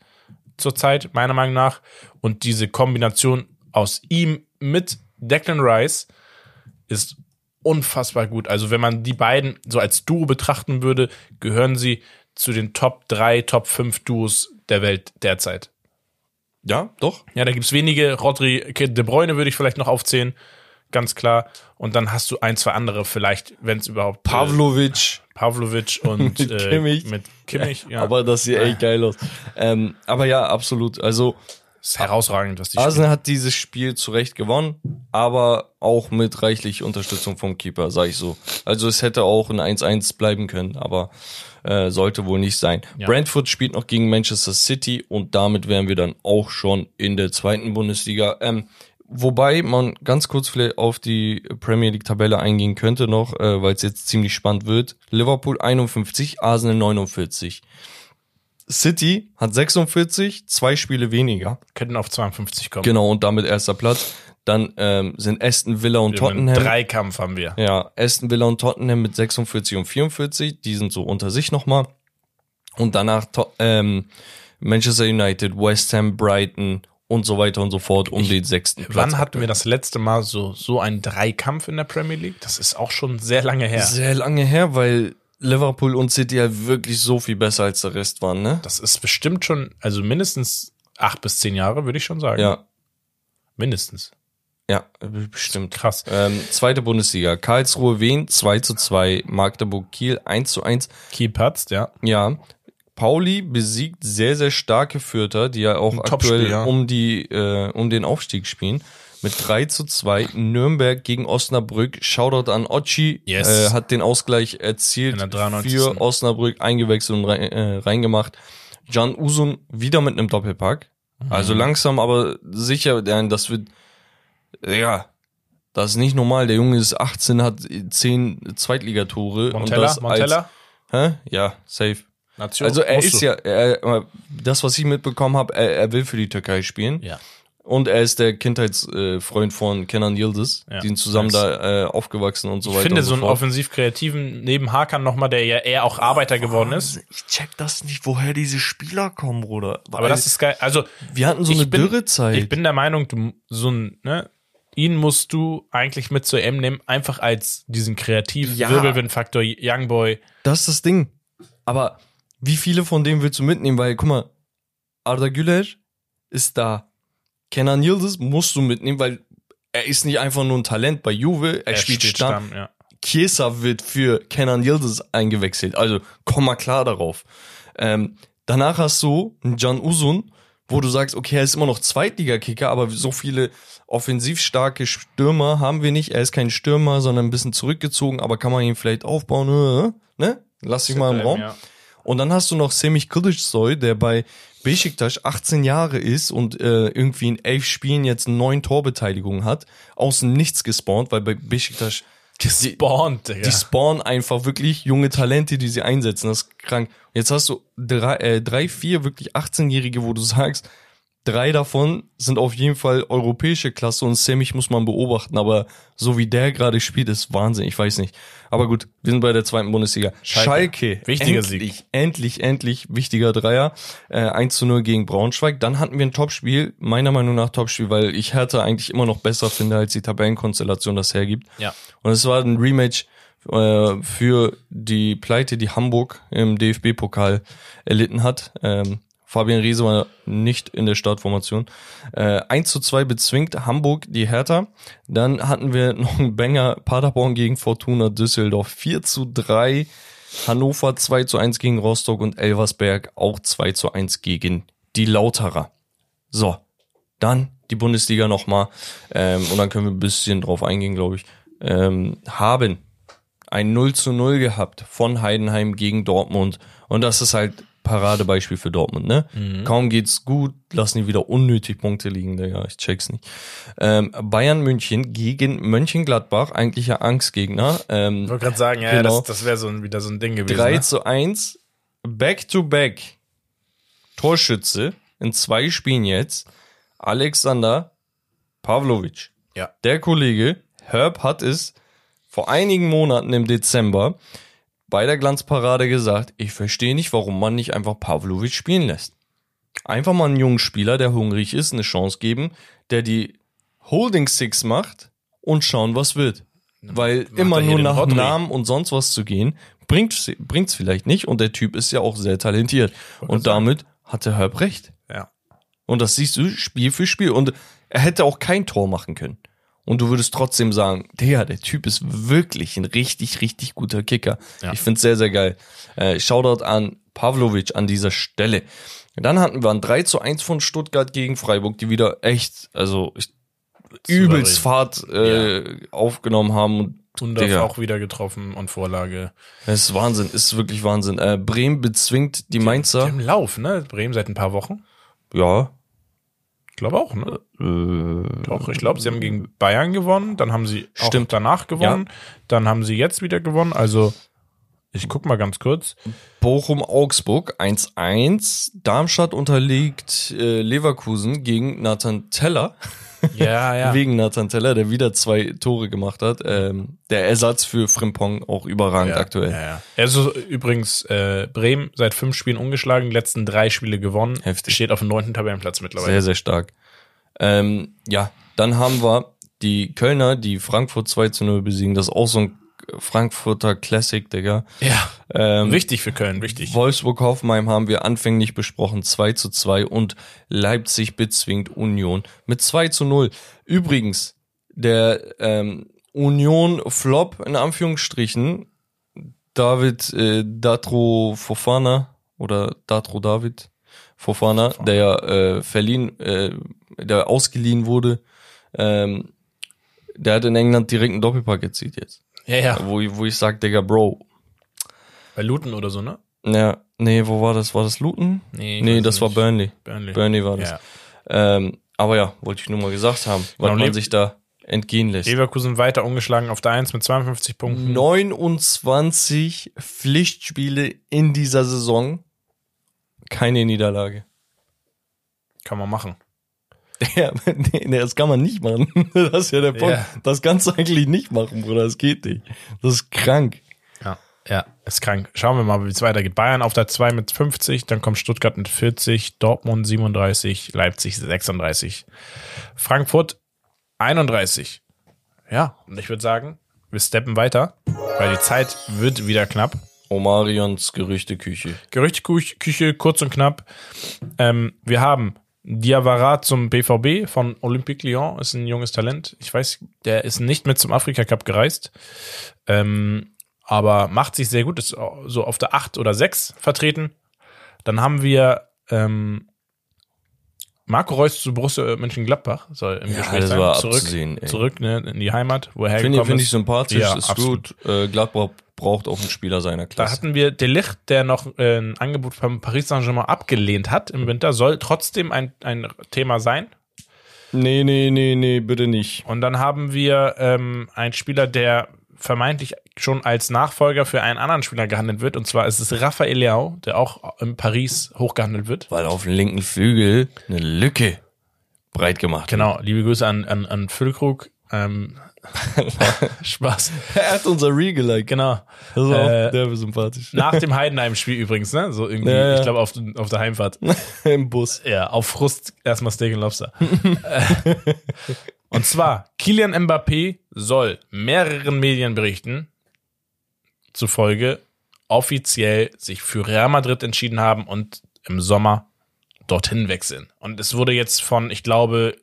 Speaker 1: zurzeit, meiner Meinung nach. Und diese Kombination aus ihm mit Declan Rice ist unfassbar gut. Also wenn man die beiden so als Duo betrachten würde, gehören sie zu den Top 3, Top 5 Duos der Welt derzeit.
Speaker 2: Ja, doch.
Speaker 1: Ja, da gibt's wenige. Rodri, De Bruyne würde ich vielleicht noch aufzählen. Ganz klar. Und dann hast du ein, zwei andere vielleicht, wenn es überhaupt.
Speaker 2: Pavlovic.
Speaker 1: Äh, Pavlovic und
Speaker 2: Mit
Speaker 1: äh,
Speaker 2: Kimmich.
Speaker 1: Mit Kimmich, ja.
Speaker 2: Aber das sieht echt geil aus. Ähm, aber ja, absolut. Also
Speaker 1: ist herausragend, was die spielen.
Speaker 2: Arsenal hat dieses Spiel zu Recht gewonnen, aber auch mit reichlich Unterstützung vom Keeper, sag ich so. Also es hätte auch ein 1-1 bleiben können, aber äh, sollte wohl nicht sein.
Speaker 1: Ja.
Speaker 2: Brentford spielt noch gegen Manchester City und damit wären wir dann auch schon in der zweiten Bundesliga. Ähm, wobei man ganz kurz vielleicht auf die Premier League Tabelle eingehen könnte noch, äh, weil es jetzt ziemlich spannend wird. Liverpool 51, Arsenal 49. City hat 46, zwei Spiele weniger.
Speaker 1: Könnten auf 52 kommen.
Speaker 2: Genau, und damit erster Platz. Dann ähm, sind Aston Villa und Tottenham.
Speaker 1: Dreikampf haben wir.
Speaker 2: Ja, Aston Villa und Tottenham mit 46 und 44. Die sind so unter sich nochmal. Und danach ähm, Manchester United, West Ham, Brighton und so weiter und so fort um den sechsten Platz.
Speaker 1: Wann hatten wir das letzte Mal so, so einen Dreikampf in der Premier League? Das ist auch schon sehr lange her.
Speaker 2: Sehr lange her, weil Liverpool und City halt wirklich so viel besser als der Rest waren, ne?
Speaker 1: Das ist bestimmt schon, also mindestens acht bis zehn Jahre, würde ich schon sagen.
Speaker 2: Ja,
Speaker 1: Mindestens.
Speaker 2: ja, bestimmt.
Speaker 1: Krass.
Speaker 2: Ähm, zweite Bundesliga. Karlsruhe Wien 2 zu 2, Magdeburg Kiel 1 zu 1.
Speaker 1: Keypads, ja.
Speaker 2: Ja. Pauli besiegt sehr, sehr starke Fürther, die ja auch
Speaker 1: Ein
Speaker 2: aktuell
Speaker 1: ja.
Speaker 2: um die, äh, um den Aufstieg spielen. Mit 3 zu 2. Nürnberg gegen Osnabrück. Shoutout an Ochi.
Speaker 1: Yes.
Speaker 2: Äh, hat den Ausgleich erzielt
Speaker 1: In der 93.
Speaker 2: für Osnabrück eingewechselt und rein, äh, reingemacht. Can Usun wieder mit einem Doppelpack.
Speaker 1: Mhm.
Speaker 2: Also langsam, aber sicher, das wird, ja, das ist nicht normal. Der Junge ist 18, hat 10 Zweitligatore. und
Speaker 1: Montella,
Speaker 2: das
Speaker 1: Montella,
Speaker 2: Als, hä? Ja, safe.
Speaker 1: Nation.
Speaker 2: Also er ist
Speaker 1: du.
Speaker 2: ja, er, das was ich mitbekommen habe, er, er will für die Türkei spielen.
Speaker 1: Ja.
Speaker 2: Und er ist der Kindheitsfreund von Kenan Yildiz.
Speaker 1: Ja,
Speaker 2: Die sind zusammen
Speaker 1: nice.
Speaker 2: da äh, aufgewachsen und so
Speaker 1: Ich
Speaker 2: weiter.
Speaker 1: finde
Speaker 2: und
Speaker 1: so
Speaker 2: so
Speaker 1: einen offensiv-kreativen neben Hakan nochmal, der ja eher auch Arbeiter geworden ist.
Speaker 2: Ich check das nicht, woher diese Spieler kommen, Bruder.
Speaker 1: Aber das ist geil. Also
Speaker 2: wir hatten so
Speaker 1: ich
Speaker 2: eine
Speaker 1: bin-
Speaker 2: Dürrezeit.
Speaker 1: ich bin der Meinung, du so ein, ne, ihn musst du eigentlich mit zur M nehmen, einfach als diesen kreativ
Speaker 2: Ja.
Speaker 1: Wirbelwind-Faktor Youngboy.
Speaker 2: Das ist das Ding. Aber wie viele von denen willst du mitnehmen? Weil, guck mal, Arda Güler ist da. Kenan Yildiz musst du mitnehmen, weil er ist nicht einfach nur ein Talent bei Juve, er, spielt
Speaker 1: steht
Speaker 2: Stamm.
Speaker 1: Stamm, ja.
Speaker 2: Chiesa wird für Kenan Yildiz eingewechselt. Also komm mal klar darauf. Ähm, danach hast du einen Can Usun, wo du sagst, okay, er ist immer noch Zweitligakicker, aber so viele offensiv starke Stürmer haben wir nicht. Er ist kein Stürmer, sondern ein bisschen zurückgezogen, aber kann man ihn vielleicht aufbauen? äh, Ne? Lass dich mal im Raum.
Speaker 1: Ja.
Speaker 2: Und dann hast du noch Semih Kılıçsoy, der bei Besiktas 18 Jahre ist und äh, irgendwie in elf Spielen jetzt neun Torbeteiligungen hat, aus dem Nichts gespawnt, weil bei Besiktas
Speaker 1: Gespawnt, Digga.
Speaker 2: die spawnen einfach wirklich junge Talente, die sie einsetzen. Das ist krank. Jetzt hast du drei, äh, drei vier wirklich 18-Jährige, wo du sagst, drei davon sind auf jeden Fall europäische Klasse und Semmich muss man beobachten. Aber so wie der gerade spielt, ist Wahnsinn. Ich weiß nicht. Aber gut, wir sind bei der zweiten Bundesliga.
Speaker 1: Schalke.
Speaker 2: Schalke.
Speaker 1: Wichtiger
Speaker 2: endlich,
Speaker 1: Sieg.
Speaker 2: Endlich, endlich, wichtiger Dreier. Äh, 1 zu 0 gegen Braunschweig. Dann hatten wir ein Topspiel, meiner Meinung nach Topspiel, weil ich Hertha eigentlich immer noch besser finde, als die Tabellenkonstellation das hergibt.
Speaker 1: Ja.
Speaker 2: Und es war ein Rematch äh, für die Pleite, die Hamburg im DFB-Pokal erlitten hat. Ähm, Fabian Riese war nicht in der Startformation. Äh, 1 zu 2 bezwingt Hamburg die Hertha. Dann hatten wir noch einen Banger Paderborn gegen Fortuna Düsseldorf. 4 zu 3. Hannover 2 zu 1 gegen Rostock und Elversberg auch 2 zu 1 gegen die Lauterer. So, dann die Bundesliga nochmal. Ähm, und dann können wir ein bisschen drauf eingehen, glaube ich. Ähm, haben ein 0 zu 0 gehabt von Heidenheim gegen Dortmund. Und das ist halt Paradebeispiel für Dortmund, ne? Kaum geht's gut, lassen die wieder unnötig Punkte liegen, Digga. Ich check's nicht. Ähm, Bayern München gegen Mönchengladbach, eigentlicher Angstgegner. Ähm,
Speaker 1: Ich wollte gerade sagen, ja,
Speaker 2: Genau.
Speaker 1: das, das wäre so ein, wieder so ein Ding gewesen.
Speaker 2: 3
Speaker 1: ne?
Speaker 2: zu 1, Back-to-Back, Torschütze in zwei Spielen jetzt, Alexander Pavlovic.
Speaker 1: Ja.
Speaker 2: Der Kollege, Herb hat es vor einigen Monaten im Dezember bei der Glanzparade gesagt, ich verstehe nicht, warum man nicht einfach Pavlovic spielen lässt. Einfach mal einen jungen Spieler, der hungrig ist, eine Chance geben, der die Holding Six macht und schauen, was wird. Weil immer
Speaker 1: er hier
Speaker 2: nur nach
Speaker 1: Rodri.
Speaker 2: Namen und sonst was zu gehen, bringt bringt's vielleicht nicht und der Typ ist ja auch sehr talentiert. Und damit hatte Herb recht.
Speaker 1: Ja.
Speaker 2: Und das siehst du Spiel für Spiel. Und er hätte auch kein Tor machen können. Und du würdest trotzdem sagen, der, der Typ ist wirklich ein richtig, richtig guter Kicker.
Speaker 1: Ja.
Speaker 2: Ich find's sehr, sehr geil. Äh, Shoutout an Pavlovic an dieser Stelle. Dann hatten wir ein 3 zu 1 von Stuttgart gegen Freiburg, die wieder echt, also ich, übelst Fahrt äh, aufgenommen haben. Und,
Speaker 1: Und
Speaker 2: Digga.
Speaker 1: auch wieder getroffen und Vorlage.
Speaker 2: das ist Wahnsinn, ist wirklich Wahnsinn. Äh, Bremen bezwingt die Mainzer.
Speaker 1: Im Lauf, ne? Bremen seit ein paar Wochen.
Speaker 2: Ja.
Speaker 1: Ich glaube auch, ne?
Speaker 2: Äh,
Speaker 1: Doch, ich glaube, sie haben gegen Bayern gewonnen, dann haben sie
Speaker 2: Stimmt.
Speaker 1: danach gewonnen, dann haben sie jetzt wieder gewonnen. Also, ich guck mal ganz kurz.
Speaker 2: Bochum-Augsburg 1-1. Darmstadt unterliegt äh, Leverkusen gegen Nathan Teller.
Speaker 1: Ja, ja.
Speaker 2: Wegen Nathan Teller, der wieder zwei Tore gemacht hat. Ähm, der Ersatz für Frimpong auch überragend
Speaker 1: ja,
Speaker 2: aktuell.
Speaker 1: Ja, ja. Also übrigens, äh, Bremen seit fünf Spielen ungeschlagen, letzten drei Spiele gewonnen.
Speaker 2: Heftig.
Speaker 1: Steht auf dem neunten Tabellenplatz mittlerweile.
Speaker 2: Sehr, sehr stark. Ähm, ja, dann haben wir die Kölner, die Frankfurt 2 zu 0 besiegen. Das ist auch so ein Frankfurter Classic, Digga.
Speaker 1: Ja.
Speaker 2: Ähm,
Speaker 1: Wichtig für Köln, wichtig.
Speaker 2: Wolfsburg-Hoffenheim haben wir anfänglich besprochen, 2 zu 2 und Leipzig bezwingt Union mit 2 zu 0. Übrigens, der ähm, Union-Flop in Anführungsstrichen, David äh, Datro Fofana oder Datro David Fofana, der äh, verliehen, äh, der ausgeliehen wurde, ähm, der hat in England direkt einen Doppelpack erzielt jetzt.
Speaker 1: Ja, ja.
Speaker 2: Wo, ich- wo ich sag, Digga, Bro,
Speaker 1: Bei Luton oder so, ne?
Speaker 2: ja, nee, wo war das? War das Luton?
Speaker 1: Nee,
Speaker 2: Nee, das war
Speaker 1: nicht.
Speaker 2: Burnley.
Speaker 1: Burnley.
Speaker 2: Burnley war das.
Speaker 1: Ja.
Speaker 2: Ähm, aber ja, wollte ich nur mal gesagt haben, was
Speaker 1: Genau,
Speaker 2: man sich da entgehen lässt.
Speaker 1: Leverkusen weiter ungeschlagen auf der 1 mit 52 Punkten.
Speaker 2: 29 Pflichtspiele in dieser Saison, keine Niederlage.
Speaker 1: Kann man machen.
Speaker 2: Ja, nee, das kann man nicht machen. Das ist ja der Punkt.
Speaker 1: Ja.
Speaker 2: Das kannst du eigentlich nicht machen, Bruder. Das geht nicht. Das ist krank.
Speaker 1: Ja. Ja, ist krank. Schauen wir mal, wie es weitergeht. Bayern auf der 2 mit 50, dann kommt Stuttgart mit 40, Dortmund 37, Leipzig 36. Frankfurt 31. Ja, und ich würde sagen, wir steppen weiter, weil die Zeit wird wieder knapp.
Speaker 2: Omarions Gerüchteküche.
Speaker 1: Gerüchteküche, kurz und knapp. Ähm, wir haben Diawara zum BVB von Olympique Lyon, ist ein junges Talent. Ich weiß, der ist nicht mit zum Afrika Cup gereist, ähm, aber macht sich sehr gut, ist so auf der 8 oder 6 vertreten. Dann haben wir ähm, Marco Reus zu Borussia Mönchengladbach soll im
Speaker 2: Ja,
Speaker 1: Gespräch
Speaker 2: das
Speaker 1: sein.
Speaker 2: war
Speaker 1: zurück,
Speaker 2: abzusehen, ey.
Speaker 1: zurück ne, in die Heimat, wo er
Speaker 2: Finde
Speaker 1: hergekommen
Speaker 2: find
Speaker 1: ist.
Speaker 2: ich sympathisch,
Speaker 1: Ja,
Speaker 2: ist
Speaker 1: absolut.
Speaker 2: gut. Äh, Gladbach braucht auch einen Spieler seiner
Speaker 1: Da
Speaker 2: Klasse.
Speaker 1: hatten wir Delicht, der noch äh, ein Angebot vom Paris Saint-Germain abgelehnt hat im Winter, soll trotzdem ein, ein Thema sein.
Speaker 2: Nee, nee, nee, nee, bitte nicht.
Speaker 1: Und dann haben wir ähm, einen Spieler, der vermeintlich schon als Nachfolger für einen anderen Spieler gehandelt wird. Und zwar ist es Raphael Leao, der auch in Paris hochgehandelt wird.
Speaker 2: Weil auf dem linken Flügel eine Lücke breit gemacht
Speaker 1: Genau, liebe Grüße an, an, an Füllkrug. Ähm, Spaß.
Speaker 2: Er hat unser Re geliked.
Speaker 1: Genau.
Speaker 2: Das ist
Speaker 1: Äh,
Speaker 2: auch der sympathisch.
Speaker 1: Nach dem Heidenheim-Spiel übrigens, ne? So irgendwie,
Speaker 2: Ja, ja.
Speaker 1: ich glaube, auf, auf der Heimfahrt.
Speaker 2: Im Bus.
Speaker 1: Ja, auf Frust erstmal Steak und Lobster. Äh, und zwar, Kilian Mbappé soll mehreren Medienberichten zufolge offiziell sich für Real Madrid entschieden haben und im Sommer dorthin wechseln. Und es wurde jetzt von, ich glaube,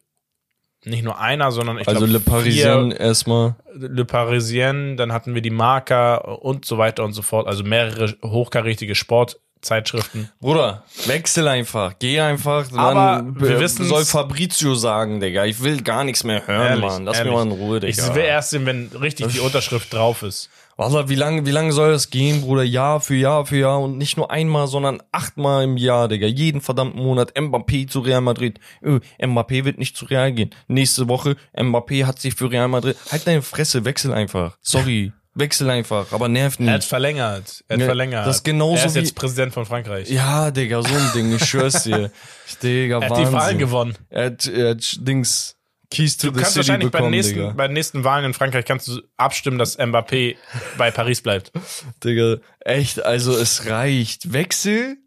Speaker 1: nicht nur einer, sondern ich
Speaker 2: Also
Speaker 1: glaube,
Speaker 2: Le Parisien erstmal.
Speaker 1: Le Parisien, dann hatten wir die Marca und so weiter und so fort. Also mehrere hochkarätige Sportzeitschriften.
Speaker 2: Bruder, wechsel einfach. Geh einfach.
Speaker 1: Aber
Speaker 2: Dann
Speaker 1: wir wissen's-
Speaker 2: soll Fabrizio sagen, Digga. Ich will gar nichts mehr hören,
Speaker 1: Ehrlich,
Speaker 2: Mann. Lass
Speaker 1: ehrlich.
Speaker 2: mir mal in Ruhe, Digga.
Speaker 1: Ich will erst sehen, wenn richtig die Unterschrift drauf ist.
Speaker 2: Wallah, wie lange, wie lange soll das gehen, Bruder? Jahr für Jahr für Jahr und nicht nur einmal, sondern achtmal im Jahr, Digga. Jeden verdammten Monat Mbappé zu Real Madrid. Ö, Mbappé wird nicht zu Real gehen. Nächste Woche Mbappé hat sich für Real Madrid. Halt deine Fresse, wechsel einfach. Sorry, wechsel einfach, aber nervt
Speaker 1: Er hat
Speaker 2: nicht.
Speaker 1: verlängert. Er hat
Speaker 2: Ja,
Speaker 1: verlängert.
Speaker 2: das genauso
Speaker 1: er ist
Speaker 2: wie-
Speaker 1: jetzt Präsident von Frankreich.
Speaker 2: Ja, Digga, so ein Ding, ich schwör's dir. Digga,
Speaker 1: er hat die
Speaker 2: Wahnsinn.
Speaker 1: Wahlen gewonnen.
Speaker 2: Er hat, er hat Dings Keys to
Speaker 1: Du
Speaker 2: the
Speaker 1: kannst
Speaker 2: City
Speaker 1: wahrscheinlich bei den,
Speaker 2: bekommen,
Speaker 1: nächsten,
Speaker 2: Digga.
Speaker 1: bei den nächsten Wahlen in Frankreich kannst du abstimmen, dass Mbappé bei Paris bleibt.
Speaker 2: Digga, echt, also es reicht. Wechsel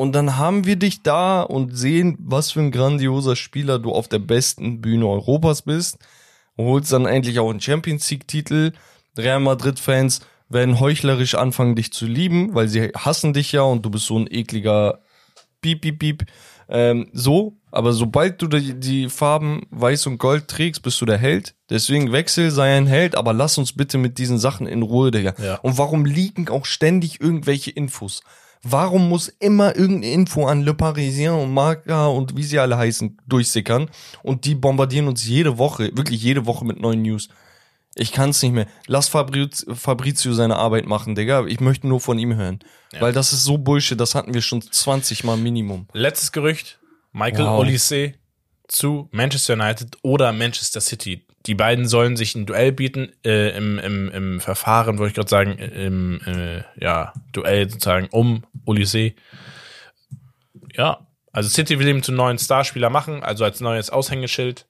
Speaker 2: und dann haben wir dich da und sehen, was für ein grandioser Spieler du auf der besten Bühne Europas bist. Und holst dann endlich auch einen Champions League Titel. Real Madrid Fans werden heuchlerisch anfangen, dich zu lieben, weil sie hassen dich ja und du bist so ein ekliger Piep, Piep, Piep. Ähm, so, aber sobald du die, die Farben Weiß und Gold trägst, bist du der Held. Deswegen wechsel, sei ein Held, aber lass uns bitte mit diesen Sachen in Ruhe, Digga.
Speaker 1: Ja.
Speaker 2: Und warum liegen auch ständig irgendwelche Infos? Warum muss immer irgendeine Info an Le Parisien und Marca und wie sie alle heißen durchsickern und die bombardieren uns jede Woche, wirklich jede Woche mit neuen News? Ich kann's nicht mehr. Lass Fabriz, Fabrizio seine Arbeit machen, Digga. Ich möchte nur von ihm hören. Weil das ist so Bullshit, das hatten wir schon 20 Mal Minimum.
Speaker 1: Letztes Gerücht, Michael
Speaker 2: Wow.
Speaker 1: Olise zu Manchester United oder Manchester City. Die beiden sollen sich ein Duell bieten äh, im, im, im Verfahren, wollte ich gerade sagen, im äh, ja, Duell sozusagen um Olise. Ja, also City will ihn zum neuen Starspieler machen, also als neues Aushängeschild.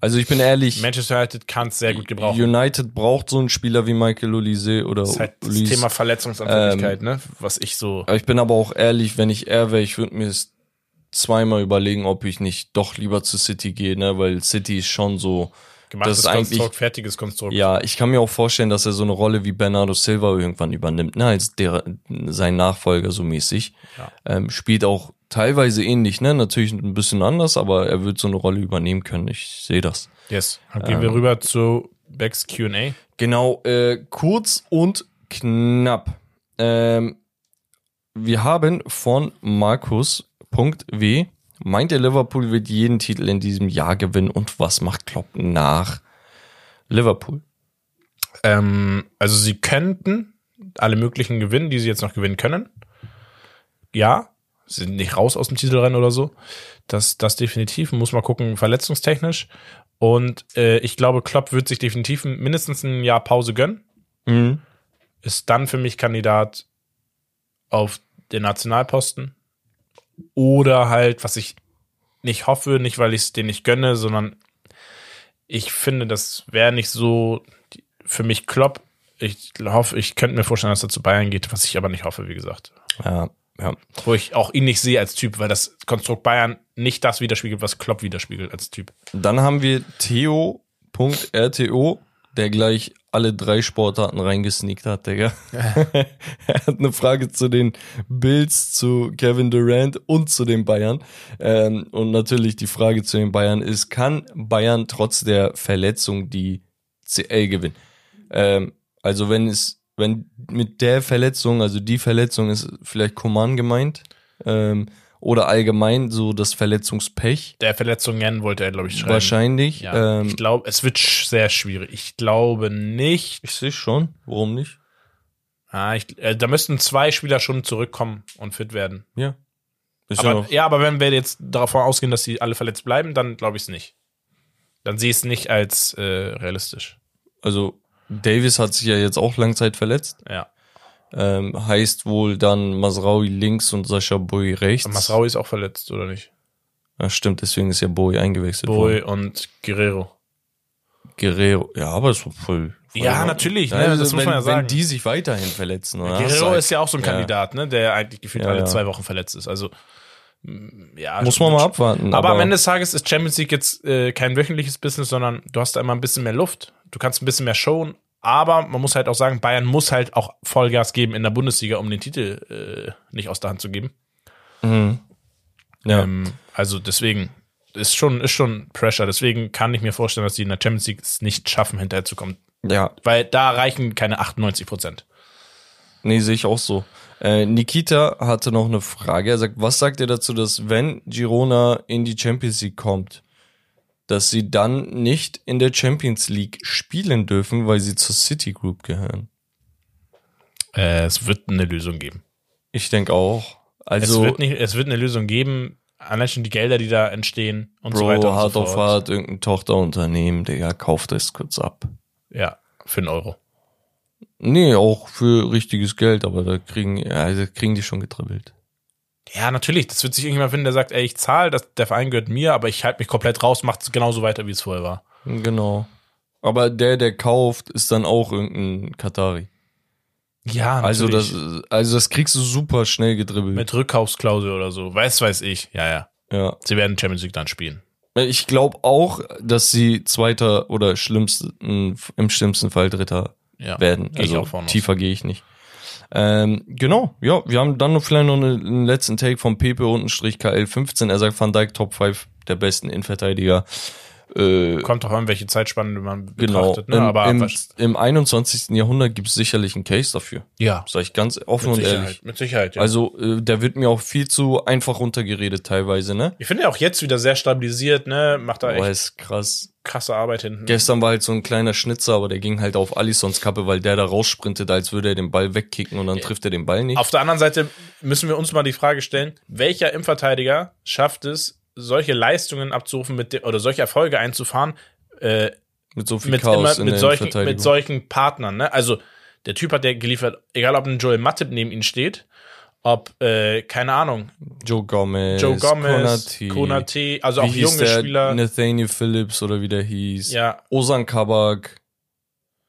Speaker 2: Also ich bin ehrlich,
Speaker 1: Manchester United kann es sehr gut gebrauchen.
Speaker 2: United braucht so einen Spieler wie Michael Olise oder
Speaker 1: Das ist halt das
Speaker 2: Olise.
Speaker 1: Thema Verletzungsanfälligkeit,
Speaker 2: Ähm,
Speaker 1: ne? Was ich so.
Speaker 2: Aber ich bin aber auch ehrlich, wenn ich er wäre, ich würde mir es zweimal überlegen, ob ich nicht doch lieber zu City gehe, ne? Weil City ist schon so.
Speaker 1: Gemachtes
Speaker 2: das ist eigentlich-
Speaker 1: Konstrukt, fertiges Konstrukt.
Speaker 2: Ja, ich kann mir auch vorstellen, dass er so eine Rolle wie Bernardo Silva irgendwann übernimmt, ne? Als der sein Nachfolger so mäßig.
Speaker 1: Ja.
Speaker 2: Ähm, spielt auch teilweise ähnlich, ne? Natürlich ein bisschen anders, aber er wird so eine Rolle übernehmen können. Ich sehe das.
Speaker 1: Yes. Dann gehen wir rüber zu Becks QA.
Speaker 2: Genau, äh, kurz und knapp. Ähm, wir haben von Markus.w. Meint der Liverpool wird jeden Titel in diesem Jahr gewinnen und was macht Klopp nach Liverpool?
Speaker 1: Ähm, also sie könnten alle möglichen gewinnen, die sie jetzt noch gewinnen können. Ja, sind nicht raus aus dem Titelrennen oder so. Das, das definitiv. Muss mal gucken, verletzungstechnisch. Und äh, ich glaube, Klopp wird sich definitiv mindestens ein Jahr Pause gönnen.
Speaker 2: Mhm.
Speaker 1: Ist dann für mich Kandidat auf den Nationalposten. Oder halt, was ich nicht hoffe, nicht weil ich es denen nicht gönne, sondern ich finde, das wäre nicht so für mich Klopp. Ich hoffe, ich könnte mir vorstellen, dass er zu Bayern geht, was ich aber nicht hoffe, wie gesagt.
Speaker 2: Ja, ja.
Speaker 1: Wo ich auch ihn nicht sehe als Typ, weil das Konstrukt Bayern nicht das widerspiegelt, was Klopp widerspiegelt als Typ.
Speaker 2: Dann haben wir Theo Davis.rto, der gleich alle drei Sportarten reingesneakt hat, Digga. er hat eine Frage zu den Bills, zu Kevin Durant und zu den Bayern. Ähm, und natürlich die Frage zu den Bayern ist, kann Bayern trotz der Verletzung die CL gewinnen? Ähm, also wenn es, wenn mit der Verletzung, also die Verletzung ist vielleicht Coman gemeint, ähm, oder allgemein so das Verletzungspech.
Speaker 1: Der Verletzungen wollte er, glaube ich, schreiben.
Speaker 2: Wahrscheinlich.
Speaker 1: Ja,
Speaker 2: ähm,
Speaker 1: ich glaube, es wird sch- sehr schwierig. Ich glaube nicht.
Speaker 2: ich sehe schon. Warum nicht?
Speaker 1: Ah, ich, äh, da müssten zwei Spieler schon zurückkommen und fit werden.
Speaker 2: Ja. Ist ja
Speaker 1: Aber,
Speaker 2: noch,
Speaker 1: ja, aber wenn wir jetzt davon ausgehen, dass sie alle verletzt bleiben, dann glaube ich es nicht. Dann sehe ich es nicht als äh, realistisch.
Speaker 2: also Davis hat sich ja jetzt auch Langzeit verletzt.
Speaker 1: Ja.
Speaker 2: Ähm, heißt wohl dann Masraui links und Sascha Boy rechts.
Speaker 1: Masraui ist auch verletzt, oder nicht?
Speaker 2: Ja, stimmt, deswegen ist ja Boy eingewechselt
Speaker 1: Boy
Speaker 2: worden.
Speaker 1: und Guerrero.
Speaker 2: Guerrero, ja, aber ist voll. voll
Speaker 1: Ja,
Speaker 2: in
Speaker 1: natürlich, ne, das muss
Speaker 2: wenn,
Speaker 1: man ja sagen.
Speaker 2: Wenn die sich weiterhin verletzen, oder?
Speaker 1: Guerrero ist ja auch so ein
Speaker 2: Ja.
Speaker 1: Kandidat, ne, der eigentlich gefühlt
Speaker 2: Ja,
Speaker 1: alle zwei Wochen verletzt ist. Also mm, ja,
Speaker 2: Muss man mal abwarten.
Speaker 1: Aber, am Ende des Tages ist Champions League jetzt äh, kein wöchentliches Business, sondern du hast da immer ein bisschen mehr Luft. Du kannst ein bisschen mehr showen. Aber man muss halt auch sagen, Bayern muss halt auch Vollgas geben in der Bundesliga, um den Titel äh, nicht aus der Hand zu geben.
Speaker 2: Mhm. Ja.
Speaker 1: Ähm, also deswegen ist schon, ist schon Pressure. Deswegen kann ich mir vorstellen, dass die in der Champions League es nicht schaffen, hinterherzukommen.
Speaker 2: ja,
Speaker 1: Weil da reichen keine 98 Prozent.
Speaker 2: Nee, sehe ich auch so. Äh, Nikita hatte noch eine Frage. Er sagt, was sagt ihr dazu, dass wenn Girona in die Champions League kommt, dass sie dann nicht in der Champions League spielen dürfen, weil sie zur City Group gehören?
Speaker 1: Äh, es wird eine Lösung geben.
Speaker 2: Ich denke auch.
Speaker 1: Es,
Speaker 2: Also,
Speaker 1: wird nicht, es wird eine Lösung geben. Allein schon die Gelder, die da entstehen und so weiter
Speaker 2: Bro,
Speaker 1: und
Speaker 2: hart
Speaker 1: so
Speaker 2: auf
Speaker 1: fort.
Speaker 2: hart, irgendein Tochterunternehmen, Digga, kauft das kurz ab.
Speaker 1: Ja, für einen Euro.
Speaker 2: Nee, auch für richtiges Geld, aber da kriegen, ja, da kriegen die schon getribbelt.
Speaker 1: Ja, natürlich. Das wird sich irgendjemand finden, der sagt, ey, ich zahle, das- der Verein gehört mir, aber ich halte mich komplett raus, macht es genauso weiter, wie es vorher war.
Speaker 2: Genau. Aber der, der kauft, ist dann auch irgendein Katari.
Speaker 1: Ja,
Speaker 2: Also das, also das kriegst du super schnell gedribbelt.
Speaker 1: mit Rückkaufsklausel oder so. Weiß, weiß ich. Ja, ja.
Speaker 2: ja.
Speaker 1: Sie werden Champions League dann spielen.
Speaker 2: Ich glaube auch, dass sie Zweiter oder schlimmsten, im schlimmsten Fall Dritter
Speaker 1: Ja.
Speaker 2: werden. Also tiefer gehe ich nicht. Ähm, genau, ja, wir haben dann noch vielleicht noch eine, einen letzten Take von Pepe untenstrich KL15. Er sagt Van Dijk Top 5 der besten Innenverteidiger. Äh,
Speaker 1: Kommt doch an, welche Zeitspanne man
Speaker 2: genau.
Speaker 1: betrachtet. Ne?
Speaker 2: Im,
Speaker 1: Aber
Speaker 2: im, im 21. Jahrhundert gibt es sicherlich einen Case dafür.
Speaker 1: ja,
Speaker 2: Sag ich ganz offen
Speaker 1: mit
Speaker 2: und
Speaker 1: Sicherheit.
Speaker 2: ehrlich.
Speaker 1: Mit Sicherheit, ja.
Speaker 2: Also, äh, der wird mir auch viel zu einfach runtergeredet teilweise, ne?
Speaker 1: ich finde ja auch jetzt wieder sehr stabilisiert, ne? Macht da
Speaker 2: Boah,
Speaker 1: echt
Speaker 2: ist krass.
Speaker 1: krasse Arbeit hinten.
Speaker 2: Gestern war halt so ein kleiner Schnitzer, aber der ging halt auf Alisons Kappe, weil der da raussprintet, als würde er den Ball wegkicken und dann trifft er den Ball nicht.
Speaker 1: Auf der anderen Seite müssen wir uns mal die Frage stellen, welcher Innenverteidiger schafft es, solche Leistungen abzurufen mit de- oder solche Erfolge einzufahren, äh,
Speaker 2: mit so viel
Speaker 1: mit,
Speaker 2: Chaos
Speaker 1: immer, mit,
Speaker 2: der
Speaker 1: solchen, mit solchen Partnern. Ne? Also der Typ hat ja geliefert, egal ob ein Joel Matip neben ihm steht, ob, äh, keine Ahnung,
Speaker 2: Joe Gomez,
Speaker 1: Joe Gomez,
Speaker 2: Konate,
Speaker 1: Konate, also auch junge
Speaker 2: der?
Speaker 1: Spieler.
Speaker 2: Nathaniel Phillips oder wie der hieß.
Speaker 1: Ja,
Speaker 2: Osan Kabak.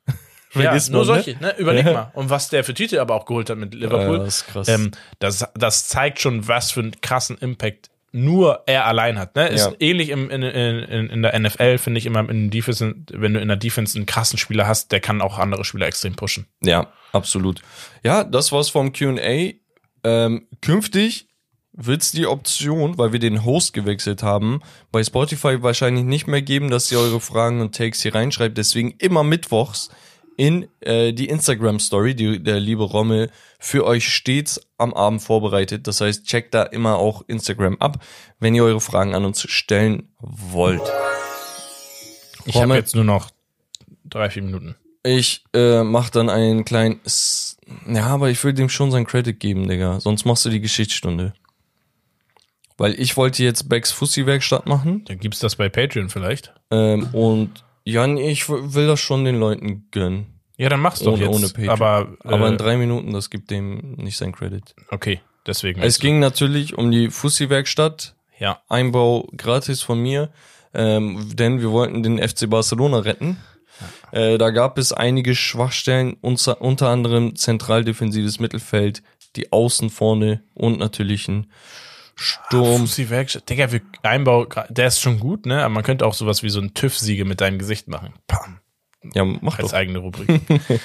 Speaker 1: ja nur
Speaker 2: man, ne?
Speaker 1: solche. Ne? Überleg
Speaker 2: Ja.
Speaker 1: mal. Und was der für Titel aber auch geholt hat mit
Speaker 2: Ja,
Speaker 1: Liverpool.
Speaker 2: das ist krass.
Speaker 1: Ähm, das, das zeigt schon, was für einen krassen Impact nur er allein hat. Ne? Ist
Speaker 2: Ja.
Speaker 1: ähnlich im, in, in, in der NFL, finde ich immer, in Defense, wenn du in der Defense einen krassen Spieler hast, der kann auch andere Spieler extrem pushen.
Speaker 2: Ja, absolut. Ja, das war's vom Q&A. Ähm, künftig wird's die Option, weil wir den Host gewechselt haben, bei Spotify wahrscheinlich nicht mehr geben, dass ihr eure Fragen und Takes hier reinschreibt. Deswegen immer mittwochs in äh, die Instagram-Story, die der liebe Rommel für euch stets am Abend vorbereitet. Das heißt, checkt da immer auch Instagram ab, wenn ihr eure Fragen an uns stellen wollt.
Speaker 1: Ich habe jetzt nur noch drei, vier Minuten.
Speaker 2: Ich äh, mach dann einen kleinen. S ja, aber ich will dem schon sein Credit geben, Digga. Sonst machst du die Geschichtsstunde. Weil ich wollte jetzt Becks Fussi-Werkstatt machen.
Speaker 1: Dann gibt's das bei Patreon vielleicht.
Speaker 2: Ähm, und Jan, ich will das schon den Leuten gönnen.
Speaker 1: Ja, dann mach's doch
Speaker 2: Ohne-
Speaker 1: jetzt.
Speaker 2: ohne Patreon.
Speaker 1: Aber, äh,
Speaker 2: Aber in drei Minuten, das gibt dem nicht sein Credit.
Speaker 1: okay, deswegen.
Speaker 2: Es ging natürlich um die Fussi-Werkstatt.
Speaker 1: ja.
Speaker 2: Einbau gratis von mir, ähm, denn wir wollten den FC Barcelona retten. Äh, da gab es einige Schwachstellen, unter, unter anderem zentral defensives Mittelfeld, die Außen vorne und natürlich ein Sturm.
Speaker 1: Fussi Werkstatt. Digga, wir Einbau, der ist schon gut, ne? Aber man könnte auch sowas wie so ein TÜV-Siege mit deinem Gesicht machen. Pam.
Speaker 2: Ja, mach
Speaker 1: Als
Speaker 2: doch.
Speaker 1: eigene Rubrik.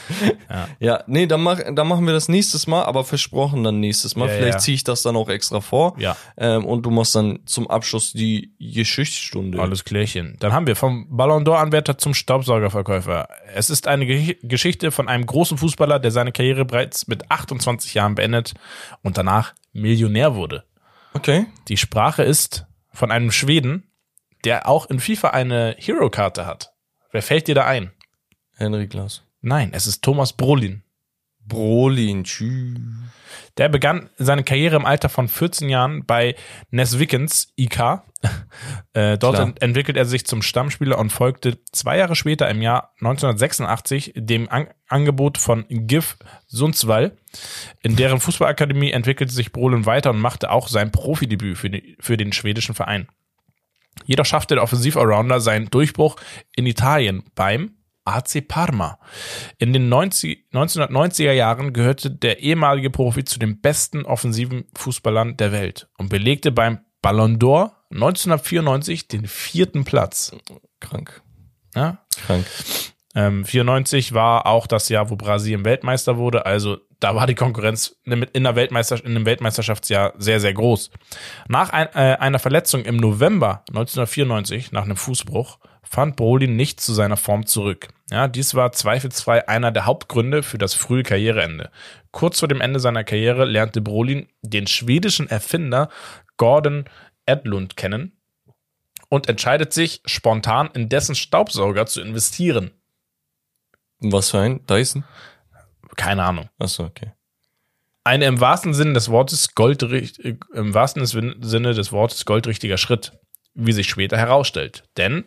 Speaker 2: Ja, nee, dann, mach, dann machen wir das nächstes Mal, aber versprochen dann nächstes Mal.
Speaker 1: Ja,
Speaker 2: Vielleicht
Speaker 1: ja.
Speaker 2: ziehe ich das dann auch extra vor.
Speaker 1: Ja.
Speaker 2: Ähm, und du machst dann zum Abschluss die Geschichtsstunde.
Speaker 1: Alles klärchen. Dann haben wir vom Ballon d'Or-Anwärter zum Staubsaugerverkäufer. Es ist eine Ge Geschichte von einem großen Fußballer, der seine Karriere bereits mit 28 Jahren beendet und danach Millionär wurde.
Speaker 2: Okay.
Speaker 1: Die Sprache ist von einem Schweden, der auch in FIFA eine Hero-Karte hat. Wer fällt dir da ein?
Speaker 2: Henry Klaas.
Speaker 1: Nein, es ist Thomas Brolin.
Speaker 2: Brolin, tschüss.
Speaker 1: Der begann seine Karriere im Alter von 14 Jahren bei Nesvikens IK. Äh, dort ent entwickelt er sich zum Stammspieler und folgte zwei Jahre später im Jahr 1986 dem An Angebot von GIF Sundsvall. In deren Fußballakademie entwickelte sich Brolin weiter und machte auch sein Profidebüt für, die, für den schwedischen Verein. Jedoch schaffte der Offensiv-Allrounder seinen Durchbruch in Italien beim AC Parma. In den 90, 1990er Jahren gehörte der ehemalige Profi zu den besten offensiven Fußballern der Welt und belegte beim Ballon d'Or 1994 den vierten Platz.
Speaker 2: Krank.
Speaker 1: Ja?
Speaker 2: Krank.
Speaker 1: Ähm, 94 war auch das Jahr, wo Brasilien Weltmeister wurde. Also da war die Konkurrenz in, der Weltmeister, in einem Weltmeisterschaftsjahr sehr, sehr groß. Nach ein, äh, einer Verletzung im November 1994, nach einem Fußbruch, fand Brolin nicht zu seiner Form zurück. Ja, dies war zweifelsfrei einer der Hauptgründe für das frühe Karriereende. Kurz vor dem Ende seiner Karriere lernte Brolin den schwedischen Erfinder Gordon Edlund kennen und entscheidet sich spontan in dessen Staubsauger zu investieren.
Speaker 2: Was für ein? Dyson?
Speaker 1: Keine Ahnung.
Speaker 2: Achso, okay.
Speaker 1: Eine im wahrsten Sinne des Wortes goldricht, äh, im wahrsten Sinne des Wortes goldrichtiger Schritt, wie sich später herausstellt. Denn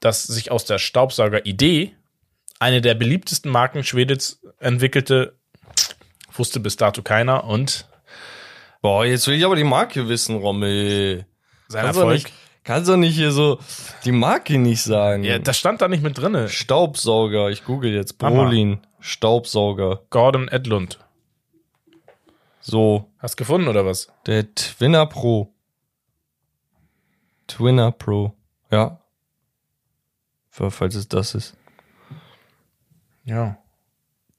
Speaker 1: dass sich aus der Staubsauger-Idee eine der beliebtesten Marken Schwedens entwickelte, wusste bis dato keiner und
Speaker 2: Boah, jetzt will ich aber die Marke wissen, Rommel.
Speaker 1: sein
Speaker 2: Kannst du
Speaker 1: Erfolg.
Speaker 2: nicht, kannst du nicht hier so die Marke nicht sagen?
Speaker 1: Ja, das stand da nicht mit drinne.
Speaker 2: Staubsauger, ich google jetzt. Brolin, Staubsauger.
Speaker 1: Gordon Edlund.
Speaker 2: So,
Speaker 1: Hast gefunden oder was?
Speaker 2: der Twinner Pro. Twinner Pro. Ja. Falls es das ist.
Speaker 1: Ja.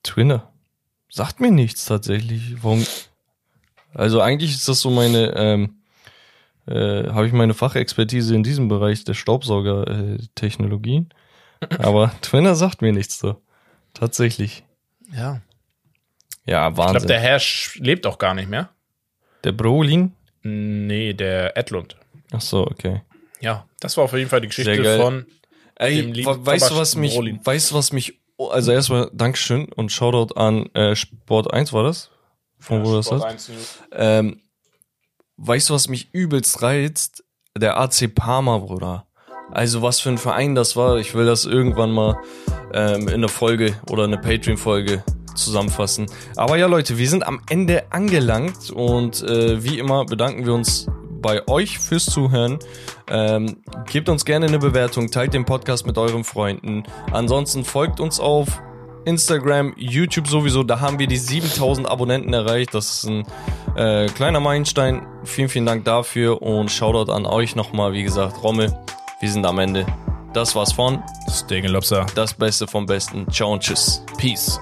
Speaker 2: Twinner. Sagt mir nichts tatsächlich. Warum? Also eigentlich ist das so meine, ähm, äh, habe ich meine Fachexpertise in diesem Bereich der Staubsauger-Technologien. Aber Twinner sagt mir nichts so. Tatsächlich.
Speaker 1: Ja.
Speaker 2: Ja,
Speaker 1: Ich
Speaker 2: Wahnsinn.
Speaker 1: glaube, der Herr lebt auch gar nicht mehr.
Speaker 2: der Brolin?
Speaker 1: Nee, der Edlund.
Speaker 2: Ach so, okay.
Speaker 1: Ja, das war auf jeden Fall die Geschichte von
Speaker 2: Ey, weißt du, was mich,
Speaker 1: Brolin.
Speaker 2: weißt du, was mich, also erstmal Dankeschön und Shoutout an äh, Sport 1 war das? Von wo du das hast? Ähm, weißt du, was mich übelst reizt? Der AC Parma, Bruder. Also was für ein Verein das war. Ich will das irgendwann mal ähm, in einer Folge oder eine Patreon-Folge zusammenfassen. Aber ja, Leute, wir sind am Ende angelangt und äh, wie immer bedanken wir uns bei euch fürs Zuhören. Ähm, gebt uns gerne eine Bewertung, teilt den Podcast mit euren Freunden. Ansonsten folgt uns auf Instagram, YouTube sowieso. Da haben wir die 7000 Abonnenten erreicht. Das ist ein äh, kleiner Meilenstein. Vielen, vielen Dank dafür und Shoutout an euch nochmal. Wie gesagt, Rommel, wir sind am Ende. Das war's von
Speaker 1: Steak Lobster.
Speaker 2: Das Beste vom Besten. Ciao und tschüss.
Speaker 1: Peace.